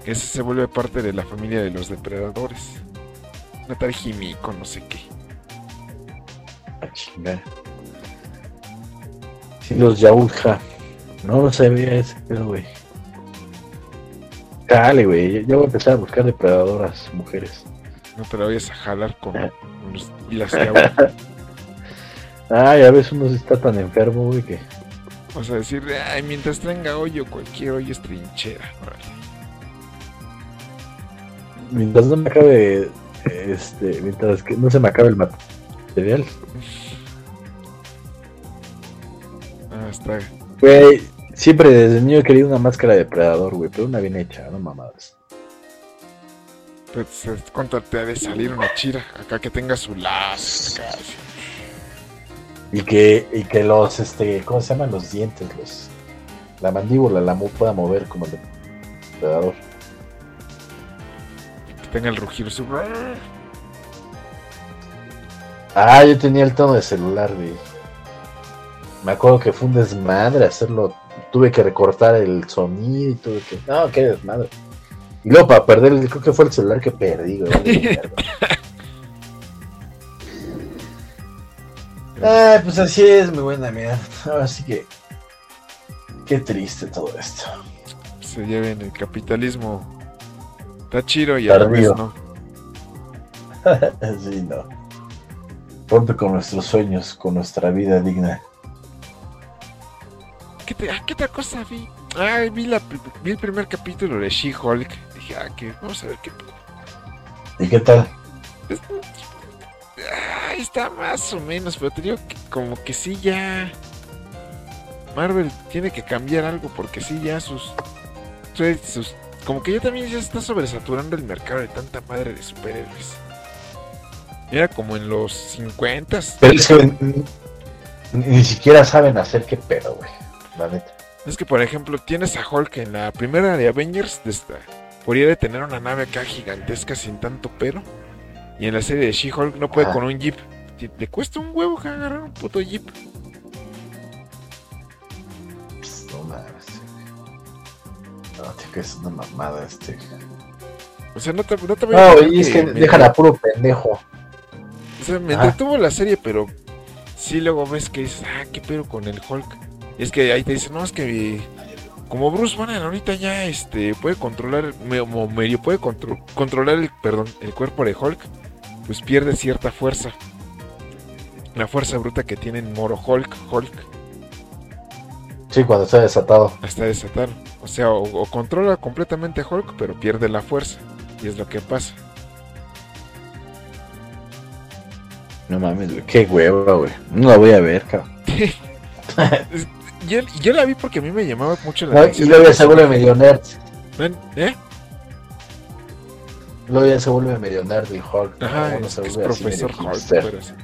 que se vuelve parte de la familia de los depredadores. Una tal Himiko, no sé qué. A chingar. Sí, los Yautja. No lo sabía ese pedo, güey. Dale, güey. Ya- voy a empezar a buscar depredadoras mujeres. No te la vayas a jalar con, con los- y las Yauka. *laughs* Ah, ya ves, uno está tan enfermo, güey, que. Vas a decir, ay, mientras tenga hoyo, cualquier hoyo es trinchera. Órale. Mientras no me acabe. Este. Mientras que no se me acabe el material. Ah, está. Güey, siempre desde niño he querido una máscara de depredador, güey, pero una bien hecha, no mamadas. Pues, ¿Cuánto te ha de salir una chira? Acá que tenga su lazo. acá, así. Y que, y que los, este, ¿cómo se llaman los dientes? Los, la mandíbula la mo- pueda mover como el depredador. Que tenga el rugido. Su... Ah, yo tenía el tono de celular, güey. Me acuerdo que fue un desmadre hacerlo. Tuve que recortar el sonido y tuve que. No, qué desmadre. Y luego para perder, el- creo que fue el celular que perdí, güey. *laughs* Ah, pues así es, mi buena mierda. Así que. Qué triste todo esto. Se lleven el capitalismo. Está chido y a Tardío. no. *laughs* sí, no. Rompe con nuestros sueños, con nuestra vida digna. ¿Qué, te- ah, ¿Qué otra cosa vi? Ay, vi, la, vi el primer capítulo de She-Hulk. Dije, ah, que vamos a ver qué. ¿Y qué tal? Ay, está más o menos, pero te digo que como que sí ya. Marvel tiene que cambiar algo porque sí ya sus. sus como que ya también ya está sobresaturando el mercado de tanta madre de superhéroes. Era como en los 50 Pero es que ni, ni siquiera saben hacer qué pedo, güey. La neta. Es que, por ejemplo, tienes a Hulk en la primera de Avengers. De esta, podría de tener una nave acá gigantesca sin tanto pero. Y en la serie de She-Hulk no puede con un jeep. Le cuesta un huevo que agarrar un puto jeep. Pues, no mames. No, tío, que es una mamada este. O sea, no te, no te voy a No, güey, es que me- dejan a puro pendejo. O sea, me entretuvo la serie, pero sí luego ves que dices, ah, qué pedo con el Hulk. Y es que ahí te dicen, no, es que como Bruce Banner ahorita ya este puede controlar, me- medio puede contro- controlar el, perdón, el cuerpo de Hulk, pues pierde cierta fuerza. La fuerza bruta que tiene en Moro Hulk, Hulk, Sí, cuando está desatado. hasta desatar. O sea, o, o controla completamente a Hulk, pero pierde la fuerza. Y es lo que pasa. No mames, güey. Qué hueva, güey. No la voy a ver, cabrón. *laughs* *laughs* Yo, yo la vi porque a mí me llamaba mucho la No, y atención. luego se vuelve medio nerd. ¿Eh? Luego ya se vuelve medio nerd el Hulk. Ajá, es, se es profesor Hulk.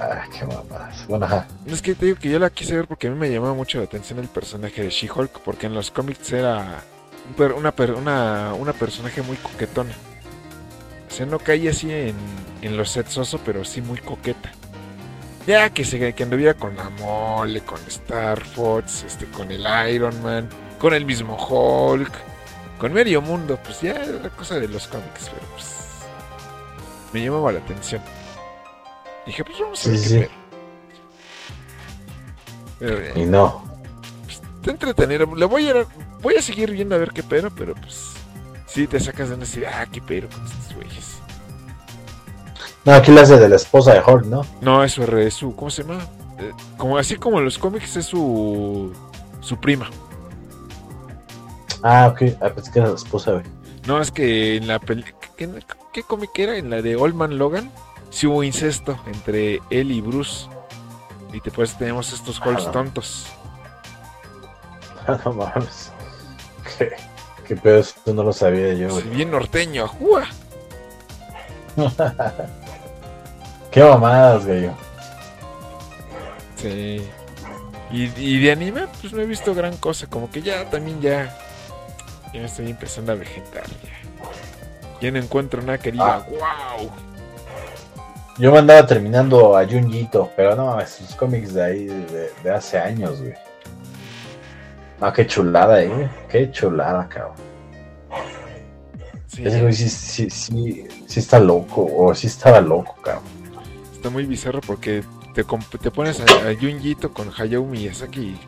Ah, qué mamadas. Bueno, ajá. Es que te digo que yo la quise ver porque a mí me llamaba mucho la atención el personaje de She-Hulk, porque en los cómics era una, una, una personaje muy coquetona. O sea, no caía así en, en lo sexoso, pero sí muy coqueta. Ya que se que anduviera con la mole, con Star Fox, este, con el Iron Man, con el mismo Hulk, con medio mundo, pues ya era cosa de los cómics, pero pues me llamaba la atención. Dije, pues vamos a ver sí, qué sí. Pero, eh, Y no. Está entretenido. Le voy a, voy a seguir viendo a ver qué pero, pero pues. Sí, te sacas de una así, ah, qué pero con estos güeyes. No, aquí la hace de la esposa de Hulk, ¿no? No, eso es su. ¿Cómo se llama? Eh, como, así como en los cómics es su. Su prima. Ah, ok. Ah, pensé que era la esposa, güey. No, es que en la peli. ¿Qué, qué cómic era? En la de Old Man Logan. Sí hubo incesto entre él y Bruce. Y después tenemos estos Ah. tontos. *laughs* no mames. ¿Qué, qué pedo? Esto no lo sabía yo, Sí, güey. bien norteño, ajúa. *laughs* Qué mamadas, güey. Sí. Y, y de anime, pues no he visto gran cosa. Como que ya también ya. Ya me estoy empezando a vegetar. Ya, ya no encuentro nada que diga, wow. Yo me andaba terminando a Junjito, pero no mames, sus cómics de ahí de, de hace años, güey. No, qué chulada, eh, güey. Qué chulada, cabrón. Sí, Ese güey sí, sí, sí, sí está loco, o sí estaba loco, cabrón. está muy bizarro porque te pones a, a Junjito con Hayao Miyazaki y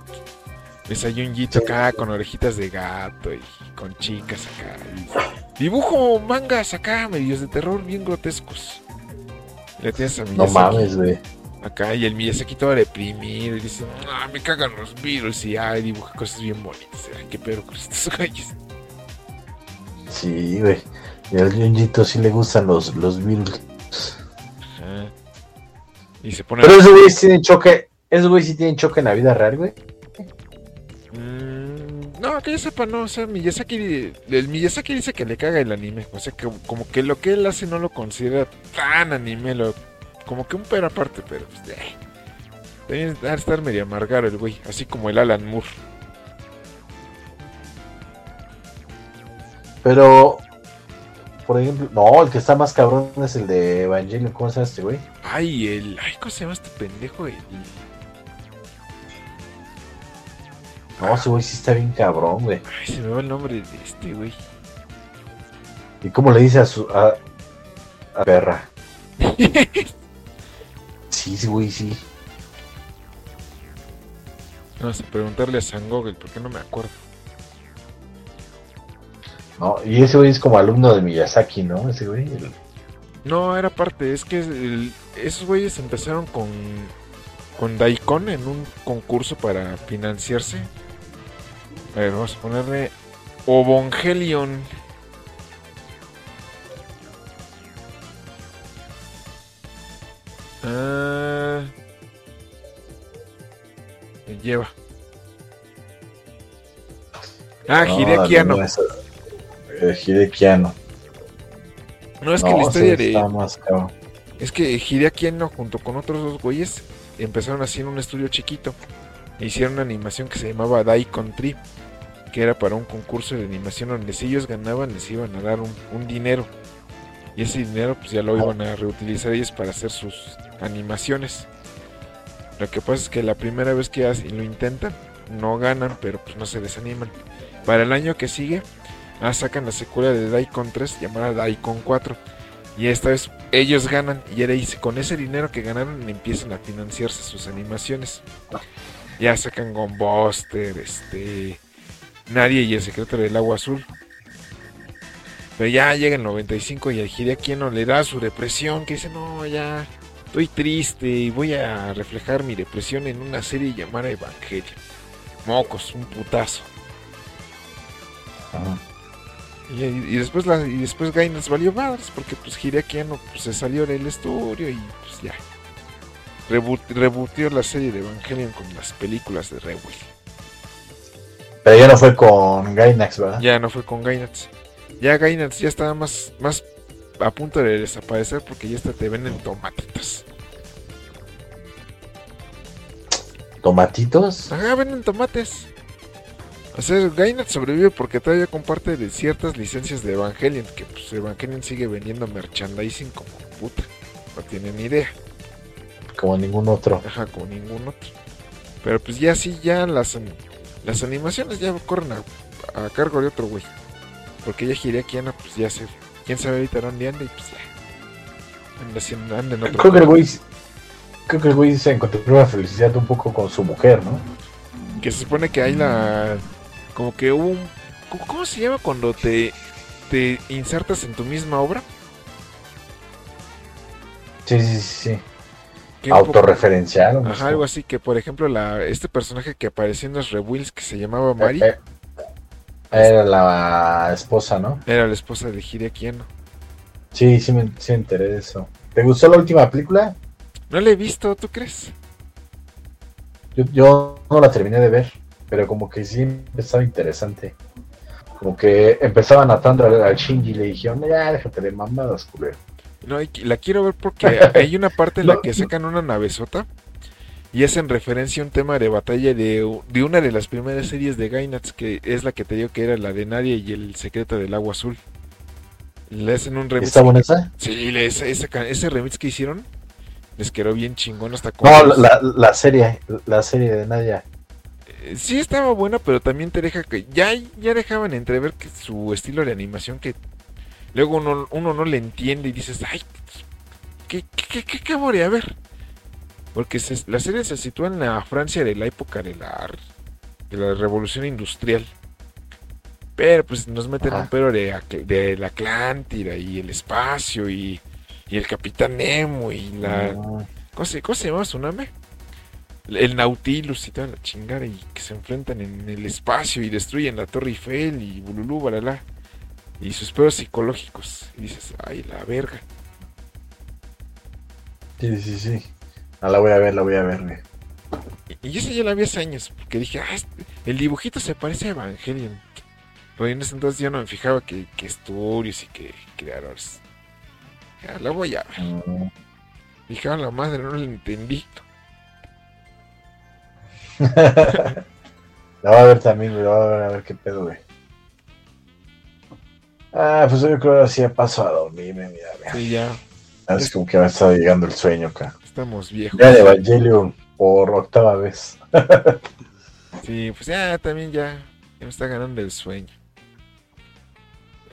ves Junjito acá con orejitas de gato y con chicas acá. y dibujo mangas acá, medios de terror bien grotescos. Y le tienes a No mames, güey. Acá y el Miyazaki todo deprimido y dice, ah, me cagan los virus y ay, dibuja cosas bien bonitas. Ay, qué pedo con estos *laughs* güeyes. Sí, güey. Y al Junjito sí le gustan los, los virus. Ajá. Y se pone... Pero esos güeyes tienen choque. Esos güeyes sí tienen choque en la vida real, güey. No, que yo sepa, no, o sea, Miyazaki, el Miyazaki dice que le caga el anime, o sea, que como que lo que él hace no lo considera tan anime, lo, como que un pero aparte, pero pues, eh, también debe estar medio amargado el güey, así como el Alan Moore. Pero, por ejemplo, no, el que está más cabrón es el de Evangelion. ¿Cómo se llama este güey? Ay, el, ay, ¿cómo se llama este pendejo? El, No, ese güey sí está bien cabrón, güey. ay, se me va el nombre de este güey. ¿Y cómo le dice a su. a. a perra? *laughs* Sí, sí, güey, sí. Vamos a preguntarle a San Google, porque no me acuerdo. No, y ese güey es como alumno de Miyazaki, ¿no? Ese güey. el- No, era parte, es que el- esos güeyes empezaron con, con Daikon en un concurso para financiarse. A ver, vamos a ponerle Ovongelion. Ah, Me lleva. Ah, No, Hideaki Anno. no, eh, Anno. No, es que la historia de. más. Es que Hideaki Anno, junto con otros dos güeyes, empezaron así en un estudio chiquito. E hicieron una animación que se llamaba Daikon Tree, que era para un concurso de animación donde si ellos ganaban les iban a dar un, un dinero. Y ese dinero pues ya lo iban a reutilizar ellos para hacer sus animaciones. Lo que pasa es que la primera vez que hacen- lo intentan, no ganan, pero pues no se desaniman. Para el año que sigue, ah, sacan la secuela de Daikon 3 llamada Daikon 4. Y esta vez ellos ganan y ahora con ese dinero que ganaron empiezan a financiarse sus animaciones. Ya sacan Gunbuster, este, Nadie y el secreto del agua azul. Pero ya llega el 95 y el Hideaki no le da su depresión, que dice, no, ya estoy triste y voy a reflejar mi depresión en una serie llamada Evangelio. Mocos, un putazo. Ajá. Y, y después la, y después Gainax valió madres porque pues Hideaki Anno, pues, se salió del estudio y pues ya. Rebootió la serie de Evangelion con las películas de Rewell. Pero ya no fue con Gainax, ¿verdad? Ya no fue con Gainax. Ya Gainax ya estaba más, más a punto de desaparecer porque ya hasta te venden tomatitos. ¿Tomatitos? Ajá, venden tomates. O sea, Gainax sobrevive porque todavía comparte de ciertas licencias de Evangelion, que pues Evangelion sigue vendiendo merchandising como puta. No tienen ni idea. Como ningún otro. Ajá, como ningún otro. Pero pues ya sí, ya las, las animaciones ya corren a, a cargo de otro güey. Porque ya Hideaki Anno, pues ya se... Quién sabe ahorita dónde anda y pues ya. Anda, anda en otro Creo que el güey. Creo que el güey se encontró una felicidad un poco con su mujer, ¿no? Que se supone que hay la... Como que hubo un... ¿Cómo- ¿Cómo se llama cuando te, te insertas en tu misma obra? Sí, sí, sí. Autorreferencial. Ajá, algo así, que por ejemplo la este personaje que apareció en los Rewills que se llamaba Mari, Eh, Era la esposa, ¿no? era la esposa de Hideaki Anno. Sí, sí me, sí me enteré de eso. ¿Te gustó la última película? No la he visto, ¿tú crees? Yo, yo no la terminé de ver, pero como que sí estaba interesante. Como que empezaban atando al, al Shinji y le dijeron, ya déjate de mamadas, culero. No, la quiero ver porque *laughs* hay una parte en la que sacan una navezota y hacen referencia a un tema de batalla de, de una de las primeras series de Gainax, que es la que te digo que era la de Nadia y el secreto del agua azul. Le hacen un remix. ¿Está buena esa? Sí, ese, ese, ese remix que hicieron les quedó bien chingón hasta No, la, la serie, la serie de Nadia. Eh, sí estaba buena, pero también te deja que ya, ya dejaban entrever que su estilo de animación que luego uno, uno no le entiende y dices, ay, ¿qué, qué, qué, qué acabo de ver? Porque se- la serie se sitúa en la Francia de la época de la, de la revolución industrial. Pero pues nos meten Ajá. un pero de, de la Atlántida y el espacio y, y el Capitán Nemo y la... Mm, ¿Cómo se, cómo se nombre? El Nautilus y toda la chingada y que se enfrentan en el espacio y destruyen la Torre Eiffel y bululú, balala. Y sus pedos psicológicos. Y dices, ay, la verga. Sí, sí, sí. Ah, la voy a ver, la voy a ver, güey. Y, y esa ya la vi hace años, porque dije, ah, este- el dibujito se parece a Evangelion. Pero en ese entonces yo no me fijaba que, que estudios y que creadores. Ya, la voy a ver. Mm. Dije, a la madre, no la entendí. *laughs* la voy a ver también, güey, la voy a ver a ver qué pedo, güey. Ah, pues yo creo que sí ya paso a dormirme, mira, mira. Sí, ya, Es como que me está llegando el sueño acá. estamos viejos. Ya de Evangelion por octava vez. *laughs* Sí, pues ya también ya, ya me está ganando el sueño.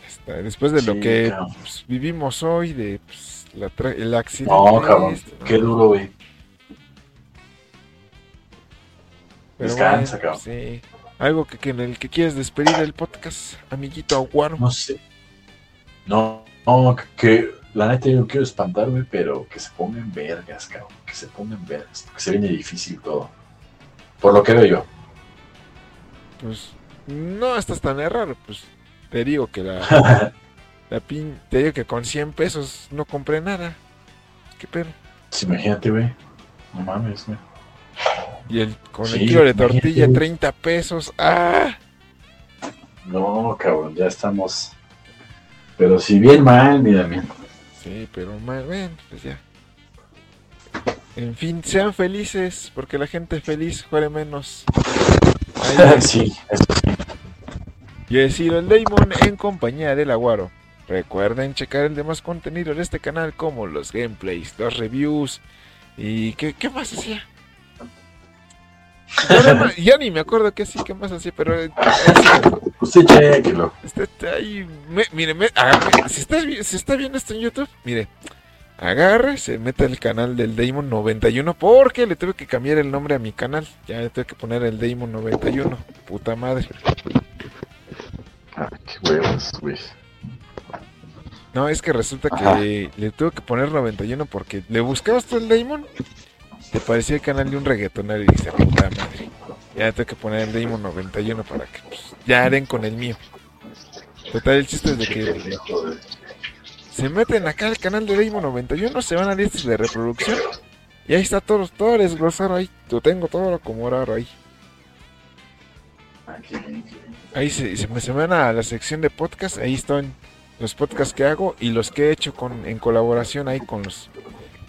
Está, después de lo que pues, vivimos hoy, de pues, la tra- el accidente. No, cabrón, este, ¿no? qué duro, güey. Pero Descansa, bueno, cabrón. sí. Algo que, que en el que quieres despedir el podcast, amiguito Aguaro. No sé. No, no, que- la neta yo no quiero espantar, güey, pero que se pongan vergas, cabrón. Que se pongan vergas. porque se viene difícil todo. Por lo que veo yo. Pues no estás tan errado, pues te digo que la, *laughs* la pin, te digo que con 100 pesos no compré nada. ¿Qué pedo? Pues imagínate, güey. No mames, güey. Y el, con Sí, el kilo de tortilla, imagínate. 30 pesos. ¡Ah! No, cabrón, ya estamos. Pero si bien mal, mira, mira. Sí, pero mal, bueno, pues ya. En fin, sean felices, porque la gente feliz juega menos. Ahí- *laughs* sí, eso sí. Y decir el Damon en compañía del Aguaro. Recuerden checar el demás contenido de este canal como los gameplays, los reviews y qué, qué más hacía. *laughs* Yo ni me acuerdo qué sí, qué más hacía, pero eh, Usted chequelo. Este está me- mire, me- agarre- si, estás, vi- si está viendo esto en YouTube, mire, agarre, se mete al canal del Damon 91 porque le tuve que cambiar el nombre a mi canal. Ya le tuve que poner el Damon 91. Puta madre. Ah, qué huevos, güey. No, es que resulta que le tuve que poner 91 porque le buscabas tú el Damon, te parecía el canal de un reggaetonero y dice, puta madre. Ya tuve que poner el Damon 91 para que pues, ya den con el mío. Total, el chiste es de que se meten acá al canal de Damon 91, se van a listas de reproducción y ahí está todo, todo desglosado ahí. Lo tengo todo como raro ahí. Ahí se, se se van a la sección de podcast, ahí están los podcasts que hago y los que he hecho con, en colaboración ahí con los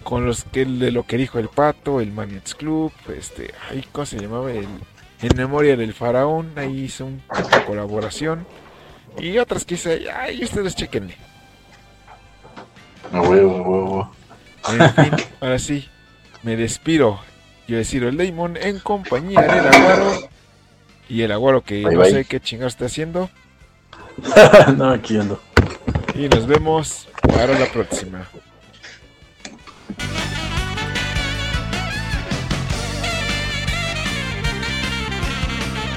con los que de lo que dijo el pato, el Maniacs Club, este, ahí cómo se llamaba el en memoria del faraón, ahí hice una colaboración y otras que hice, ahí ustedes chequenle. A huevo, a huevo. En fin, *laughs* ahora sí, me despido. Yo decir el Damon en compañía del Aguaro y el Aguaro que Bye, no bye. sé qué chingados está haciendo. *laughs* no, aquí ando. Y nos vemos para la próxima.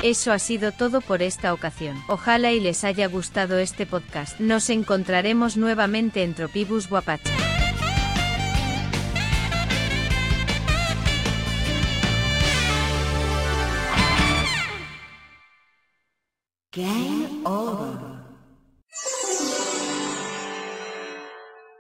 Eso ha sido todo por esta ocasión. Ojalá y les haya gustado este podcast. Nos encontraremos nuevamente en Tropibus Guapacha. Game over.